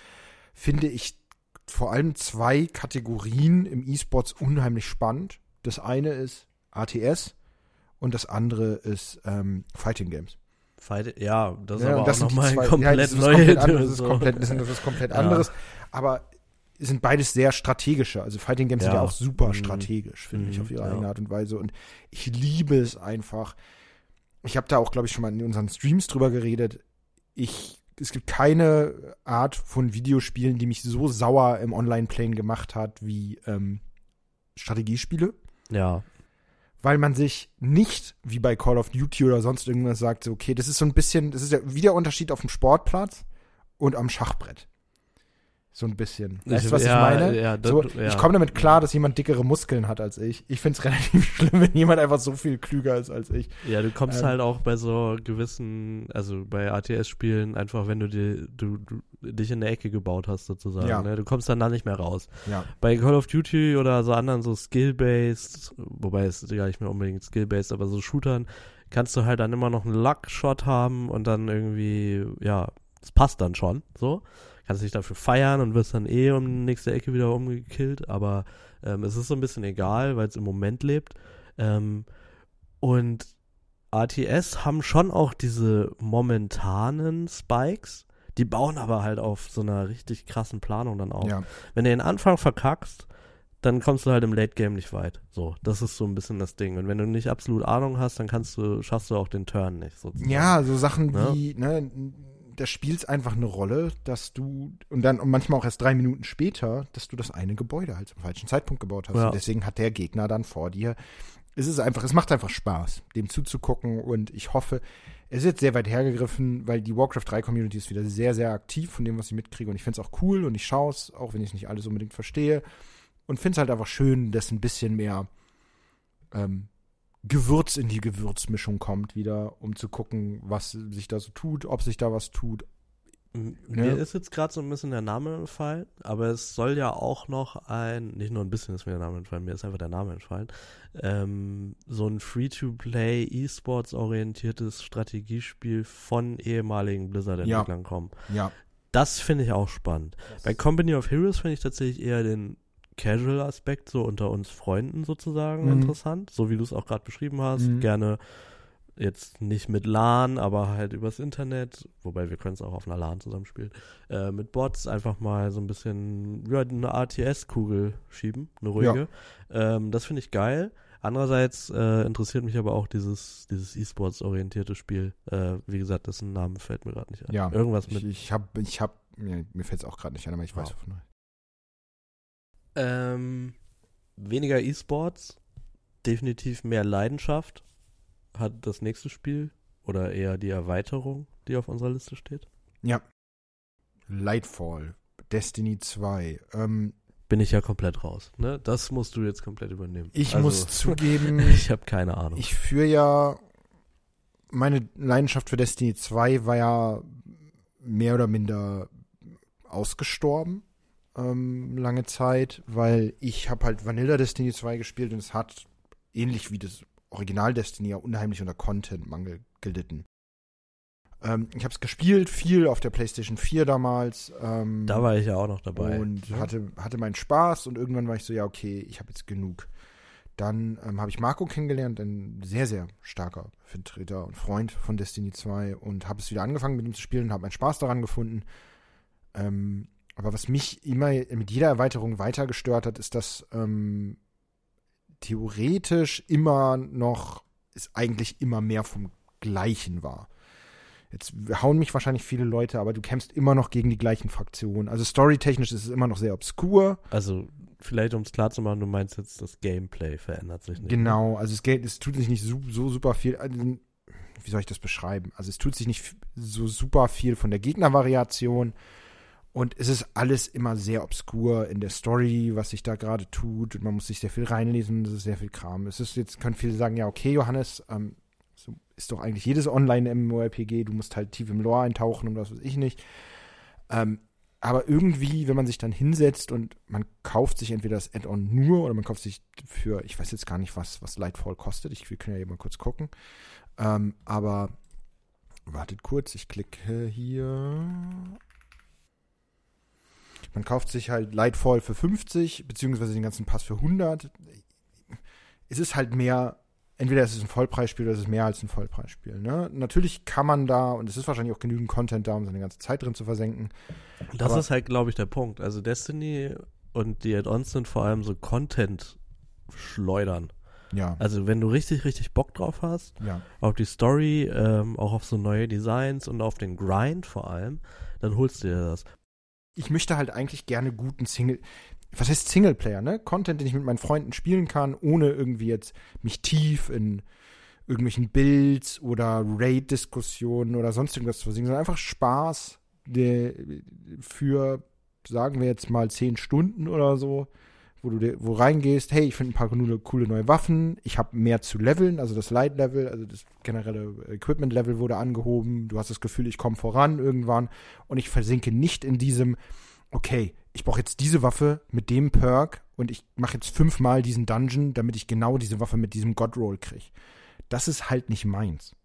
Speaker 2: finde ich vor allem zwei Kategorien im E-Sports unheimlich spannend. Das eine ist ATS und das andere ist ähm, Fighting Games.
Speaker 1: Fight, ja, das ist ja, aber das auch nochmal komplett ja, das neue.
Speaker 2: Komplett das, ist komplett, das, ist, das ist komplett anderes. Aber sind beides sehr strategische. Also Fighting Games ja. sind ja auch super mhm. strategisch, finde mhm. ich, auf ihre ja. eigene Art und Weise. Und ich liebe es einfach. Ich habe da auch, glaube ich, schon mal in unseren Streams drüber geredet. Ich, es gibt keine Art von Videospielen, die mich so sauer im Online-Playing gemacht hat wie ähm, Strategiespiele.
Speaker 1: Ja.
Speaker 2: Weil man sich nicht wie bei Call of Duty oder sonst irgendwas sagt, okay, das ist so ein bisschen, das ist ja wie der Unterschied auf dem Sportplatz und am Schachbrett. So ein bisschen. Weißt du, was ja, ich meine? Ja, das, so, ja. Ich komme damit klar, dass jemand dickere Muskeln hat als ich. Ich finde es relativ schlimm, wenn jemand einfach so viel klüger ist als ich.
Speaker 1: Ja, du kommst ähm, halt auch bei so gewissen, also bei ATS-Spielen einfach, wenn du, dir, du, du, dich in der Ecke gebaut hast, sozusagen. Ja. Ne? Du kommst dann da nicht mehr raus. Bei Call of Duty oder so anderen so Skill-Based, wobei es gar nicht mehr unbedingt Skill-Based, aber so Shootern, kannst du halt dann immer noch einen Luck-Shot haben und dann irgendwie, ja, das passt dann schon, so kannst dich dafür feiern und wirst dann eh um die nächste Ecke wieder umgekillt, aber ähm, es ist so ein bisschen egal, weil es im Moment lebt. Ähm, und ATS haben schon auch diese momentanen Spikes, die bauen aber halt auf so einer richtig krassen Planung dann auf. Ja. Wenn du den Anfang verkackst, dann kommst du halt im Late Game nicht weit. So, das ist so ein bisschen das Ding. Und wenn du nicht absolut Ahnung hast, dann kannst du, schaffst du auch den Turn nicht. Sozusagen.
Speaker 2: Ja, so Sachen ja? wie, ne, da spielt es einfach eine Rolle, dass du, und dann und manchmal auch erst drei Minuten später, dass du das eine Gebäude halt zum falschen Zeitpunkt gebaut hast. Ja. Und deswegen hat der Gegner dann vor dir. Es ist einfach, es macht einfach Spaß, dem zuzugucken und ich hoffe, es ist jetzt sehr weit hergegriffen, weil die Warcraft 3 Community ist wieder sehr, sehr aktiv von dem, was ich mitkriege und ich finde es auch cool und ich schaue es, auch wenn ich es nicht alles unbedingt verstehe und finde es halt einfach schön, dass ein bisschen mehr ähm, Gewürz in die Gewürzmischung kommt wieder, um zu gucken, was sich da so tut, ob sich da was tut.
Speaker 1: Mir ist jetzt gerade so ein bisschen der Name entfallen, aber es soll ja auch noch ein, nicht nur ein bisschen ist mir der Name entfallen, mir ist einfach der Name entfallen, ähm, so ein Free-to-Play, E-Sports orientiertes Strategiespiel von ehemaligen Blizzard-Entwicklern
Speaker 2: ja.
Speaker 1: kommen.
Speaker 2: Ja.
Speaker 1: Das finde ich auch spannend. Das Bei Company of Heroes finde ich tatsächlich eher den Casual-Aspekt so unter uns Freunden sozusagen mhm. interessant, so wie du es auch gerade beschrieben hast. Mhm. Gerne jetzt nicht mit LAN, aber halt übers Internet, wobei wir können es auch auf einer LAN zusammenspielen, äh, mit Bots einfach mal so ein bisschen ja, eine ATS-Kugel schieben, eine ruhige. Ja. Ähm, das finde ich geil. Andererseits äh, interessiert mich aber auch dieses, dieses E-Sports-orientierte Spiel. Äh, wie gesagt, dessen Namen fällt mir gerade nicht ein.
Speaker 2: Ja, irgendwas mit. Ich, ich habe, ich hab, mir, mir fällt es auch gerade nicht ein, aber ich weiß wow.
Speaker 1: Ähm, weniger E-Sports, definitiv mehr Leidenschaft. hat das nächste Spiel oder eher die Erweiterung, die auf unserer Liste steht?
Speaker 2: Ja. Lightfall, Destiny 2. Ähm,
Speaker 1: Bin ich ja komplett raus. Ne? Das musst du jetzt komplett übernehmen.
Speaker 2: ich
Speaker 1: Also,
Speaker 2: muss zugeben,
Speaker 1: ich habe keine Ahnung.
Speaker 2: ich führe ja meine Leidenschaft für Destiny 2 war ja mehr oder minder ausgestorben ähm, lange Zeit, weil ich habe halt Vanilla Destiny 2 gespielt und es hat ähnlich wie das Original Destiny ja unheimlich unter Content-Mangel gelitten. Ähm, ich habe es gespielt, viel auf der PlayStation 4 damals. Ähm,
Speaker 1: da war ich ja auch noch dabei.
Speaker 2: und
Speaker 1: Ja.
Speaker 2: hatte, hatte meinen Spaß und irgendwann war ich so, ja, okay, ich habe jetzt genug. Dann ähm, habe ich Marco kennengelernt, ein sehr, sehr starker Vertreter und Freund von Destiny 2 und habe es wieder angefangen mit ihm zu spielen und habe meinen Spaß daran gefunden. Ähm, aber was mich immer mit jeder Erweiterung weiter gestört hat, ist, dass ähm, theoretisch immer noch es eigentlich immer mehr vom Gleichen war. Jetzt hauen mich wahrscheinlich viele Leute, aber du kämpfst immer noch gegen die gleichen Fraktionen. Also storytechnisch ist es immer noch sehr obskur.
Speaker 1: Also, vielleicht um es klar zu machen, du meinst jetzt, das Gameplay verändert sich nicht.
Speaker 2: Genau, also es, es tut sich nicht so, so super viel. also, Wie soll ich das beschreiben? Also es tut sich nicht so super viel von der Gegnervariation. Und es ist alles immer sehr obskur in der Story, was sich da gerade tut. Und man muss sich sehr viel reinlesen, das ist sehr viel Kram. Es ist jetzt, können viele sagen, ja, okay, Johannes, ähm, so ist doch eigentlich jedes Online-MMORPG, du musst halt tief im Lore eintauchen und was weiß ich nicht. Ähm, aber irgendwie, wenn man sich dann hinsetzt und man kauft sich entweder das Add-on nur oder man kauft sich für, ich weiß jetzt gar nicht, was, was Lightfall kostet. Ich, wir können ja hier mal kurz gucken. Ähm, aber wartet kurz, ich klicke hier. Man kauft sich halt Lightfall für 50, beziehungsweise den ganzen Pass für 100. Es ist halt mehr, entweder ist es ein Vollpreisspiel oder es ist mehr als ein Vollpreisspiel. Ne? Natürlich kann man da, und es ist wahrscheinlich auch genügend Content da, um seine ganze Zeit drin zu versenken.
Speaker 1: Das ist halt, glaube ich, der Punkt. Also Destiny und die Add-ons sind vor allem so Content-Schleudern.
Speaker 2: Ja,
Speaker 1: Also wenn du richtig, richtig Bock drauf hast,
Speaker 2: ja.
Speaker 1: auf die Story, ähm, auch auf so neue Designs und auf den Grind vor allem, dann holst du dir das.
Speaker 2: Ich möchte halt eigentlich gerne guten Single. Was heißt Singleplayer, ne? Content, den ich mit meinen Freunden spielen kann, ohne irgendwie jetzt mich tief in irgendwelchen Builds oder Raid-Diskussionen oder sonst irgendwas zu versinken, sondern einfach Spaß der, für, sagen wir jetzt mal, zehn Stunden oder so, wo du dir, wo reingehst, hey, ich finde ein paar coole, coole neue Waffen, ich habe mehr zu leveln, also das Light-Level, also das generelle Equipment-Level wurde angehoben, du hast das Gefühl, ich komme voran irgendwann und ich versinke nicht in diesem, okay, ich brauche jetzt diese Waffe mit dem Perk und ich mache jetzt fünfmal diesen Dungeon, damit ich genau diese Waffe mit diesem God-Roll kriege. Das ist halt nicht meins.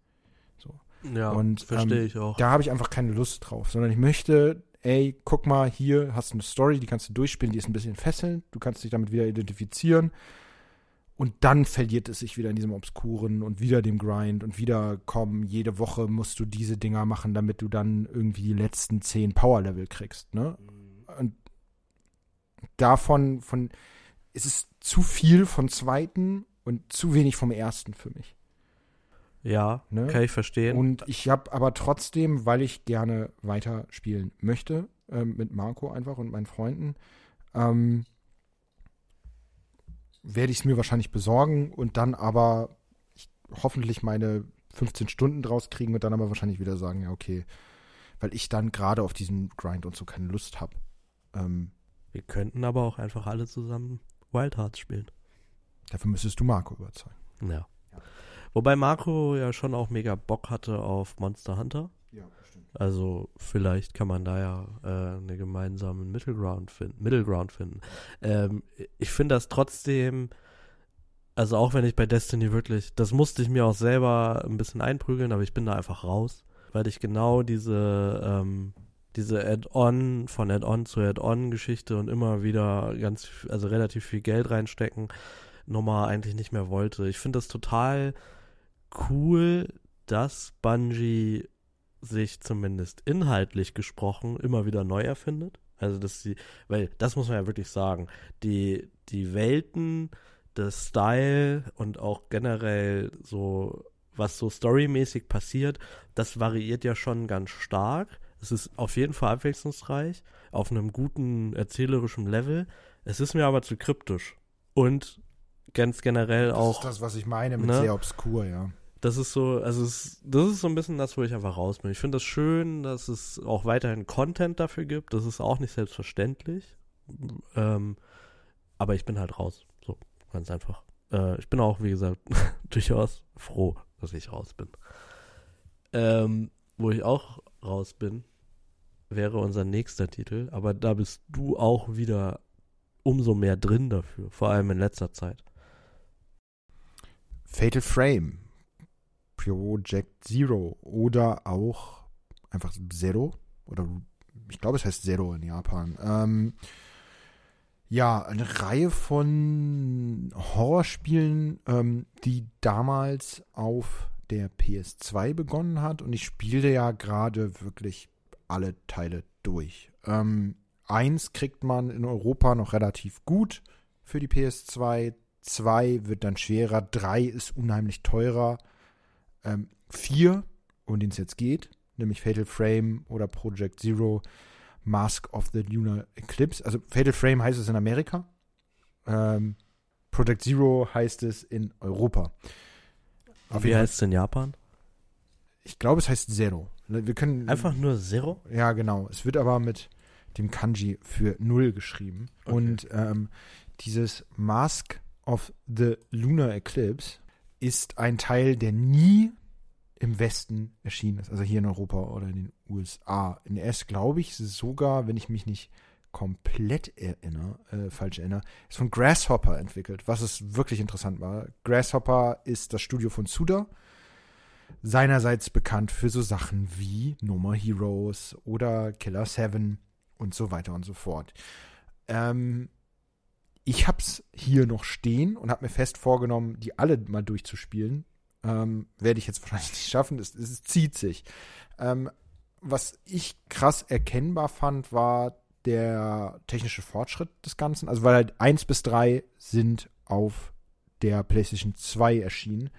Speaker 1: Ja,
Speaker 2: Und,
Speaker 1: verstehe
Speaker 2: ähm,
Speaker 1: ich auch.
Speaker 2: Da habe ich einfach keine Lust drauf, sondern ich möchte, ey, guck mal, hier hast du eine Story, die kannst du durchspielen, die ist ein bisschen fesselnd, du kannst dich damit wieder identifizieren und dann verliert es sich wieder in diesem Obskuren und wieder dem Grind und wieder kommen, jede Woche musst du diese Dinger machen, damit du dann irgendwie die letzten zehn Power-Level kriegst, ne? Und davon, von, es ist zu viel von zweiten und zu wenig vom ersten für mich.
Speaker 1: Ja,
Speaker 2: ne?
Speaker 1: kann ich verstehen.
Speaker 2: Und ich habe aber trotzdem, weil ich gerne weiter spielen möchte, ähm, mit Marco einfach und meinen Freunden, ähm, werde ich es mir wahrscheinlich besorgen und dann aber ich, hoffentlich meine 15 Stunden draus kriegen und dann aber wahrscheinlich wieder sagen, ja, okay, weil ich dann gerade auf diesen Grind und so keine Lust habe. Ähm,
Speaker 1: Wir könnten aber auch einfach alle zusammen Wild Hearts spielen.
Speaker 2: dafür müsstest du Marco überzeugen.
Speaker 1: Ja. Wobei Marco ja schon auch mega Bock hatte auf Monster Hunter.
Speaker 2: Ja, stimmt.
Speaker 1: Also vielleicht kann man da ja äh, eine gemeinsamen Middle Ground finden. Middle Ground finden. Ähm, ich finde das trotzdem, also auch wenn ich bei Destiny wirklich, das musste ich mir auch selber ein bisschen einprügeln, aber ich bin da einfach raus, weil ich genau diese ähm, diese Add-on von Add-on zu Add-on-Geschichte und immer wieder ganz, also relativ viel Geld reinstecken, nochmal eigentlich nicht mehr wollte. Ich finde das total cool, dass Bungie sich zumindest inhaltlich gesprochen immer wieder neu erfindet. Also, dass sie, weil das muss man ja wirklich sagen, die, die Welten, das Style und auch generell so, was so storymäßig passiert, das variiert ja schon ganz stark. Es ist auf jeden Fall abwechslungsreich, auf einem guten erzählerischen Level. Es ist mir aber zu kryptisch. Und ganz generell
Speaker 2: Das
Speaker 1: auch
Speaker 2: ist das, was ich meine mit
Speaker 1: ne?
Speaker 2: sehr obskur, ja.
Speaker 1: Das ist so, also es, das ist so ein bisschen das, wo ich einfach raus bin. Ich finde das schön, dass es auch weiterhin Content dafür gibt. Das ist auch nicht selbstverständlich. Ähm, aber ich bin halt raus. So, ganz einfach. Äh, ich bin auch, wie gesagt, durchaus froh, dass ich raus bin. Ähm, wo ich auch raus bin, wäre unser nächster Titel. Aber da bist du auch wieder umso mehr drin dafür, vor allem in letzter Zeit.
Speaker 2: Fatal Frame, Project Zero oder auch einfach Zero oder ich glaube es heißt Zero in Japan. Ähm, ja, eine Reihe von Horrorspielen, ähm, die damals auf der PS2 begonnen hat und ich spielte ja gerade wirklich alle Teile durch. Ähm, eins kriegt man in Europa noch relativ gut für die PS2, zwei wird dann schwerer, drei ist unheimlich teurer, ähm, vier, um den es jetzt geht, nämlich Fatal Frame oder Project Zero, Mask of the Lunar Eclipse. Also Fatal Frame heißt es in Amerika. Ähm, Project Zero heißt es in Europa.
Speaker 1: Auf Wie heißt es in Japan?
Speaker 2: Ich glaube, es heißt Zero. Wir können
Speaker 1: einfach nur Zero.
Speaker 2: Ja, genau. Es wird aber mit dem Kanji für Null geschrieben. Okay. Und ähm, dieses Mask of the Lunar Eclipse ist ein Teil, der nie im Westen erschienen ist, also hier in Europa oder in den USA. In der ist, glaube ich, sogar, wenn ich mich nicht komplett erinnere, äh, falsch erinnere, ist von Grasshopper entwickelt, was es wirklich interessant war. Grasshopper ist das Studio von Suda, seinerseits bekannt für so Sachen wie No More Heroes oder Killer 7 und so weiter und so fort. Ähm, ich hab's hier noch stehen und habe mir fest vorgenommen, die alle mal durchzuspielen. Ähm, Werde ich jetzt wahrscheinlich nicht schaffen. Es, es zieht sich. Ähm, was ich krass erkennbar fand, war der technische Fortschritt des Ganzen. Also weil halt 1 bis 3 sind auf der PlayStation 2 erschienen.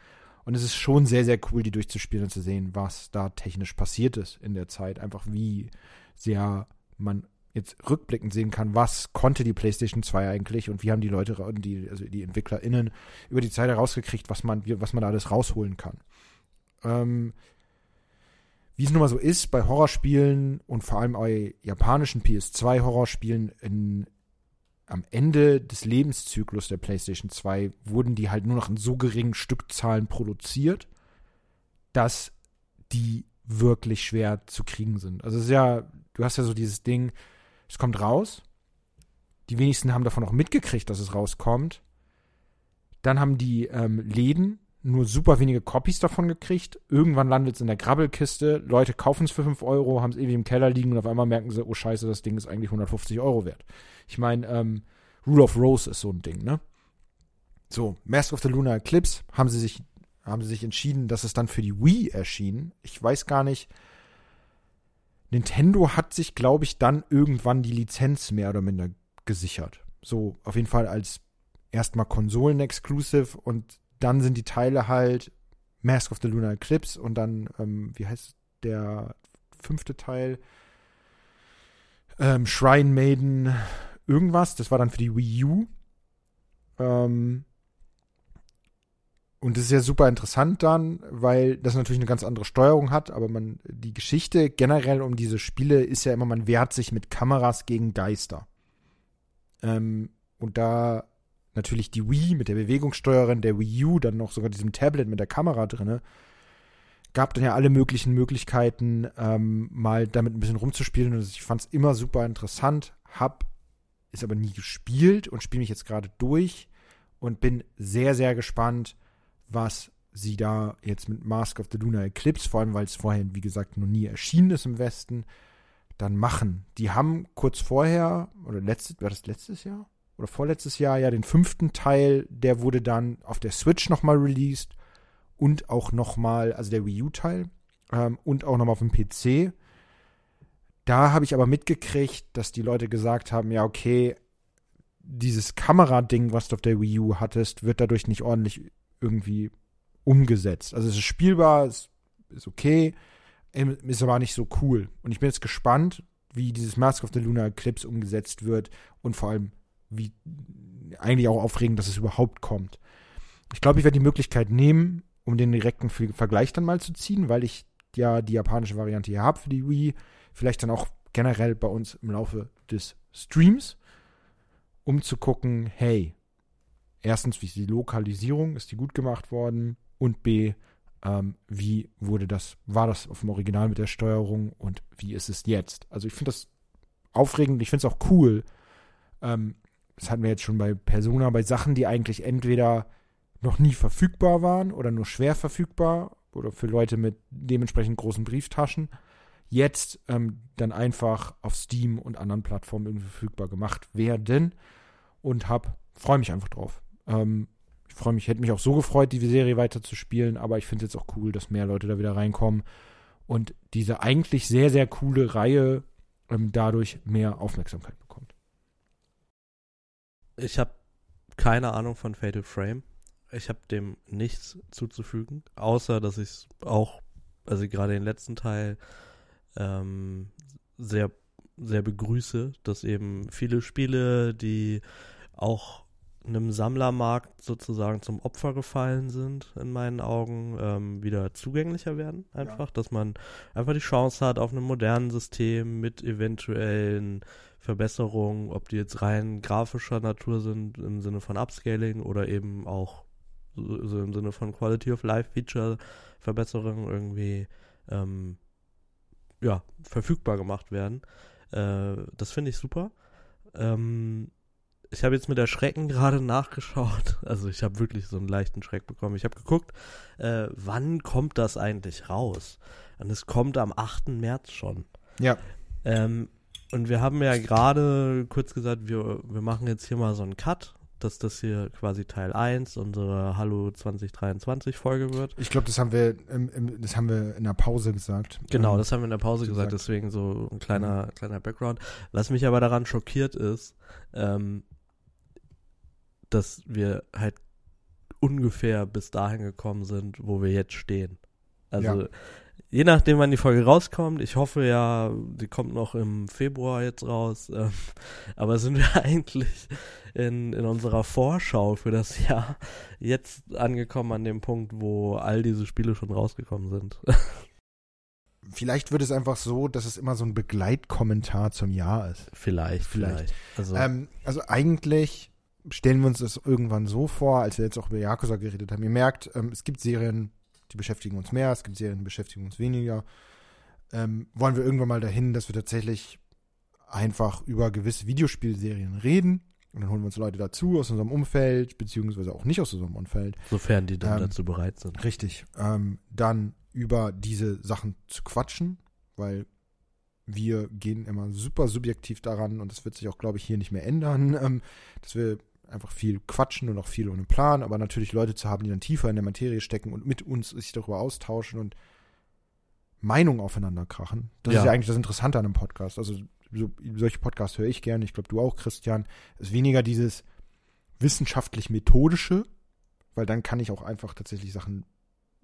Speaker 2: Und es ist schon sehr, sehr cool, die durchzuspielen und zu sehen, was da technisch passiert ist in der Zeit. Einfach wie sehr man jetzt rückblickend sehen kann, was konnte die PlayStation 2 eigentlich und wie haben die Leute, die, also die EntwicklerInnen über die Zeit herausgekriegt, was man, was man da alles rausholen kann. Ähm, wie es nun mal so ist bei Horrorspielen und vor allem bei japanischen PS2-Horrorspielen in, am Ende des Lebenszyklus der PlayStation 2 wurden die halt nur noch in so geringen Stückzahlen produziert, dass die wirklich schwer zu kriegen sind. Also es ist ja, du hast ja so dieses Ding, es kommt raus. Die wenigsten haben davon auch mitgekriegt, dass es rauskommt. Dann haben die ähm, Läden nur super wenige Copies davon gekriegt. Irgendwann landet es in der Grabbelkiste. Leute kaufen es für 5 Euro, haben es ewig im Keller liegen und auf einmal merken sie, oh scheiße, das Ding ist eigentlich 150 Euro wert. Ich meine, ähm, Rule of Rose ist so ein Ding, ne? So, Mask of the Lunar Eclipse haben sie sich, haben sie sich entschieden, dass es dann für die Wii erschien. Ich weiß gar nicht, Nintendo hat sich, glaube ich, dann irgendwann die Lizenz mehr oder minder gesichert. So, auf jeden Fall als erstmal Konsolen-Exclusive und dann sind die Teile halt Mask of the Lunar Eclipse und dann, ähm, wie heißt der fünfte Teil? Ähm, Shrine Maiden irgendwas. Das war dann für die Wii U. Ähm, und das ist ja super interessant dann, weil das natürlich eine ganz andere Steuerung hat, aber man, die Geschichte generell um diese Spiele ist ja immer, man wehrt sich mit Kameras gegen Geister. Ähm, und da natürlich die Wii mit der Bewegungssteuerin, der Wii U, dann noch sogar diesem Tablet mit der Kamera drinne, gab dann ja alle möglichen Möglichkeiten, ähm, mal damit ein bisschen rumzuspielen. Und ich fand es immer super interessant, hab es aber nie gespielt und spiele mich jetzt gerade durch und bin sehr, sehr gespannt, was sie da jetzt mit Mask of the Lunar Eclipse, vor allem weil es vorher, wie gesagt, noch nie erschienen ist im Westen, dann machen. Die haben kurz vorher, oder letztes, war das letztes Jahr? Oder vorletztes Jahr, ja, den fünften Teil, der wurde dann auf der Switch nochmal released und auch nochmal, also der Wii U-Teil ähm, und auch nochmal auf dem PC. Da habe ich aber mitgekriegt, dass die Leute gesagt haben, ja, okay, dieses Kamerading, was du auf der Wii U hattest, wird dadurch nicht ordentlich irgendwie umgesetzt. Also es ist spielbar, es ist okay, ähm, ist aber nicht so cool. Und ich bin jetzt gespannt, wie dieses Mask of the Lunar Eclipse umgesetzt wird und vor allem, wie eigentlich auch aufregend, dass es überhaupt kommt. Ich glaube, ich werde die Möglichkeit nehmen um den direkten Vergleich dann mal zu ziehen, weil ich ja die japanische Variante hier habe für die Wii. Vielleicht dann auch generell bei uns im Laufe des Streams, um zu gucken, hey, erstens, wie ist die Lokalisierung, ist die gut gemacht worden? Und B, ähm, wie wurde das, war das auf dem Original mit der Steuerung und wie ist es jetzt? Also ich finde das aufregend, ich finde es auch cool. Ähm, das hatten wir jetzt schon bei Persona, bei Sachen, die eigentlich entweder noch nie verfügbar waren oder nur schwer verfügbar oder für Leute mit dementsprechend großen Brieftaschen, jetzt ähm, dann einfach auf Steam und anderen Plattformen verfügbar gemacht werden und hab, freue mich einfach drauf. Ähm, ich freue mich, hätte mich auch so gefreut, die Serie weiter zu spielen, aber ich finde es jetzt auch cool, dass mehr Leute da wieder reinkommen und diese eigentlich sehr, sehr coole Reihe ähm, dadurch mehr Aufmerksamkeit bekommt.
Speaker 1: Ich habe keine Ahnung von Fatal Frame. Ich habe dem nichts zuzufügen, außer dass ich es auch, also gerade den letzten Teil, ähm, sehr, sehr begrüße, dass eben viele Spiele, die auch einem Sammlermarkt sozusagen zum Opfer gefallen sind, in meinen Augen, ähm, wieder zugänglicher werden. Einfach, ja. dass man einfach die Chance hat auf einem modernen System mit eventuellen Verbesserungen, ob die jetzt rein grafischer Natur sind, im Sinne von Upscaling oder eben auch so im Sinne von Quality of Life Feature Verbesserungen irgendwie ähm, ja, verfügbar gemacht werden. Äh, das finde ich super. Ähm, ich habe jetzt mit der Schrecken gerade nachgeschaut. Also ich habe wirklich so einen leichten Schreck bekommen. Ich habe geguckt, äh, wann kommt das eigentlich raus? Und es kommt am 8. März schon.
Speaker 2: Ja.
Speaker 1: Ähm, und wir haben ja gerade kurz gesagt, wir, wir machen jetzt hier mal so einen Cut, dass das hier quasi Teil 1 unserer Hallo 2023 Folge wird.
Speaker 2: Ich glaube, das haben wir im, im, das haben wir in der Pause gesagt.
Speaker 1: Genau, ähm, das haben wir in der Pause gesagt, gesagt, deswegen so ein kleiner, mhm. kleiner Background. Was mich aber daran schockiert ist, ähm, dass wir halt ungefähr bis dahin gekommen sind, wo wir jetzt stehen. Also ja. je nachdem, wann die Folge rauskommt, ich hoffe ja, die kommt noch im Februar jetzt raus, ähm, aber sind wir eigentlich in, in unserer Vorschau für das Jahr jetzt angekommen an dem Punkt, wo all diese Spiele schon rausgekommen sind.
Speaker 2: Vielleicht wird es einfach so, dass es immer so ein Begleitkommentar zum Jahr ist.
Speaker 1: Vielleicht, vielleicht. vielleicht.
Speaker 2: Also, ähm, also eigentlich stellen wir uns das irgendwann so vor, als wir jetzt auch über Yakuza geredet haben. Ihr merkt, ähm, es gibt Serien, die beschäftigen uns mehr, es gibt Serien, die beschäftigen uns weniger. Ähm, wollen wir irgendwann mal dahin, dass wir tatsächlich einfach über gewisse Videospielserien reden und dann holen wir uns Leute dazu aus unserem Umfeld, beziehungsweise auch nicht aus unserem Umfeld.
Speaker 1: Sofern die dann ähm, dazu bereit sind.
Speaker 2: Richtig. Ähm, dann über diese Sachen zu quatschen, weil wir gehen immer super subjektiv daran und das wird sich auch, glaube ich, hier nicht mehr ändern, ähm, dass wir einfach viel quatschen und auch viel ohne Plan, aber natürlich Leute zu haben, die dann tiefer in der Materie stecken und mit uns sich darüber austauschen und Meinungen aufeinander krachen. Das ja. ist ja eigentlich das Interessante an einem Podcast. Also so, solche Podcasts höre ich gerne. Ich glaube, du auch, Christian. Es ist weniger dieses wissenschaftlich-methodische, weil dann kann ich auch einfach tatsächlich Sachen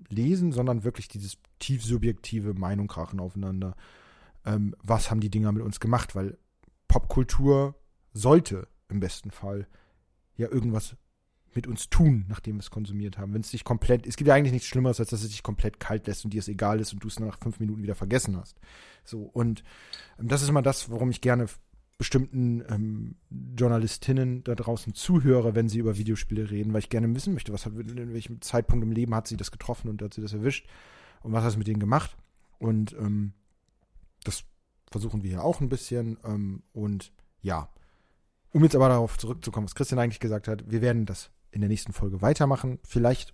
Speaker 2: lesen, sondern wirklich dieses tief subjektive Meinung krachen aufeinander. Ähm, was haben die Dinger mit uns gemacht? Weil Popkultur sollte im besten Fall ja irgendwas mit uns tun, nachdem wir es konsumiert haben. Wenn es dich komplett, es gibt ja eigentlich nichts Schlimmeres, als dass es dich komplett kalt lässt und dir es egal ist und du es nach fünf Minuten wieder vergessen hast. So, und ähm, das ist immer das, warum ich gerne bestimmten ähm, Journalistinnen da draußen zuhöre, wenn sie über Videospiele reden, weil ich gerne wissen möchte, was hat, in welchem Zeitpunkt im Leben hat sie das getroffen und hat sie das erwischt und was hat es mit denen gemacht. Und ähm, das versuchen wir hier auch ein bisschen. Ähm, und ja, um jetzt aber darauf zurückzukommen, was Christian eigentlich gesagt hat, wir werden das in der nächsten Folge weitermachen. Vielleicht,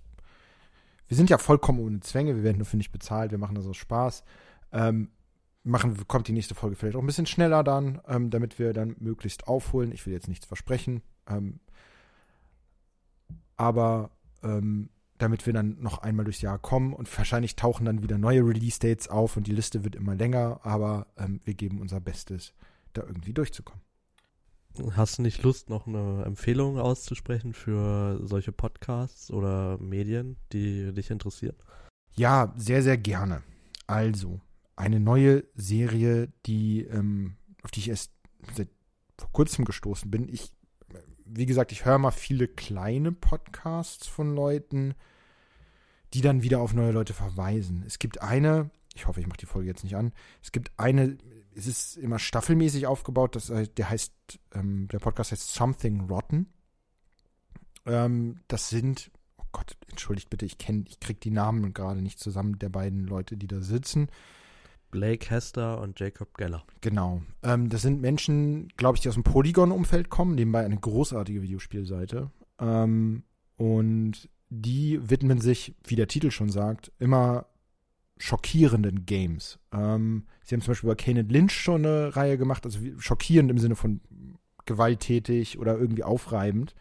Speaker 2: wir sind ja vollkommen ohne Zwänge, wir werden nur für nicht bezahlt, wir machen das aus Spaß. Ähm, machen, kommt die nächste Folge vielleicht auch ein bisschen schneller dann, ähm, damit wir dann möglichst aufholen. Ich will jetzt nichts versprechen. Ähm, aber ähm, damit wir dann noch einmal durchs Jahr kommen und wahrscheinlich tauchen dann wieder neue Release-Dates auf und die Liste wird immer länger, aber ähm, wir geben unser Bestes, da irgendwie durchzukommen.
Speaker 1: Hast du nicht Lust, noch eine Empfehlung auszusprechen für solche Podcasts oder Medien, die dich interessieren?
Speaker 2: Ja, sehr, sehr gerne. Also, eine neue Serie, die, ähm, auf die ich erst seit vor kurzem gestoßen bin. Ich, wie gesagt, ich höre mal viele kleine Podcasts von Leuten, die dann wieder auf neue Leute verweisen. Es gibt eine, ich hoffe, ich mache die Folge jetzt nicht an, es gibt eine, es ist immer staffelmäßig aufgebaut, das, der heißt, ähm, der Podcast heißt Something Rotten. Ähm, das sind, oh Gott, entschuldigt bitte, ich kenne, ich krieg die Namen gerade nicht zusammen der beiden Leute, die da sitzen.
Speaker 1: Blake Hester und Jacob Geller.
Speaker 2: Genau. Ähm, das sind Menschen, glaube ich, die aus dem Polygon-Umfeld kommen, nebenbei eine großartige Videospielseite. Ähm, und die widmen sich, wie der Titel schon sagt, immer schockierenden Games. Ähm, sie haben zum Beispiel über Kane Lynch schon eine Reihe gemacht, also schockierend im Sinne von gewalttätig oder irgendwie aufreibend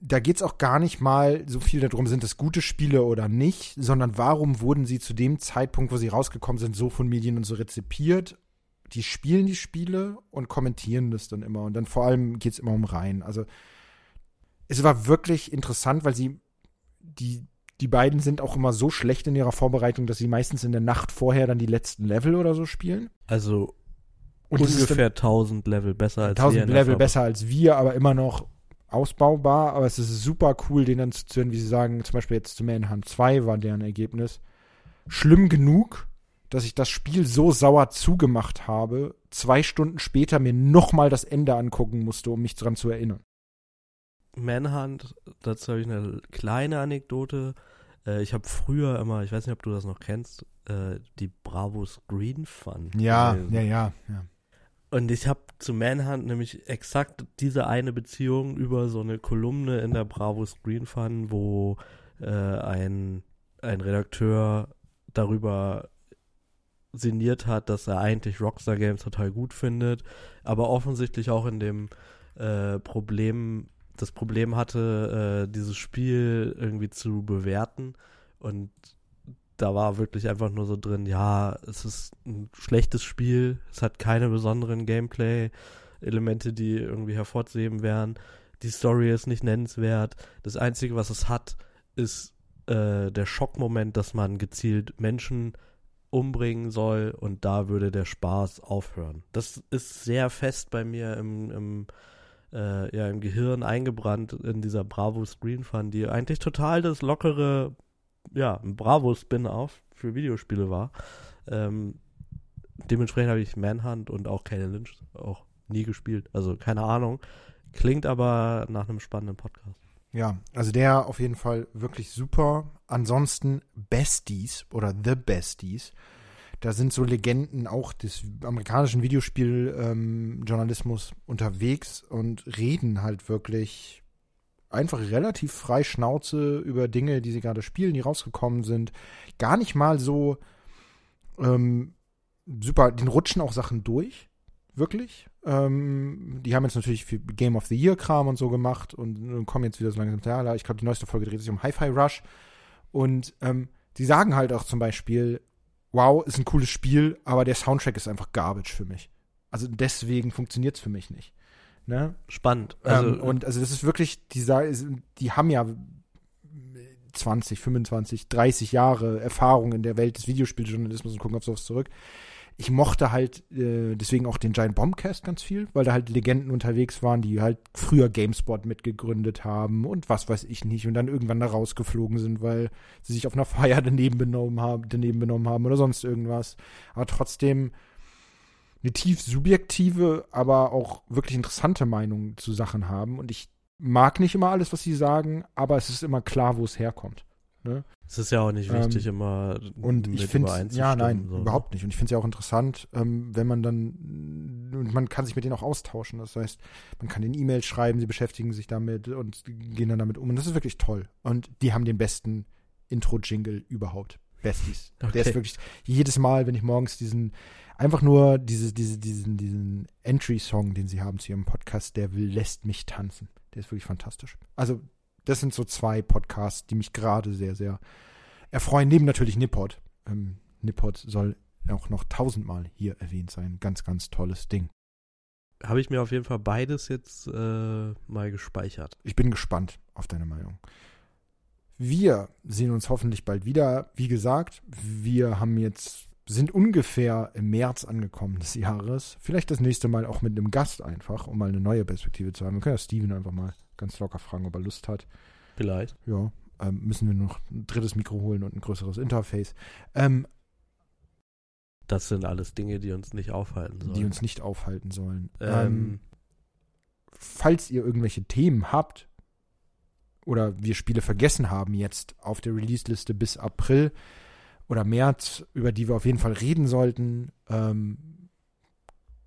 Speaker 2: da geht es auch gar nicht mal so viel darum, sind das gute Spiele oder nicht, sondern warum wurden sie zu dem Zeitpunkt, wo sie rausgekommen sind, so von Medien und so rezipiert. Die spielen die Spiele und kommentieren das dann immer. Und dann vor allem geht es immer um Reihen. Also es war wirklich interessant, weil sie die, die beiden sind auch immer so schlecht in ihrer Vorbereitung, dass sie meistens in der Nacht vorher dann die letzten Level oder so spielen.
Speaker 1: Also und ungefähr 1000 Level besser als
Speaker 2: 1000 Level besser als wir, aber immer noch ausbaubar, aber es ist super cool, den dann zu hören, wie sie sagen, zum Beispiel jetzt zu Manhunt 2 war deren Ergebnis. Schlimm genug, dass ich das Spiel so sauer zugemacht habe, zwei Stunden später mir nochmal das Ende angucken musste, um mich daran zu erinnern.
Speaker 1: Manhunt, dazu habe ich eine kleine Anekdote. Äh, ich habe früher immer, ich weiß nicht, ob du das noch kennst, äh, die Bravo Screen Fun.
Speaker 2: Ja, ja, ja, ja.
Speaker 1: Und ich habe zu Manhunt nämlich exakt diese eine Beziehung über so eine Kolumne in der Bravo Screen Fun, wo äh, ein, ein Redakteur darüber sinniert hat, dass er eigentlich Rockstar Games total gut findet, aber offensichtlich auch in dem äh, Problem, das Problem hatte, äh, dieses Spiel irgendwie zu bewerten und da war wirklich einfach nur so drin, ja, es ist ein schlechtes Spiel, es hat keine besonderen Gameplay-Elemente, die irgendwie hervorzuheben wären. Die Story ist nicht nennenswert. Das Einzige, was es hat, ist äh, der Schockmoment, dass man gezielt Menschen umbringen soll und da würde der Spaß aufhören. Das ist sehr fest bei mir im, im, äh, ja, im Gehirn eingebrannt in dieser Bravo Screen Fun, die eigentlich total das lockere ja, ein Bravo-Spin-Off für Videospiele war. Ähm, dementsprechend habe ich Manhunt und auch Kane Lynch auch nie gespielt. Also keine Ahnung. Klingt aber nach einem spannenden Podcast.
Speaker 2: Ja, also der auf jeden Fall wirklich super. Ansonsten Besties oder The Besties. Da sind so Legenden auch des amerikanischen Videospieljournalismus ähm, unterwegs und reden halt wirklich einfach relativ frei Schnauze über Dinge, die sie gerade spielen, die rausgekommen sind. Gar nicht mal so ähm, super, den rutschen auch Sachen durch, wirklich. Ähm, die haben jetzt natürlich für Game of the Year Kram und so gemacht und, und kommen jetzt wieder so langsam, ja, ich glaube, die neueste Folge dreht sich um Hi-Fi Rush. Und ähm, die sagen halt auch zum Beispiel, wow, ist ein cooles Spiel, aber der Soundtrack ist einfach Garbage für mich. Also deswegen funktioniert es für mich nicht. Ne?
Speaker 1: Spannend.
Speaker 2: Also, ähm, und also das ist wirklich, die, die haben ja 20, 25, 30 Jahre Erfahrung in der Welt des Videospieljournalismus und gucken auf sowas zurück. Ich mochte halt äh, deswegen auch den Giant Bombcast ganz viel, weil da halt Legenden unterwegs waren, die halt früher GameSpot mitgegründet haben und was weiß ich nicht und dann irgendwann da rausgeflogen sind, weil sie sich auf einer Feier daneben benommen haben, daneben benommen haben oder sonst irgendwas. Aber trotzdem eine tief subjektive, aber auch wirklich interessante Meinung zu Sachen haben. Und ich mag nicht immer alles, was sie sagen, aber es ist immer klar, wo es herkommt. Ne?
Speaker 1: Es ist ja auch nicht wichtig, ähm, immer.
Speaker 2: Und ich finde, ja, nein, so. Überhaupt nicht. Und ich finde es ja auch interessant, ähm, wenn man dann, und man kann sich mit denen auch austauschen. Das heißt, man kann den E-Mails schreiben, sie beschäftigen sich damit und gehen dann damit um. Und das ist wirklich toll. Und die haben den besten Intro-Jingle überhaupt. Besties. Okay. Der ist wirklich jedes Mal, wenn ich morgens diesen einfach nur diese, diese, diesen, diesen Entry-Song, den sie haben zu ihrem Podcast, der will, lässt mich tanzen. Der ist wirklich fantastisch. Also, das sind so zwei Podcasts, die mich gerade sehr, sehr erfreuen. Neben natürlich Nippot. Ähm, Nippot soll auch noch tausendmal hier erwähnt sein. Ganz, ganz tolles Ding.
Speaker 1: Habe ich mir auf jeden Fall beides jetzt äh, mal gespeichert.
Speaker 2: Ich bin gespannt auf deine Meinung. Wir sehen uns hoffentlich bald wieder. Wie gesagt, wir haben jetzt sind ungefähr im März angekommen des Jahres. Vielleicht das nächste Mal auch mit einem Gast einfach, um mal eine neue Perspektive zu haben. Wir können ja Steven einfach mal ganz locker fragen, ob er Lust hat.
Speaker 1: Vielleicht.
Speaker 2: Ja. ähm, müssen wir noch ein drittes Mikro holen und ein größeres Interface. Ähm,
Speaker 1: Das sind alles Dinge, die uns nicht aufhalten sollen.
Speaker 2: die uns nicht aufhalten sollen.
Speaker 1: ähm,
Speaker 2: Ähm, falls ihr irgendwelche Themen habt oder wir Spiele vergessen haben jetzt auf der Release-Liste bis April oder März, über die wir auf jeden Fall reden sollten, ähm,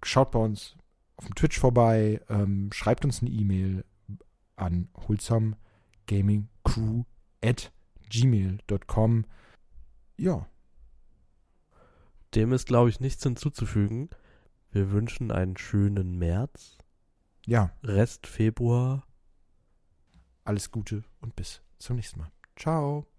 Speaker 2: schaut bei uns auf dem Twitch vorbei, ähm, schreibt uns eine E-Mail an wholesomegamingcrew at gmail.com. Ja,
Speaker 1: dem ist, glaube ich, nichts hinzuzufügen. Wir wünschen einen schönen März,
Speaker 2: ja,
Speaker 1: Rest Februar.
Speaker 2: alles Gute und bis zum nächsten Mal. Ciao.